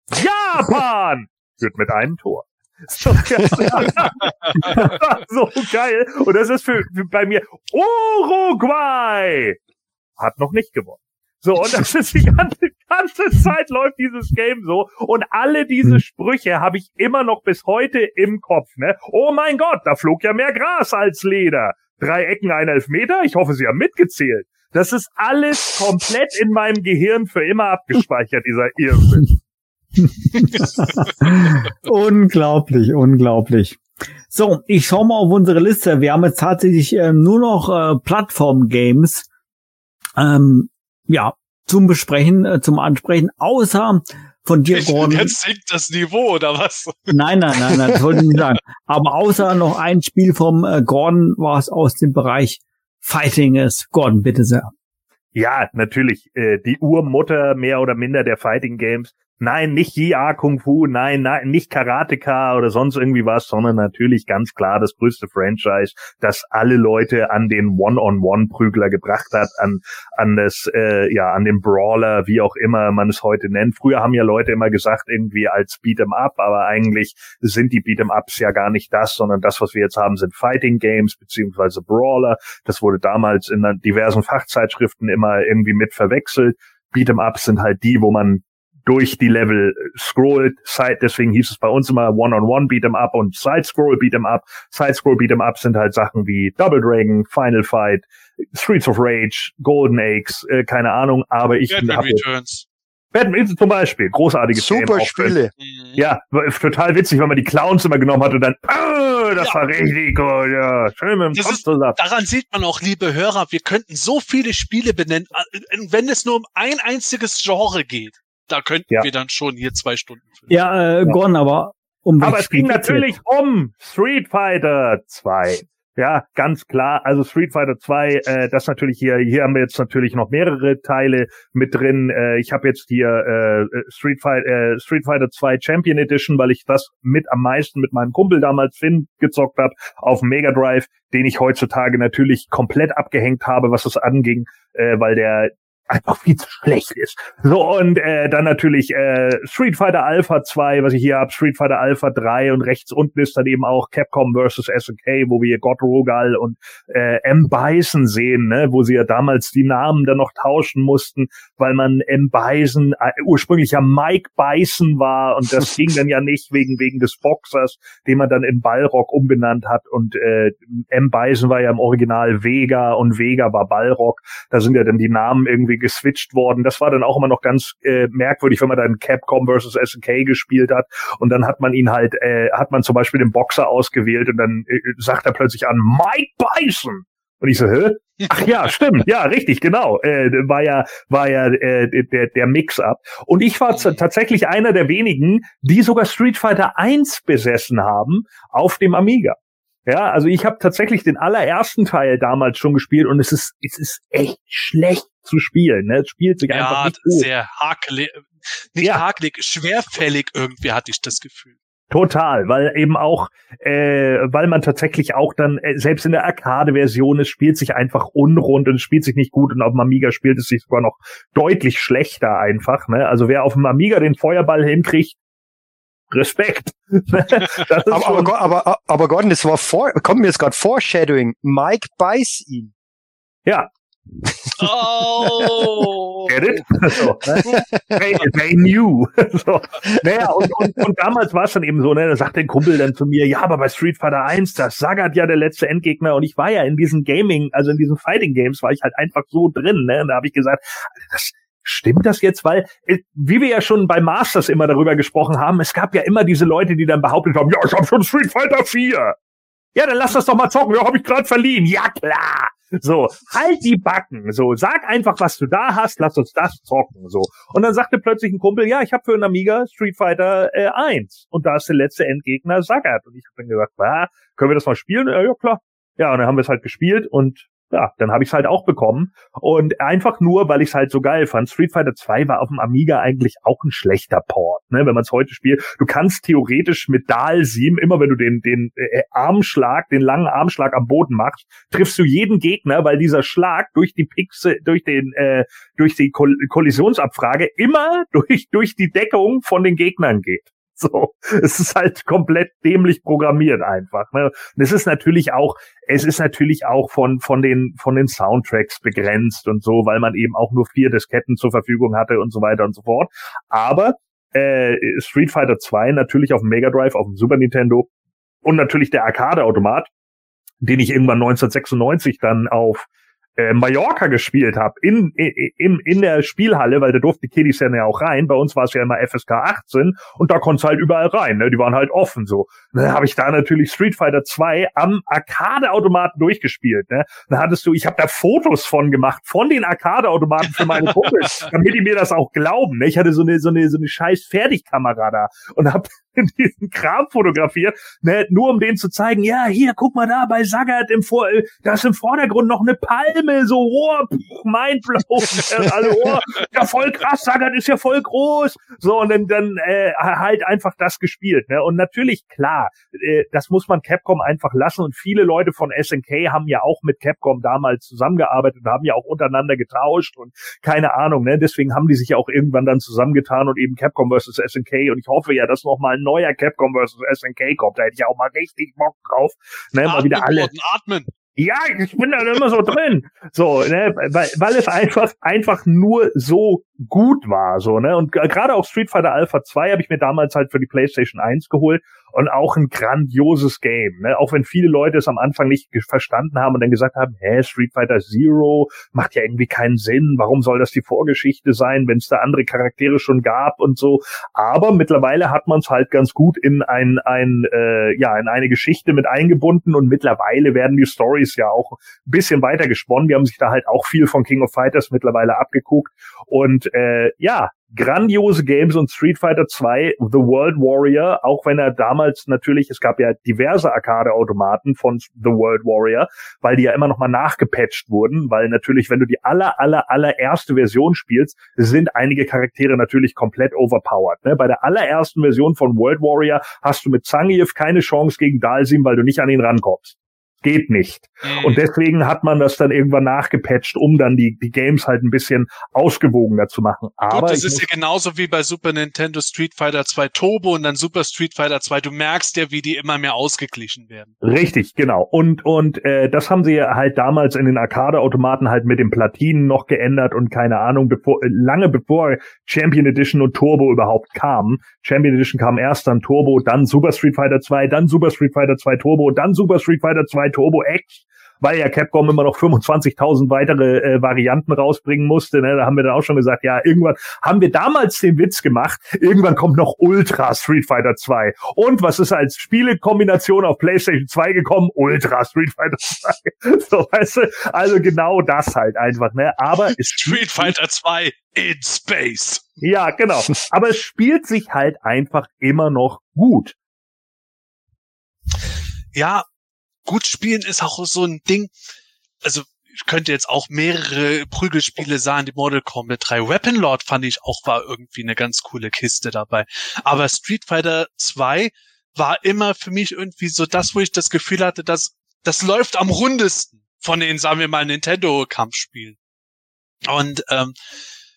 Japan führt mit einem Tor. So, so geil. Und das ist für, für bei mir Uruguay hat noch nicht gewonnen. So, und das ist die ganze, ganze Zeit läuft dieses Game so. Und alle diese Sprüche habe ich immer noch bis heute im Kopf, ne? Oh mein Gott, da flog ja mehr Gras als Leder. Drei Ecken, ein Elfmeter? Ich hoffe, Sie haben mitgezählt. Das ist alles komplett in meinem Gehirn für immer abgespeichert, dieser Irrsinn. unglaublich, unglaublich. So, ich schau mal auf unsere Liste. Wir haben jetzt tatsächlich äh, nur noch äh, Plattform-Games ähm, ja, zum Besprechen, äh, zum Ansprechen, außer von dir, Gordon. Jetzt sinkt das Niveau, oder was? Nein, nein, nein, nein, das wollte ich nicht sagen. Aber außer noch ein Spiel vom äh, Gordon war es aus dem Bereich Fighting ist. Gordon, bitte sehr. Ja, natürlich. Äh, die Urmutter mehr oder minder der Fighting Games. Nein, nicht JA Kung Fu, nein, nein, nicht Karateka oder sonst irgendwie was, sondern natürlich ganz klar das größte Franchise, das alle Leute an den One-on-One-Prügler gebracht hat, an, an das, äh, ja, an den Brawler, wie auch immer man es heute nennt. Früher haben ja Leute immer gesagt, irgendwie als Beat'em Up, aber eigentlich sind die Beat'em Ups ja gar nicht das, sondern das, was wir jetzt haben, sind Fighting Games beziehungsweise Brawler. Das wurde damals in diversen Fachzeitschriften immer irgendwie mit verwechselt. Beat'em Ups sind halt die, wo man durch die Level scrollt. Side, deswegen hieß es bei uns immer One-on-One Beat'em Up und Side Scroll Beat'em Up. Side Scroll Beat'em Up sind halt Sachen wie Double Dragon, Final Fight, Streets of Rage, Golden Eggs, äh, keine Ahnung. Aber ich Batman habe Returns. Batman zum Beispiel, großartiges Super Game. Spiele. Mhm. Ja, total witzig, wenn man die Clowns immer genommen hat und dann, oh, das Ja. war richtig gut, ja, schön mit dem Das Kopf ist- zusammen. Daran sieht man auch, liebe Hörer, wir könnten so viele Spiele benennen. äh, Wenn es nur um ein einziges Genre geht, da könnten Ja. wir dann schon hier zwei Stunden füllen. Ja, äh, Gordon, aber um Aber es ging natürlich um Street Fighter 2. Ja, ganz klar. Also Street Fighter 2, äh, das natürlich hier, hier haben wir jetzt natürlich noch mehrere Teile mit drin. Äh, ich habe jetzt hier äh, Street, Fight, äh, Street Fighter 2 Champion Edition, weil ich das mit am meisten mit meinem Kumpel damals Finn gezockt habe auf dem Mega Drive, den ich heutzutage natürlich komplett abgehängt habe, was das anging, äh, weil der einfach viel zu schlecht ist. So, und äh, dann natürlich äh, Street Fighter Alpha 2, was ich hier habe, Street Fighter Alpha 3 und rechts unten ist dann eben auch Capcom vs. SNK, wo wir hier God Rogal und äh, M. Bison sehen, ne, wo sie ja damals die Namen dann noch tauschen mussten, weil man M. Bison äh, ursprünglich ja Mike Bison war und das ging dann ja nicht wegen wegen des Boxers, den man dann in Ballrock umbenannt hat und äh, M. Bison war ja im Original Vega und Vega war Ballrock. Da sind ja dann die Namen irgendwie geswitcht worden. Das war dann auch immer noch ganz äh, merkwürdig, wenn man dann Capcom versus SNK gespielt hat und dann hat man ihn halt, äh, hat man zum Beispiel den Boxer ausgewählt und dann äh, sagt er plötzlich an Mike Bison. Und ich so, hä? Ach ja, stimmt, ja, richtig, genau. Äh, war ja, war ja äh, der, der Mix-up. Und ich war tatsächlich einer der wenigen, die sogar Street Fighter 1 besessen haben auf dem Amiga. Ja, also ich habe tatsächlich den allerersten Teil damals schon gespielt und es ist, es ist echt schlecht zu spielen. Ne? Es spielt sich einfach Ja, nicht gut. sehr hakelig, nicht Ja. hakelig, schwerfällig irgendwie hatte ich das Gefühl. Total, weil eben auch, äh, weil man tatsächlich auch dann, äh, selbst in der Arcade-Version, es spielt sich einfach unrund und es spielt sich nicht gut und auf dem Amiga spielt es sich sogar noch deutlich schlechter einfach. Ne? Also wer auf dem Amiga den Feuerball hinkriegt, Respekt. ist Aber, aber, aber, aber Gordon, das war vor, kommt mir jetzt gerade Foreshadowing. Mike beißt ihn. ja, Oh! get it? So, they, they knew. so. Naja, und, und, und damals war es dann eben so, ne, da sagt der Kumpel dann zu mir, ja, aber bei Street Fighter 1, das Sagat ja der letzte Endgegner und ich war ja in diesen Gaming, also in diesen Fighting Games war ich halt einfach so drin, ne, und da habe ich gesagt, das Stimmt das jetzt? Weil, äh, wie wir ja schon bei Masters immer darüber gesprochen haben, es gab ja immer diese Leute, die dann behauptet haben, ja, ich habe schon Street Fighter 4. Ja, dann lass das doch mal zocken. Ja, habe ich gerade verliehen. Ja, klar. So, halt die Backen. So, sag einfach, was du da hast, lass uns das zocken. So. Und dann sagte plötzlich ein Kumpel, ja, ich habe für einen Amiga Street Fighter äh, 1 und da ist der letzte Endgegner Sagat. Und ich habe dann gesagt, ah, können wir das mal spielen? Ja, ja, klar. Ja, und dann haben wir es halt gespielt und ja, dann habe ich es halt auch bekommen. Und einfach nur, weil ich es halt so geil fand. Street Fighter 2 war auf dem Amiga eigentlich auch ein schlechter Port, ne? wenn man es heute spielt. Du kannst theoretisch mit Dalsim, immer wenn du den, den äh, Armschlag, den langen Armschlag am Boden machst, triffst du jeden Gegner, weil dieser Schlag durch die Pixel, durch den, äh, durch die Koll Kollisionsabfrage immer durch, durch die Deckung von den Gegnern geht. So, es ist halt komplett dämlich programmiert einfach. Ne? Und es ist natürlich auch, es ist natürlich auch von von den von den Soundtracks begrenzt und so, weil man eben auch nur vier Disketten zur Verfügung hatte und so weiter und so fort. Aber äh, Street Fighter 2 natürlich auf dem Mega Drive, auf dem Super Nintendo und natürlich der Arcade-Automat, den ich irgendwann 1996 dann auf äh, Mallorca gespielt habe, in, in, in der Spielhalle, weil da durften die Kiddies ja auch rein. Bei uns war es ja immer FSK 18 und da konntest halt überall rein. Ne? Die waren halt offen so. Dann habe ich da natürlich Street Fighter 2 am Arcade-Automaten durchgespielt. Ne? Dann hattest du, ich habe da Fotos von gemacht, von den Arcade-Automaten für meine Kumpels, damit die mir das auch glauben. Ne? Ich hatte so eine, so eine, so eine scheiß Fertigkamera da und habe diesen Kram fotografiert, ne, nur um denen zu zeigen, ja, hier, guck mal da bei Sagat im Vor, äh, da ist im Vordergrund noch eine Palme, so, oh, mindblown, alle, oh, ja, voll krass, Sagat ist ja voll groß, so, und dann, dann äh, halt einfach das gespielt, ne, und natürlich, klar, äh, das muss man Capcom einfach lassen, und viele Leute von SNK haben ja auch mit Capcom damals zusammengearbeitet und haben ja auch untereinander getauscht und keine Ahnung, ne, deswegen haben die sich ja auch irgendwann dann zusammengetan und eben Capcom versus SNK, und ich hoffe ja, dass noch neuer Capcom vs. SNK kommt, da hätte ich auch mal richtig Bock drauf. Ne, mal wieder alle. Atmen. Ja, ich bin da immer so drin. So, ne, weil, weil es einfach, einfach nur so gut war, so, ne, und gerade auch Street Fighter Alpha 2 habe ich mir damals halt für die PlayStation 1 geholt und auch ein grandioses Game, ne, auch wenn viele Leute es am Anfang nicht verstanden haben und dann gesagt haben, hä, Street Fighter Zero macht ja irgendwie keinen Sinn, warum soll das die Vorgeschichte sein, wenn es da andere Charaktere schon gab und so, aber mittlerweile hat man es halt ganz gut in ein, ein, äh, ja, in eine Geschichte mit eingebunden und mittlerweile werden die Stories ja auch ein bisschen weiter gesponnen, die haben sich da halt auch viel von King of Fighters mittlerweile abgeguckt. Und äh, ja, grandiose Games und Street Fighter 2, The World Warrior, auch wenn er damals natürlich, es gab ja diverse Arcade-Automaten von The World Warrior, weil die ja immer noch mal nachgepatcht wurden, weil natürlich, wenn du die aller, aller, allererste Version spielst, sind einige Charaktere natürlich komplett overpowered. Ne? Bei der allerersten Version von World Warrior hast du mit Zangief keine Chance gegen Dalsim, weil du nicht an ihn rankommst geht nicht. Mhm. Und deswegen hat man das dann irgendwann nachgepatcht, um dann die, die Games halt ein bisschen ausgewogener zu machen. Aber Gut, das ist ja genauso wie bei Super Nintendo Street Fighter 2 Turbo und dann Super Street Fighter 2. Du merkst ja, wie die immer mehr ausgeglichen werden. Richtig, genau. Und, und äh, das haben sie halt damals in den Arcade-Automaten halt mit den Platinen noch geändert und keine Ahnung, bevor, lange bevor Champion Edition und Turbo überhaupt kamen. Champion Edition kam erst dann Turbo, dann Super Street Fighter 2, dann Super Street Fighter 2 Turbo, dann Super Street Fighter 2 Turbo X, weil ja Capcom immer noch 25.000 weitere äh, Varianten rausbringen musste. Ne? Da haben wir dann auch schon gesagt, ja, irgendwann haben wir damals den Witz gemacht, irgendwann kommt noch Ultra Street Fighter 2. Und was ist als Spielekombination auf PlayStation 2 gekommen? Ultra Street Fighter 2. so, weißt du, also genau das halt einfach, ne? Aber Street Fighter 2 in Space. Ja, genau. Aber es spielt sich halt einfach immer noch gut. Ja, gut spielen ist auch so ein Ding. Also ich könnte jetzt auch mehrere Prügelspiele sagen, die Mortal Kombat 3. Weapon Lord fand ich auch war irgendwie eine ganz coole Kiste dabei. Aber Street Fighter 2 war immer für mich irgendwie so das, wo ich das Gefühl hatte, dass das läuft am rundesten von den, sagen wir mal, Nintendo-Kampfspielen. Und ähm,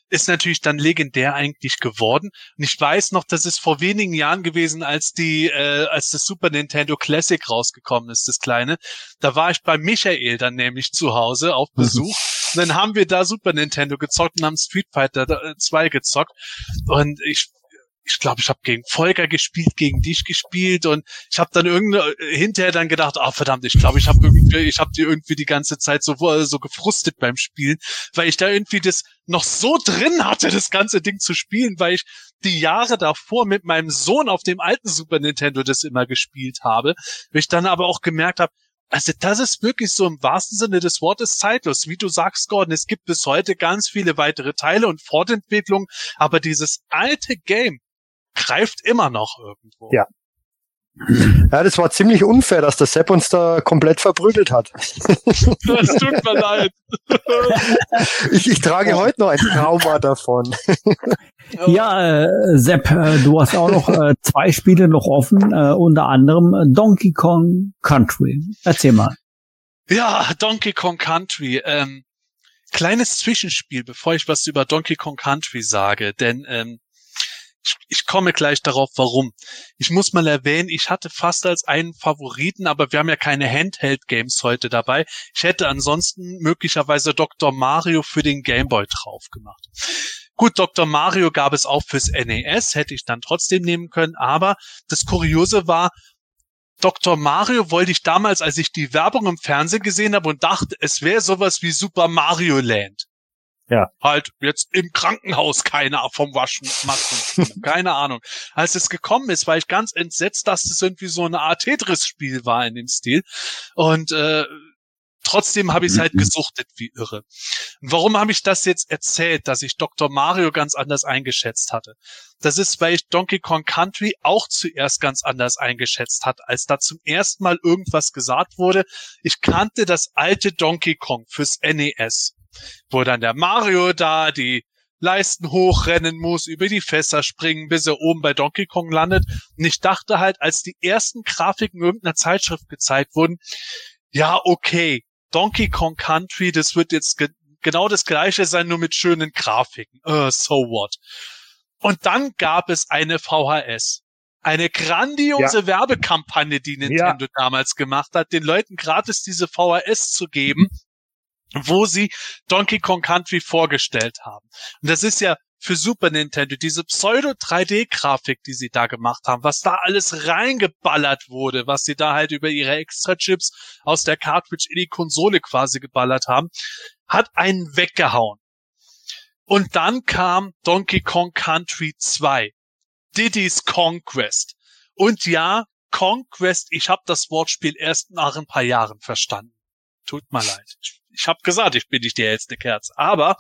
ist natürlich dann legendär eigentlich geworden. Und ich weiß noch, das ist vor wenigen Jahren gewesen, als die, äh, als das Super Nintendo Classic rausgekommen ist, das kleine. Da war ich bei Michael dann nämlich zu Hause auf Besuch. und dann haben wir da Super Nintendo gezockt und haben Street Fighter 2 gezockt. Und ich ich glaube, ich habe gegen Volker gespielt, gegen dich gespielt und ich habe dann irgendwie äh, hinterher dann gedacht, ah oh, verdammt, ich glaube, ich habe irgendwie, ich habe die irgendwie die ganze Zeit so so gefrustet beim Spielen, weil ich da irgendwie das noch so drin hatte, das ganze Ding zu spielen, weil ich die Jahre davor mit meinem Sohn auf dem alten Super Nintendo das immer gespielt habe, weil ich dann aber auch gemerkt habe, also das ist wirklich so im wahrsten Sinne des Wortes zeitlos. Wie du sagst, Gordon, es gibt bis heute ganz viele weitere Teile und Fortentwicklungen, aber dieses alte Game greift immer noch irgendwo. Ja. Ja, das war ziemlich unfair, dass der Sepp uns da komplett verprügelt hat. Das tut mir leid. Ich, ich trage heute noch ein Trauma davon. Ja, äh, Sepp, äh, du hast auch noch äh, zwei Spiele noch offen, äh, unter anderem äh, Donkey Kong Country. Erzähl mal. Ja, Donkey Kong Country. Ähm, kleines Zwischenspiel, bevor ich was über Donkey Kong Country sage, denn ähm, ich, ich komme gleich darauf, warum. Ich muss mal erwähnen, ich hatte fast als einen Favoriten, aber wir haben ja keine Handheld-Games heute dabei. Ich hätte ansonsten möglicherweise Dr. Mario für den Game Boy drauf gemacht. Gut, Dr. Mario gab es auch fürs NES, hätte ich dann trotzdem nehmen können, aber das Kuriose war, Dr. Mario wollte ich damals, als ich die Werbung im Fernsehen gesehen habe und dachte, es wäre sowas wie Super Mario Land. Ja. Halt jetzt im Krankenhaus keiner vom Waschen machen. Keine Ahnung. Als es gekommen ist, war ich ganz entsetzt, dass es irgendwie so eine Art Tetris-Spiel war in dem Stil. Und äh, trotzdem habe ich es halt gesuchtet wie irre. Und warum habe ich das jetzt erzählt, dass ich Dr. Mario ganz anders eingeschätzt hatte? Das ist, weil ich Donkey Kong Country auch zuerst ganz anders eingeschätzt hat, als da zum ersten Mal irgendwas gesagt wurde. Ich kannte das alte Donkey Kong fürs NES, wo dann der Mario da die Leisten hochrennen muss, über die Fässer springen, bis er oben bei Donkey Kong landet. Und ich dachte halt, als die ersten Grafiken irgendeiner Zeitschrift gezeigt wurden, ja, okay, Donkey Kong Country, das wird jetzt ge genau das gleiche sein, nur mit schönen Grafiken. Uh, so what? Und dann gab es eine VHS. Eine grandiose ja. Werbekampagne, die Nintendo ja. damals gemacht hat, den Leuten gratis diese VHS zu geben, wo sie Donkey Kong Country vorgestellt haben. Und das ist ja für Super Nintendo, diese Pseudo-3D-Grafik, die sie da gemacht haben, was da alles reingeballert wurde, was sie da halt über ihre Extra-Chips aus der Cartridge in die Konsole quasi geballert haben, hat einen weggehauen. Und dann kam Donkey Kong Country 2, Diddy's Conquest. Und ja, Conquest, ich habe das Wortspiel erst nach ein paar Jahren verstanden. Tut mir leid. Ich, habe gesagt, ich bin nicht der hellste Kerz. Aber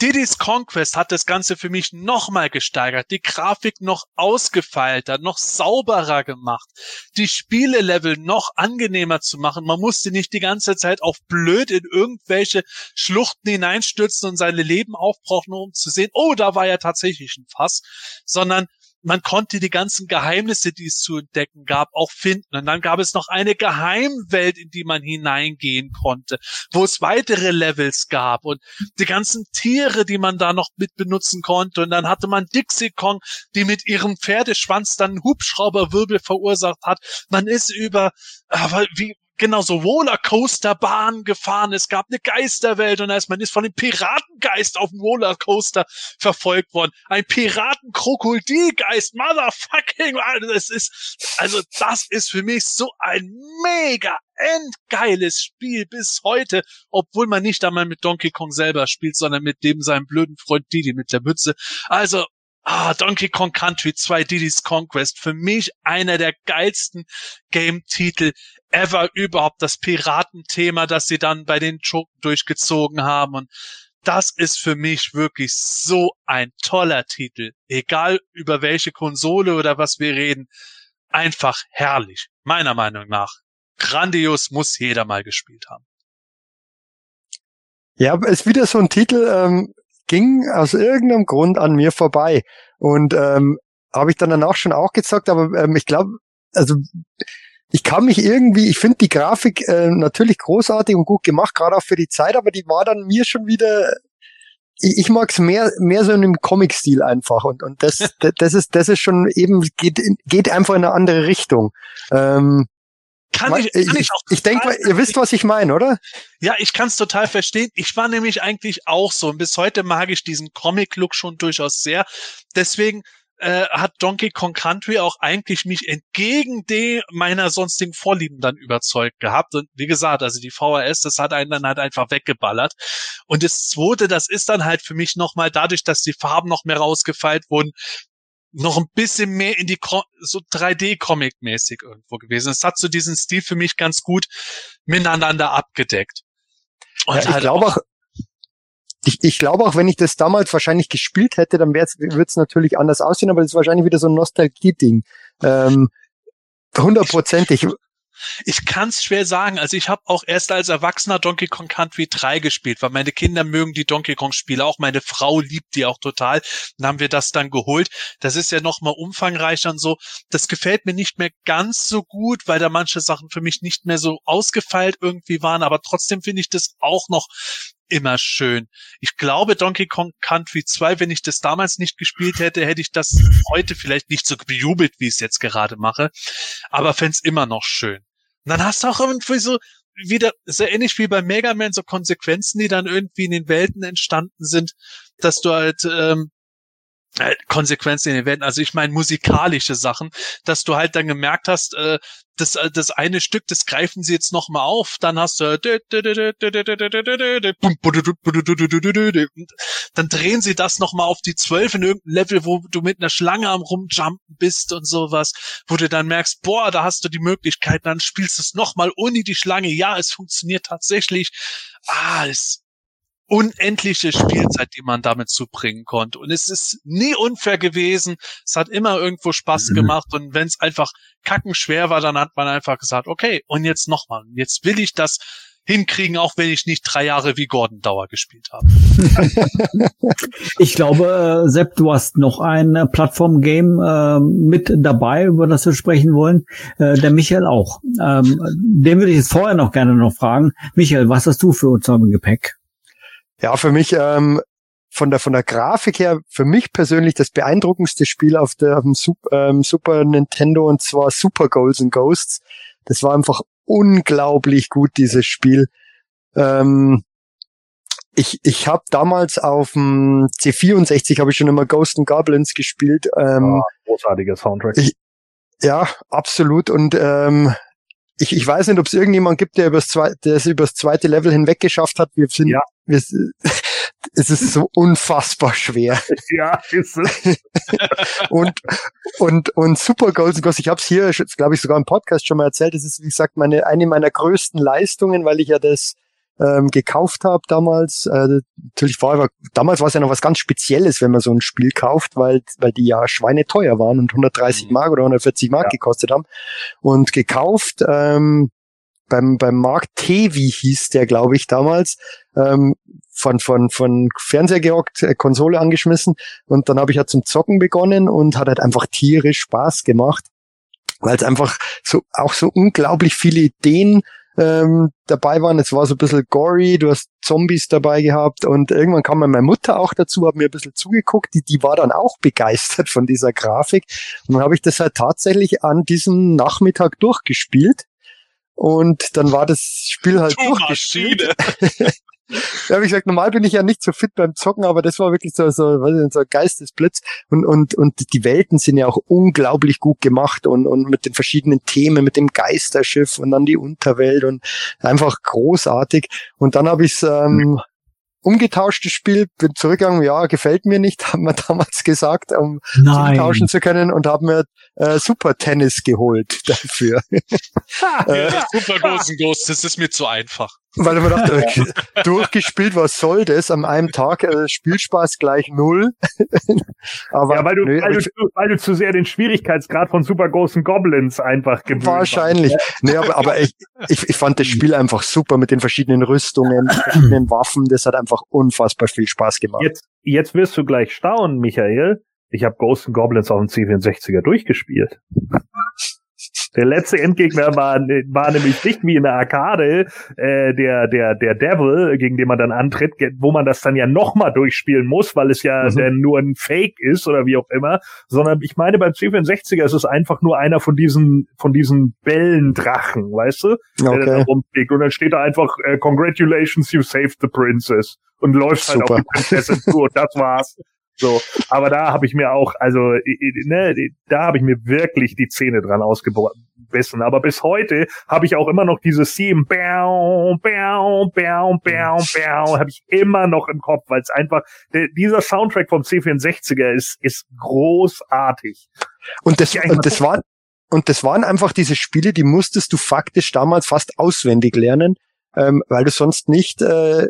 Diddy's Conquest hat das Ganze für mich nochmal gesteigert, die Grafik noch ausgefeilter, noch sauberer gemacht, die Spielelevel noch angenehmer zu machen. Man musste nicht die ganze Zeit auf blöd in irgendwelche Schluchten hineinstürzen und seine Leben aufbrauchen, um zu sehen, oh, da war ja tatsächlich ein Fass, sondern man konnte die ganzen Geheimnisse, die es zu entdecken gab, auch finden. Und dann gab es noch eine Geheimwelt, in die man hineingehen konnte, wo es weitere Levels gab und die ganzen Tiere, die man da noch mit benutzen konnte. Und dann hatte man Dixie Kong, die mit ihrem Pferdeschwanz dann Hubschrauberwirbel verursacht hat. Man ist über, aber wie, genau so Rollercoasterbahn gefahren. Es gab eine Geisterwelt und als man ist von dem Piratengeist auf dem Rollercoaster verfolgt worden. Ein Piratenkrokodilgeist, motherfucking, das ist, also das ist für mich so ein mega endgeiles Spiel bis heute, obwohl man nicht einmal mit Donkey Kong selber spielt, sondern mit dem seinem blöden Freund Didi mit der Mütze. Also Ah, Donkey Kong Country 2 Diddy's Conquest. Für mich einer der geilsten Game-Titel ever überhaupt. Das Piratenthema, das sie dann bei den Choken durchgezogen haben. Und das ist für mich wirklich so ein toller Titel. Egal über welche Konsole oder was wir reden. Einfach herrlich. Meiner Meinung nach. Grandios muss jeder mal gespielt haben. Ja, ist wieder so ein Titel, ähm, ging aus irgendeinem Grund an mir vorbei. Und ähm, habe ich dann danach schon auch gesagt, aber ähm, ich glaube, also ich kann mich irgendwie, ich finde die Grafik äh, natürlich großartig und gut gemacht, gerade auch für die Zeit, aber die war dann mir schon wieder, ich, ich mag es mehr, mehr so in einem Comic-Stil einfach und, und das, das ist, das ist schon eben, geht, geht einfach in eine andere Richtung. Ähm, kann ich, kann ich, auch ich denke, ihr wisst, was ich meine, oder? Ja, ich kann es total verstehen. Ich war nämlich eigentlich auch so. Und bis heute mag ich diesen Comic-Look schon durchaus sehr. Deswegen äh, hat Donkey Kong Country auch eigentlich mich entgegen de meiner sonstigen Vorlieben dann überzeugt gehabt. Und wie gesagt, also die VHS, das hat einen dann halt einfach weggeballert. Und das zweite, das ist dann halt für mich nochmal dadurch, dass die Farben noch mehr rausgefeilt wurden, noch ein bisschen mehr in die Ko so 3D-Comic-mäßig irgendwo gewesen. Es hat so diesen Stil für mich ganz gut miteinander abgedeckt. Und ja, ich halt glaube auch, ich, ich glaube auch, wenn ich das damals wahrscheinlich gespielt hätte, dann würde es natürlich anders aussehen, aber das ist wahrscheinlich wieder so ein Nostalgie-Ding. Ähm, hundertprozentig. Ich kann es schwer sagen. Also ich habe auch erst als Erwachsener Donkey Kong Country 3 gespielt, weil meine Kinder mögen die Donkey Kong Spiele. Auch meine Frau liebt die auch total. Dann haben wir das dann geholt. Das ist ja noch mal umfangreicher und so. Das gefällt mir nicht mehr ganz so gut, weil da manche Sachen für mich nicht mehr so ausgefeilt irgendwie waren. Aber trotzdem finde ich das auch noch immer schön. Ich glaube, Donkey Kong Country 2, wenn ich das damals nicht gespielt hätte, hätte ich das heute vielleicht nicht so bejubelt, wie ich es jetzt gerade mache. Aber fände es immer noch schön. Und dann hast du auch irgendwie so wieder, sehr ähnlich wie bei Mega Man, so Konsequenzen, die dann irgendwie in den Welten entstanden sind, dass du halt ähm, äh, Konsequenzen in den Welten, also ich meine musikalische Sachen, dass du halt dann gemerkt hast, äh, das, äh, das eine Stück, das greifen sie jetzt nochmal auf, dann hast du dann drehen sie das nochmal auf die zwölf in irgendeinem Level, wo du mit einer Schlange am rumjumpen bist und sowas, wo du dann merkst, boah, da hast du die Möglichkeit, dann spielst du es nochmal ohne die Schlange, ja, es funktioniert tatsächlich. Ah, es unendliche Spielzeit, die man damit zubringen konnte. Und es ist nie unfair gewesen. Es hat immer irgendwo Spaß mhm. gemacht. Und wenn es einfach kackenschwer war, dann hat man einfach gesagt, okay, und jetzt nochmal. Jetzt will ich das hinkriegen, auch wenn ich nicht drei Jahre wie Gordon Dauer gespielt habe. ich glaube, äh, Sepp, du hast noch ein äh, Plattform-Game äh, mit dabei, über das wir sprechen wollen. Äh, der Michael auch. Ähm, den würde ich jetzt vorher noch gerne noch fragen. Michael, was hast du für uns im Gepäck? Ja, für mich ähm, von der von der Grafik her für mich persönlich das beeindruckendste Spiel auf der auf dem Super, ähm, Super Nintendo und zwar Super Goals and Ghosts. Das war einfach unglaublich gut dieses Spiel. Ähm, ich ich habe damals auf dem C64 habe ich schon immer Ghost and Goblins gespielt. Ähm, oh, großartiger Soundtrack. Ich, ja, absolut. Und ähm, ich, ich weiß nicht, ob es irgendjemand gibt, der, übers zwei, der es übers zweite Level hinweg geschafft hat. Wir sind ja wir, es ist so unfassbar schwer. Ja, ist es. und, und, und Super Golden Ghost, ich habe es hier, glaube ich, sogar im Podcast schon mal erzählt, das ist, wie gesagt, meine, eine meiner größten Leistungen, weil ich ja das ähm, gekauft habe damals. Äh, natürlich war damals war es ja noch was ganz Spezielles, wenn man so ein Spiel kauft, weil weil die ja schweineteuer waren und 130 mhm. Mark oder 140 Mark ja. gekostet haben. Und gekauft ähm, beim, beim Markt Tevi hieß der, glaube ich, damals, ähm, von, von, von Fernseher gehockt, äh, Konsole angeschmissen und dann habe ich halt zum Zocken begonnen und hat halt einfach tierisch Spaß gemacht, weil es einfach so auch so unglaublich viele Ideen ähm, dabei waren. Es war so ein bisschen gory, du hast Zombies dabei gehabt und irgendwann kam meine Mutter auch dazu, hat mir ein bisschen zugeguckt, die, die war dann auch begeistert von dieser Grafik. Und dann habe ich das halt tatsächlich an diesem Nachmittag durchgespielt. Und dann war das Spiel halt du durchgespielt. ja, wie gesagt, normal bin ich ja nicht so fit beim Zocken, aber das war wirklich so, so, weiß nicht, so ein Geistesblitz. Und, und, und die Welten sind ja auch unglaublich gut gemacht und, und mit den verschiedenen Themen, mit dem Geisterschiff und dann die Unterwelt und einfach großartig. Und dann habe ich es ähm, umgetauschtes Spiel, bin zurückgegangen, ja, gefällt mir nicht, haben wir damals gesagt, um tauschen zu können und haben mir äh, Super Tennis geholt dafür. ja, super großen Ghost, das ist mir zu einfach. Weil man dachte, durchgespielt, was soll das? Am einem Tag äh, Spielspaß gleich null. aber ja, weil du, nö, weil, du, weil du zu sehr den Schwierigkeitsgrad von Super großen Goblins einfach gewöhnt Wahrscheinlich. Warst. Nee, aber, aber ich, ich, ich fand das Spiel einfach super mit den verschiedenen Rüstungen, verschiedenen Waffen. Das hat einfach unfassbar viel Spaß gemacht. Jetzt, jetzt wirst du gleich staunen, Michael. Ich habe Ghost Goblins auf dem C64er durchgespielt. Der letzte Endgegner war, war nämlich nicht wie in der Arcade äh, der der der Devil, gegen den man dann antritt, wo man das dann ja nochmal durchspielen muss, weil es ja mhm. dann nur ein Fake ist oder wie auch immer, sondern ich meine beim C64er ist es einfach nur einer von diesen von diesen Bellendrachen, weißt du, okay. der da rumfliegt und dann steht da einfach äh, Congratulations, you saved the princess und läuft halt auf die Prinzessin zu und das war's. So, aber da habe ich mir auch, also ne, da habe ich mir wirklich die Zähne dran ausgebissen. Aber bis heute habe ich auch immer noch dieses Theme, bäu, bäu, bäu, bäu, bäu, habe ich immer noch im Kopf, weil es einfach dieser Soundtrack vom C64er ist ist großartig. Und das, und das war und das waren einfach diese Spiele, die musstest du faktisch damals fast auswendig lernen, ähm, weil du sonst nicht äh,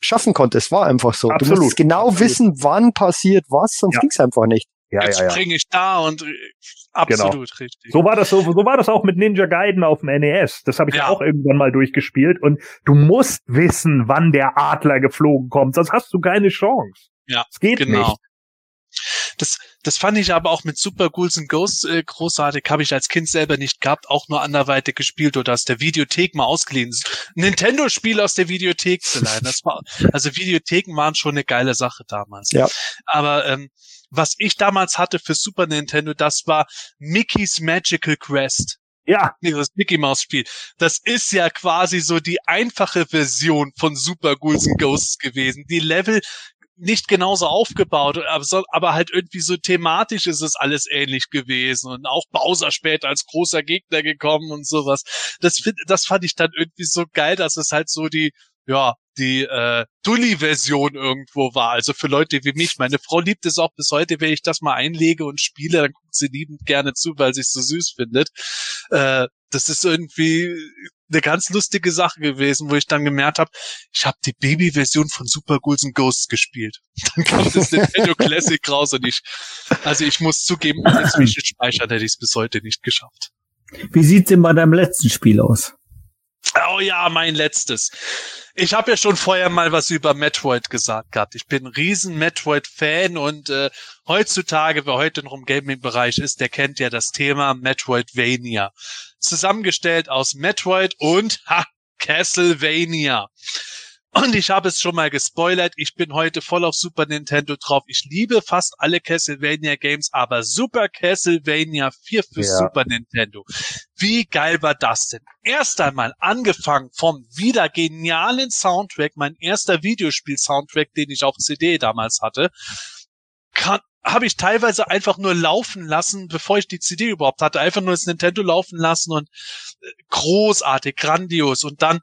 schaffen konntest. War einfach so. Absolut. Du musst genau Absolut. wissen, wann passiert was, sonst ja. ging's einfach nicht. Ja, Jetzt ja, ja. springe ich da und äh, absolut genau. richtig. So war das so, so war das auch mit Ninja Gaiden auf dem NES. Das habe ich ja. auch irgendwann mal durchgespielt und du musst wissen, wann der Adler geflogen kommt, sonst hast du keine Chance. Ja, es geht genau. nicht. Das, das fand ich aber auch mit Super Ghouls and Ghosts äh, großartig. Habe ich als Kind selber nicht gehabt, auch nur anderweitig gespielt oder aus der Videothek mal ausgeliehen. Nintendo-Spiel aus der Videothek zu leihen. Das war, also Videotheken waren schon eine geile Sache damals. Ja. Aber ähm, was ich damals hatte für Super Nintendo, das war Mickey's Magical Quest. Ja. Das Mickey Mouse Spiel. Das ist ja quasi so die einfache Version von Super Ghouls and Ghosts gewesen. Die Level nicht genauso aufgebaut, aber, so, aber halt irgendwie so thematisch ist es alles ähnlich gewesen und auch Bowser später als großer Gegner gekommen und sowas. Das, das fand ich dann irgendwie so geil, dass es halt so die, ja, die äh, Dully-Version irgendwo war. Also für Leute wie mich. Meine Frau liebt es auch bis heute, wenn ich das mal einlege und spiele, dann guckt sie liebend gerne zu, weil sie es so süß findet. Äh, das ist irgendwie eine ganz lustige Sache gewesen, wo ich dann gemerkt habe, ich habe die Baby-Version von Super Ghouls and Ghosts gespielt. Dann kam das Nintendo Classic raus und ich, also ich muss zugeben, ohne Zwischenspeicher hätte ich es bis heute nicht geschafft. Wie sieht's denn bei deinem letzten Spiel aus? Oh ja, mein letztes. Ich habe ja schon vorher mal was über Metroid gesagt gehabt. Ich bin ein riesen Metroid-Fan und äh, heutzutage, wer heute noch im Gaming-Bereich ist, der kennt ja das Thema Metroidvania. Zusammengestellt aus Metroid und ha, Castlevania. Und ich habe es schon mal gespoilert, ich bin heute voll auf Super Nintendo drauf. Ich liebe fast alle Castlevania Games, aber Super Castlevania 4 für ja. Super Nintendo. Wie geil war das denn? Erst einmal angefangen vom wieder genialen Soundtrack, mein erster Videospiel-Soundtrack, den ich auf CD damals hatte, kann, habe ich teilweise einfach nur laufen lassen, bevor ich die CD überhaupt hatte, einfach nur das Nintendo laufen lassen und äh, großartig, grandios und dann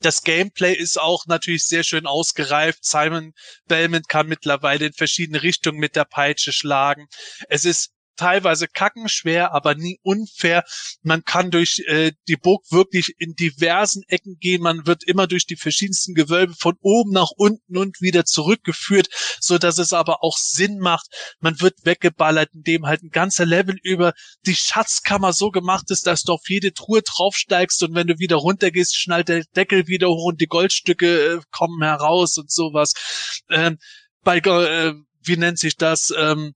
das Gameplay ist auch natürlich sehr schön ausgereift. Simon Belmont kann mittlerweile in verschiedene Richtungen mit der Peitsche schlagen. Es ist teilweise kackenschwer, aber nie unfair. Man kann durch äh, die Burg wirklich in diversen Ecken gehen. Man wird immer durch die verschiedensten Gewölbe von oben nach unten und wieder zurückgeführt, so dass es aber auch Sinn macht. Man wird weggeballert, indem halt ein ganzer Level über die Schatzkammer so gemacht ist, dass du auf jede Truhe draufsteigst und wenn du wieder runtergehst, schnallt der Deckel wieder hoch und die Goldstücke äh, kommen heraus und sowas. Ähm, bei äh, wie nennt sich das? Ähm,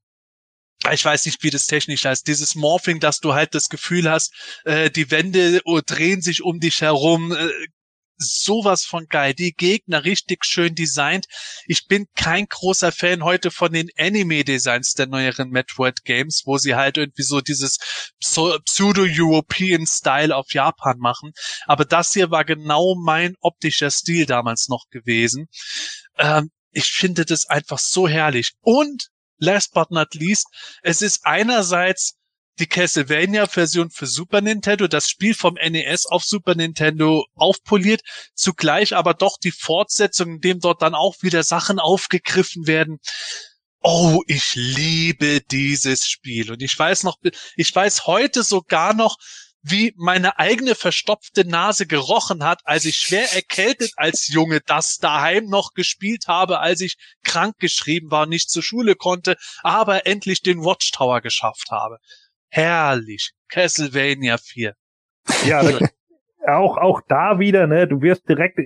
ich weiß nicht, wie das technisch heißt, dieses Morphing, dass du halt das Gefühl hast, äh, die Wände oh, drehen sich um dich herum, äh, sowas von geil. Die Gegner richtig schön designt. Ich bin kein großer Fan heute von den Anime-Designs der neueren Metroid-Games, wo sie halt irgendwie so dieses Pseudo-European-Style auf Japan machen. Aber das hier war genau mein optischer Stil damals noch gewesen. Ähm, ich finde das einfach so herrlich. Und last but not least, es ist einerseits die Castlevania-Version für Super Nintendo, das Spiel vom NES auf Super Nintendo aufpoliert, zugleich aber doch die Fortsetzung, in dem dort dann auch wieder Sachen aufgegriffen werden. Oh, ich liebe dieses Spiel. Und ich weiß noch, ich weiß heute sogar noch, wie meine eigene verstopfte Nase gerochen hat, als ich schwer erkältet als Junge das daheim noch gespielt habe, als ich krank geschrieben war, nicht zur Schule konnte, aber endlich den Watchtower geschafft habe. Herrlich. Castlevania 4. Ja, auch auch da wieder, ne, du wirst direkt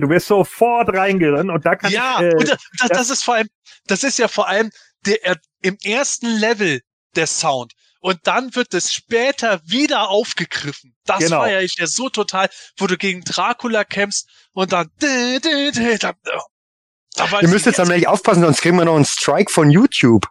du wirst sofort reingerannt und da kann Ja, ich, äh, und das, das ist vor allem das ist ja vor allem der im ersten Level der Sound. Und dann wird es später wieder aufgegriffen. Das genau. feiere ich ja so total, wo du gegen Dracula kämpfst und dann. Da, da Ihr müsst jetzt nämlich aufpassen, sonst kriegen wir noch einen Strike von YouTube.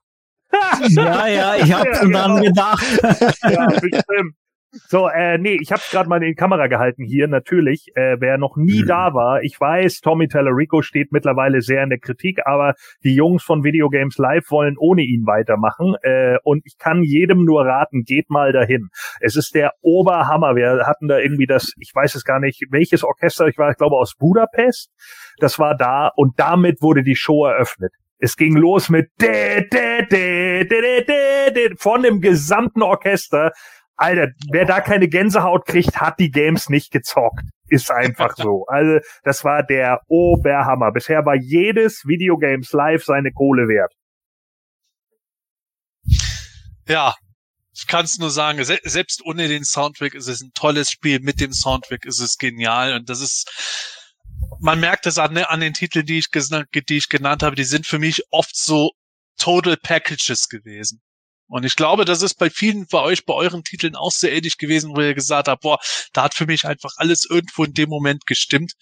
ja, ja, ich habe ja, genau. dann gedacht. ja, bestimmt. So, äh, nee, ich habe gerade mal in die Kamera gehalten hier, natürlich. Äh, wer noch nie da war, ich weiß, Tommy Tallarico steht mittlerweile sehr in der Kritik, aber die Jungs von Video Games Live wollen ohne ihn weitermachen. Äh, und ich kann jedem nur raten, geht mal dahin. Es ist der Oberhammer. Wir hatten da irgendwie das, ich weiß es gar nicht, welches Orchester, ich war, ich glaube, aus Budapest. Das war da und damit wurde die Show eröffnet. Es ging los mit von dem gesamten Orchester. Alter, wer da keine Gänsehaut kriegt, hat die Games nicht gezockt. Ist einfach so. Also, das war der Oberhammer. Bisher war jedes Videogames live seine Kohle wert. Ja, ich kann es nur sagen, se selbst ohne den Soundtrack ist es ein tolles Spiel. Mit dem Soundtrack ist es genial. Und das ist, man merkt es an, an den Titeln, die ich, die ich genannt habe, die sind für mich oft so Total Packages gewesen. Und ich glaube, das ist bei vielen bei euch, bei euren Titeln auch sehr ähnlich gewesen, wo ihr gesagt habt, boah, da hat für mich einfach alles irgendwo in dem Moment gestimmt.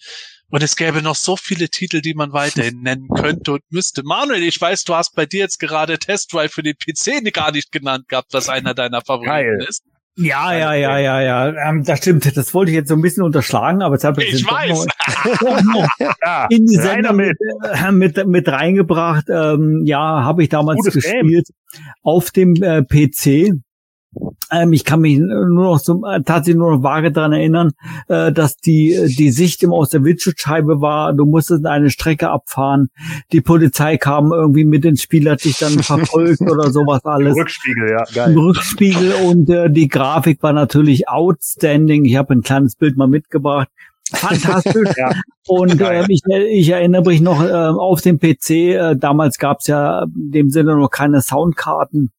Und es gäbe noch so viele Titel, die man weiterhin nennen könnte und müsste. Manuel, ich weiß, du hast bei dir jetzt gerade Test Drive für den PC gar nicht genannt gehabt, was einer deiner Favoriten Geil. ist. Ja, ja, ja, ja, ja. Ähm, das stimmt. Das wollte ich jetzt so ein bisschen unterschlagen, aber jetzt habe ich Ich weiß. Ja, in die Sendung mit, äh, mit, mit reingebracht. Ähm, ja, habe ich damals Gutes gespielt auf dem äh, PC. Ähm, ich kann mich nur noch so äh, tatsächlich nur noch vage daran erinnern, äh, dass die die Sicht immer aus der Windschutzscheibe war. Du musstest eine Strecke abfahren. Die Polizei kam irgendwie mit ins Spiel, hat dich dann verfolgt oder sowas alles. Rückspiegel, ja, Im geil. Rückspiegel und äh, die Grafik war natürlich outstanding. Ich habe ein kleines Bild mal mitgebracht. Fantastisch. Ja. Und äh, ich, ich erinnere mich noch äh, auf dem PC, äh, damals gab es ja in dem Sinne noch keine Soundkarten,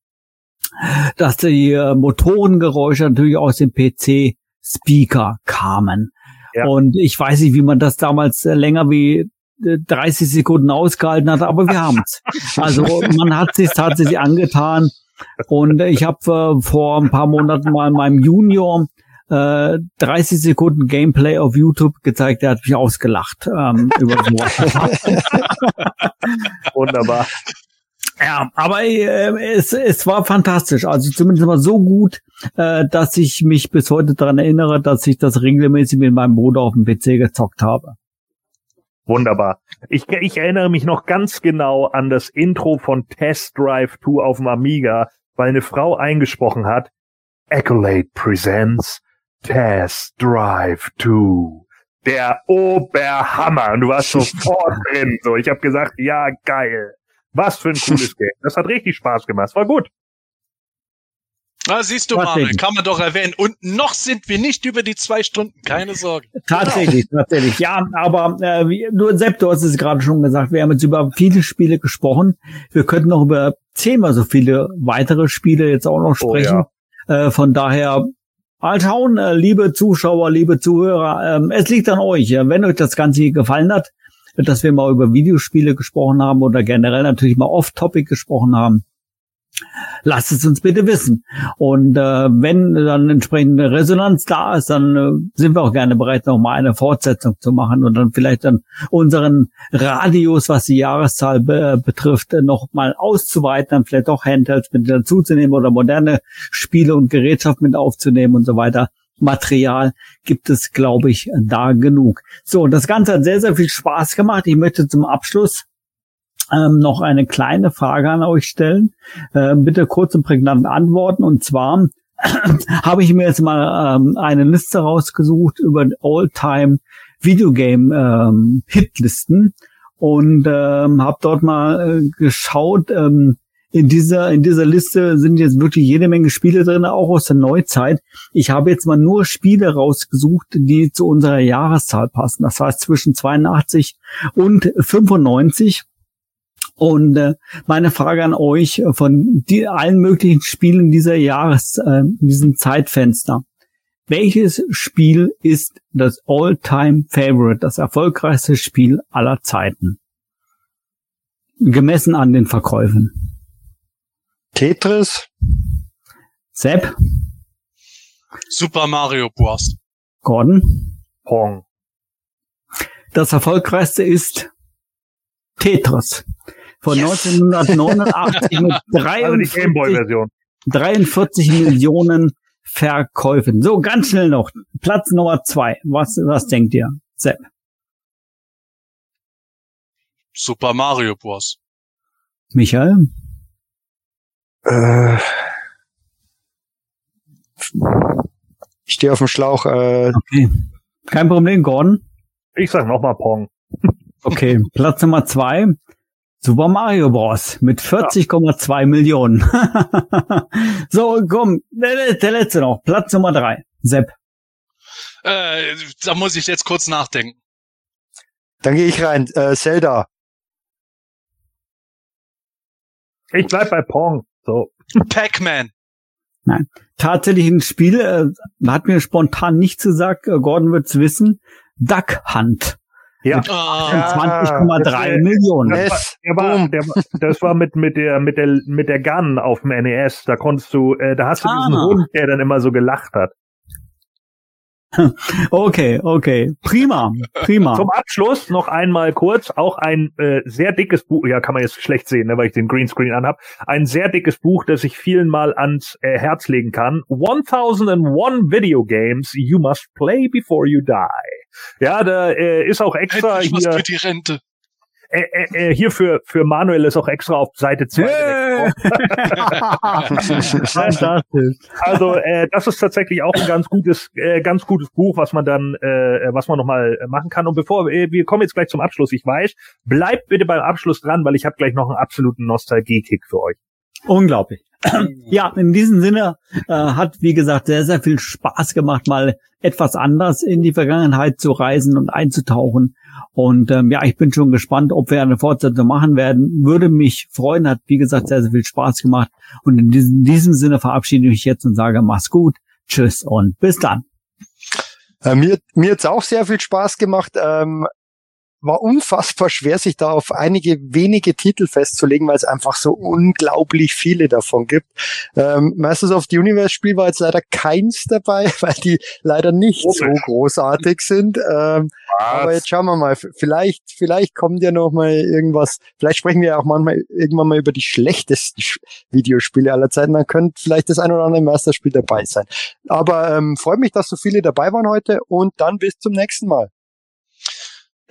dass die äh, Motorengeräusche natürlich aus dem PC-Speaker kamen. Ja. Und ich weiß nicht, wie man das damals äh, länger wie äh, 30 Sekunden ausgehalten hat, aber wir haben's. Also man hat sich tatsächlich angetan. Und ich habe äh, vor ein paar Monaten mal meinem Junior äh, 30 Sekunden Gameplay auf YouTube gezeigt, der hat mich ausgelacht ähm, über sowas. Wunderbar. Ja, aber äh, es, es war fantastisch. Also zumindest mal so gut, äh, dass ich mich bis heute daran erinnere, dass ich das regelmäßig mit meinem Bruder auf dem PC gezockt habe. Wunderbar. Ich, ich erinnere mich noch ganz genau an das Intro von Test Drive 2 auf dem Amiga, weil eine Frau eingesprochen hat, Accolade presents Test Drive 2. Der Oberhammer. Und du warst sofort drin. So, ich habe gesagt, ja, geil. Was für ein cooles Game. Das hat richtig Spaß gemacht. War gut. Na, siehst du. Manuel, kann man doch erwähnen. Und noch sind wir nicht über die zwei Stunden, keine Sorge. Tatsächlich, tatsächlich. Ja, aber äh, wie, du, Sepp, du hast es gerade schon gesagt, wir haben jetzt über viele Spiele gesprochen. Wir könnten noch über zehnmal so viele weitere Spiele jetzt auch noch Oh, sprechen. äh, von daher mal schauen, äh, liebe Zuschauer, liebe Zuhörer, ähm, es liegt an euch. Ja, wenn euch das Ganze hier gefallen hat, dass wir mal über Videospiele gesprochen haben oder generell natürlich mal off-topic gesprochen haben, lasst es uns bitte wissen. Und äh, wenn dann entsprechende Resonanz da ist, dann äh, sind wir auch gerne bereit, noch mal eine Fortsetzung zu machen und dann vielleicht dann unseren Radius, was die Jahreszahl be betrifft, äh, noch mal auszuweiten, dann vielleicht auch Handhelds mit dazuzunehmen oder moderne Spiele und Gerätschaft mit aufzunehmen und so weiter. Material gibt es, glaube ich, da genug. So, das Ganze hat sehr, sehr viel Spaß gemacht. Ich möchte zum Abschluss ähm, noch eine kleine Frage an euch stellen. Äh, bitte kurz und prägnant antworten. Und zwar habe ich mir jetzt mal ähm, eine Liste rausgesucht über All-Time Videogame ähm, Hitlisten und ähm, habe dort mal äh, geschaut. Ähm, in dieser in dieser Liste sind jetzt wirklich jede Menge Spiele drin, auch aus der Neuzeit. Ich habe jetzt mal nur Spiele rausgesucht, die zu unserer Jahreszahl passen. Das heißt zwischen 82 und 95. Und äh, meine Frage an euch äh, von die, allen möglichen Spielen dieser Jahres, äh, diesem Zeitfenster. Welches Spiel ist das All-Time Favorite, das erfolgreichste Spiel aller Zeiten? Gemessen an den Verkäufen. Tetris? Sepp, Super Mario Bros. Gordon. Pong. Das erfolgreichste ist Tetris. Von 1989 mit Also die 43, Gameboy-Version. 43 Millionen Verkäufen. So, ganz schnell noch. Platz Nummer zwei. Was, was denkt ihr? Sepp. Super Mario Bros. Michael? Äh, ich stehe auf dem Schlauch. Äh, Okay. Kein Problem, Gordon. Ich sag nochmal Pong. Okay, Platz Nummer zwei. Super Mario Bros. mit 40,2 Millionen. so, komm, der, der letzte noch. Platz Nummer drei. Sepp. Äh, da muss ich jetzt kurz nachdenken. dann gehe ich rein. Äh, Zelda. Ich bleib bei Pong. So. Pac-Man. Tatsächlich ein Spiel, äh, hat mir spontan nichts gesagt, äh, Gordon wird's wissen. Duck Hunt. Ja. Ah, 20,3 das, äh, Millionen. Das war, der war, der, war- das war mit, mit der, mit der, mit der Gun auf dem NES. Da konntest du, äh, da hast du diesen Ah. Hund, der dann immer so gelacht hat. Okay, okay. Prima, prima. Zum Abschluss noch einmal kurz, auch ein äh, sehr dickes Buch, ja, kann man jetzt schlecht sehen, ne, weil ich den Greenscreen anhab. Ein sehr dickes Buch, das ich vielen mal ans äh, Herz legen kann. 1001 Video Games You Must Play Before You Die. Ja, da äh, ist auch extra endlich was hier, für die Rente. Äh, äh, äh, hier für, für Manuel ist auch extra auf Seite 2. Yeah. Fantastisch. Also äh, das ist tatsächlich auch ein ganz gutes, äh, ganz gutes Buch, was man dann, äh, was man noch mal äh, machen kann. Und bevor äh, wir kommen jetzt gleich zum Abschluss, ich weiß, bleibt bitte beim Abschluss dran, weil ich habe gleich noch einen absoluten Nostalgie-Kick für euch. Unglaublich. Ja, in diesem Sinne äh, hat, wie gesagt, sehr, sehr viel Spaß gemacht, mal etwas anders in die Vergangenheit zu reisen und einzutauchen. Und ähm, ja, ich bin schon gespannt, ob wir eine Fortsetzung machen werden. Würde mich freuen, hat, wie gesagt, sehr, sehr viel Spaß gemacht. Und in diesem, diesem Sinne verabschiede ich mich jetzt und sage, mach's gut, tschüss und bis dann. Äh, mir mir hat's auch sehr viel Spaß gemacht. Ähm, war unfassbar schwer, sich da auf einige wenige Titel festzulegen, weil es einfach so unglaublich viele davon gibt. Ähm, Masters of the Universe Spiel war jetzt leider keins dabei, weil die leider nicht so Komisch. großartig sind. Ähm, aber jetzt schauen wir mal. Vielleicht, vielleicht kommt ja noch mal irgendwas. Vielleicht sprechen wir ja auch manchmal irgendwann mal über die schlechtesten Sch- Videospiele aller Zeiten. Dann könnte vielleicht das ein oder andere Masterspiel dabei sein. Aber ähm, freut mich, dass so viele dabei waren heute und dann bis zum nächsten Mal.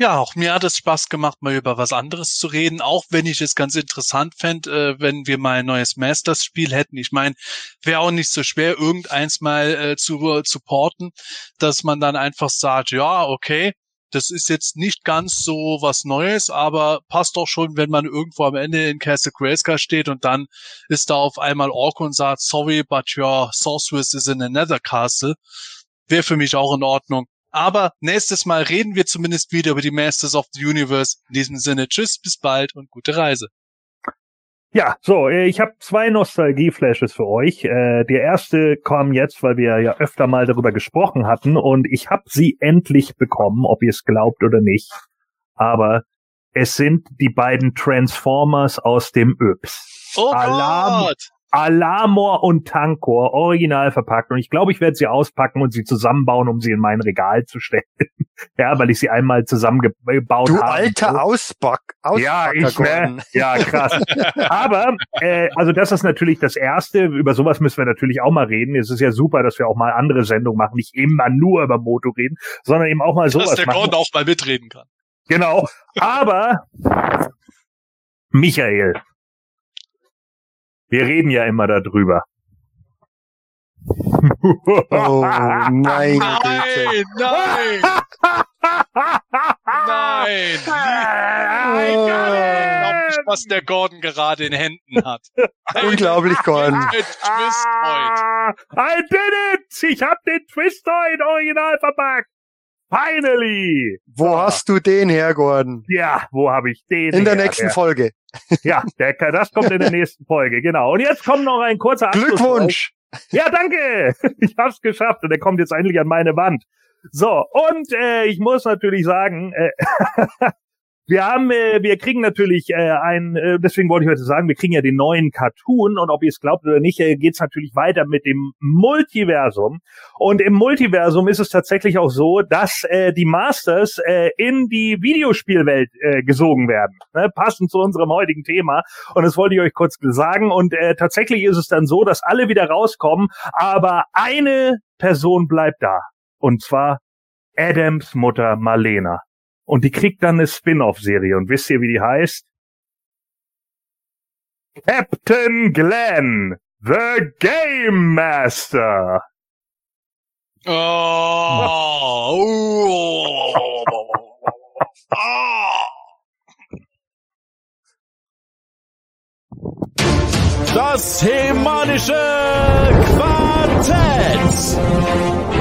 Ja, auch mir hat es Spaß gemacht, mal über was anderes zu reden, auch wenn ich es ganz interessant fände, äh, wenn wir mal ein neues Masters-Spiel hätten. Ich meine, wäre auch nicht so schwer, irgendeins mal äh, zu, zu porten, dass man dann einfach sagt, ja, okay, das ist jetzt nicht ganz so was Neues, aber passt doch schon, wenn man irgendwo am Ende in Castle Grayskull steht und dann ist da auf einmal Orko und sagt, sorry, but your sorceress is in another castle. Wäre für mich auch in Ordnung. Aber nächstes Mal reden wir zumindest wieder über die Masters of the Universe. In diesem Sinne, tschüss, bis bald und gute Reise. Ja, so, äh, ich habe zwei Nostalgie-Flashes für euch. Äh, der erste kam jetzt, weil wir ja öfter mal darüber gesprochen hatten und ich habe sie endlich bekommen, ob ihr es glaubt oder nicht. Aber es sind die beiden Transformers aus dem Yps. Oh Alarm. Gott! Alamor und Tankor original verpackt und ich glaube, ich werde sie auspacken und sie zusammenbauen, um sie in mein Regal zu stellen. ja, weil ich sie einmal zusammengebaut Du habe. alter Auspack, Ja, Auspacker, ich, ne? Ja, krass. Aber, äh, also das ist natürlich das Erste. Über sowas müssen wir natürlich auch mal reden. Es ist ja super, dass wir auch mal andere Sendungen machen, nicht immer nur über Moto reden, sondern eben auch mal sowas Dass der machen. Gordon auch mal mitreden kann. Genau. Aber, Michael, wir reden ja immer darüber. Oh, Güte. Nein, nein, nein! Ich glaube nicht, was der Gordon gerade in Händen hat. Unglaublich, Gordon. Ein Twist-Point. I did it! Ich hab den Twister in Original verpackt! Finally! Wo hast du den her, Gordon? Ja, wo habe ich den? In der her? nächsten Der- Folge. Ja, der, das kommt in der nächsten Folge, genau. Und jetzt kommt noch ein kurzer Abschluss. Glückwunsch! Ja, danke! Ich hab's geschafft und er kommt jetzt endlich an meine Wand. So, und äh, ich muss natürlich sagen, äh, Wir haben, äh, wir kriegen natürlich äh, ein, äh, deswegen wollte ich heute sagen, wir kriegen ja den neuen Cartoon und ob ihr es glaubt oder nicht, äh, geht es natürlich weiter mit dem Multiversum. Und im Multiversum ist es tatsächlich auch so, dass äh, die Masters äh, in die Videospielwelt äh, gesogen werden, ne? passend zu unserem heutigen Thema. Und das wollte ich euch kurz sagen. Und äh, tatsächlich ist es dann so, dass alle wieder rauskommen, aber eine Person bleibt da. Und zwar Adams Mutter Marlena. Und die kriegt dann eine Spin-off-Serie. Und wisst ihr, wie die heißt? Captain Glenn, the Game Master. Oh. Das themanische Quartett.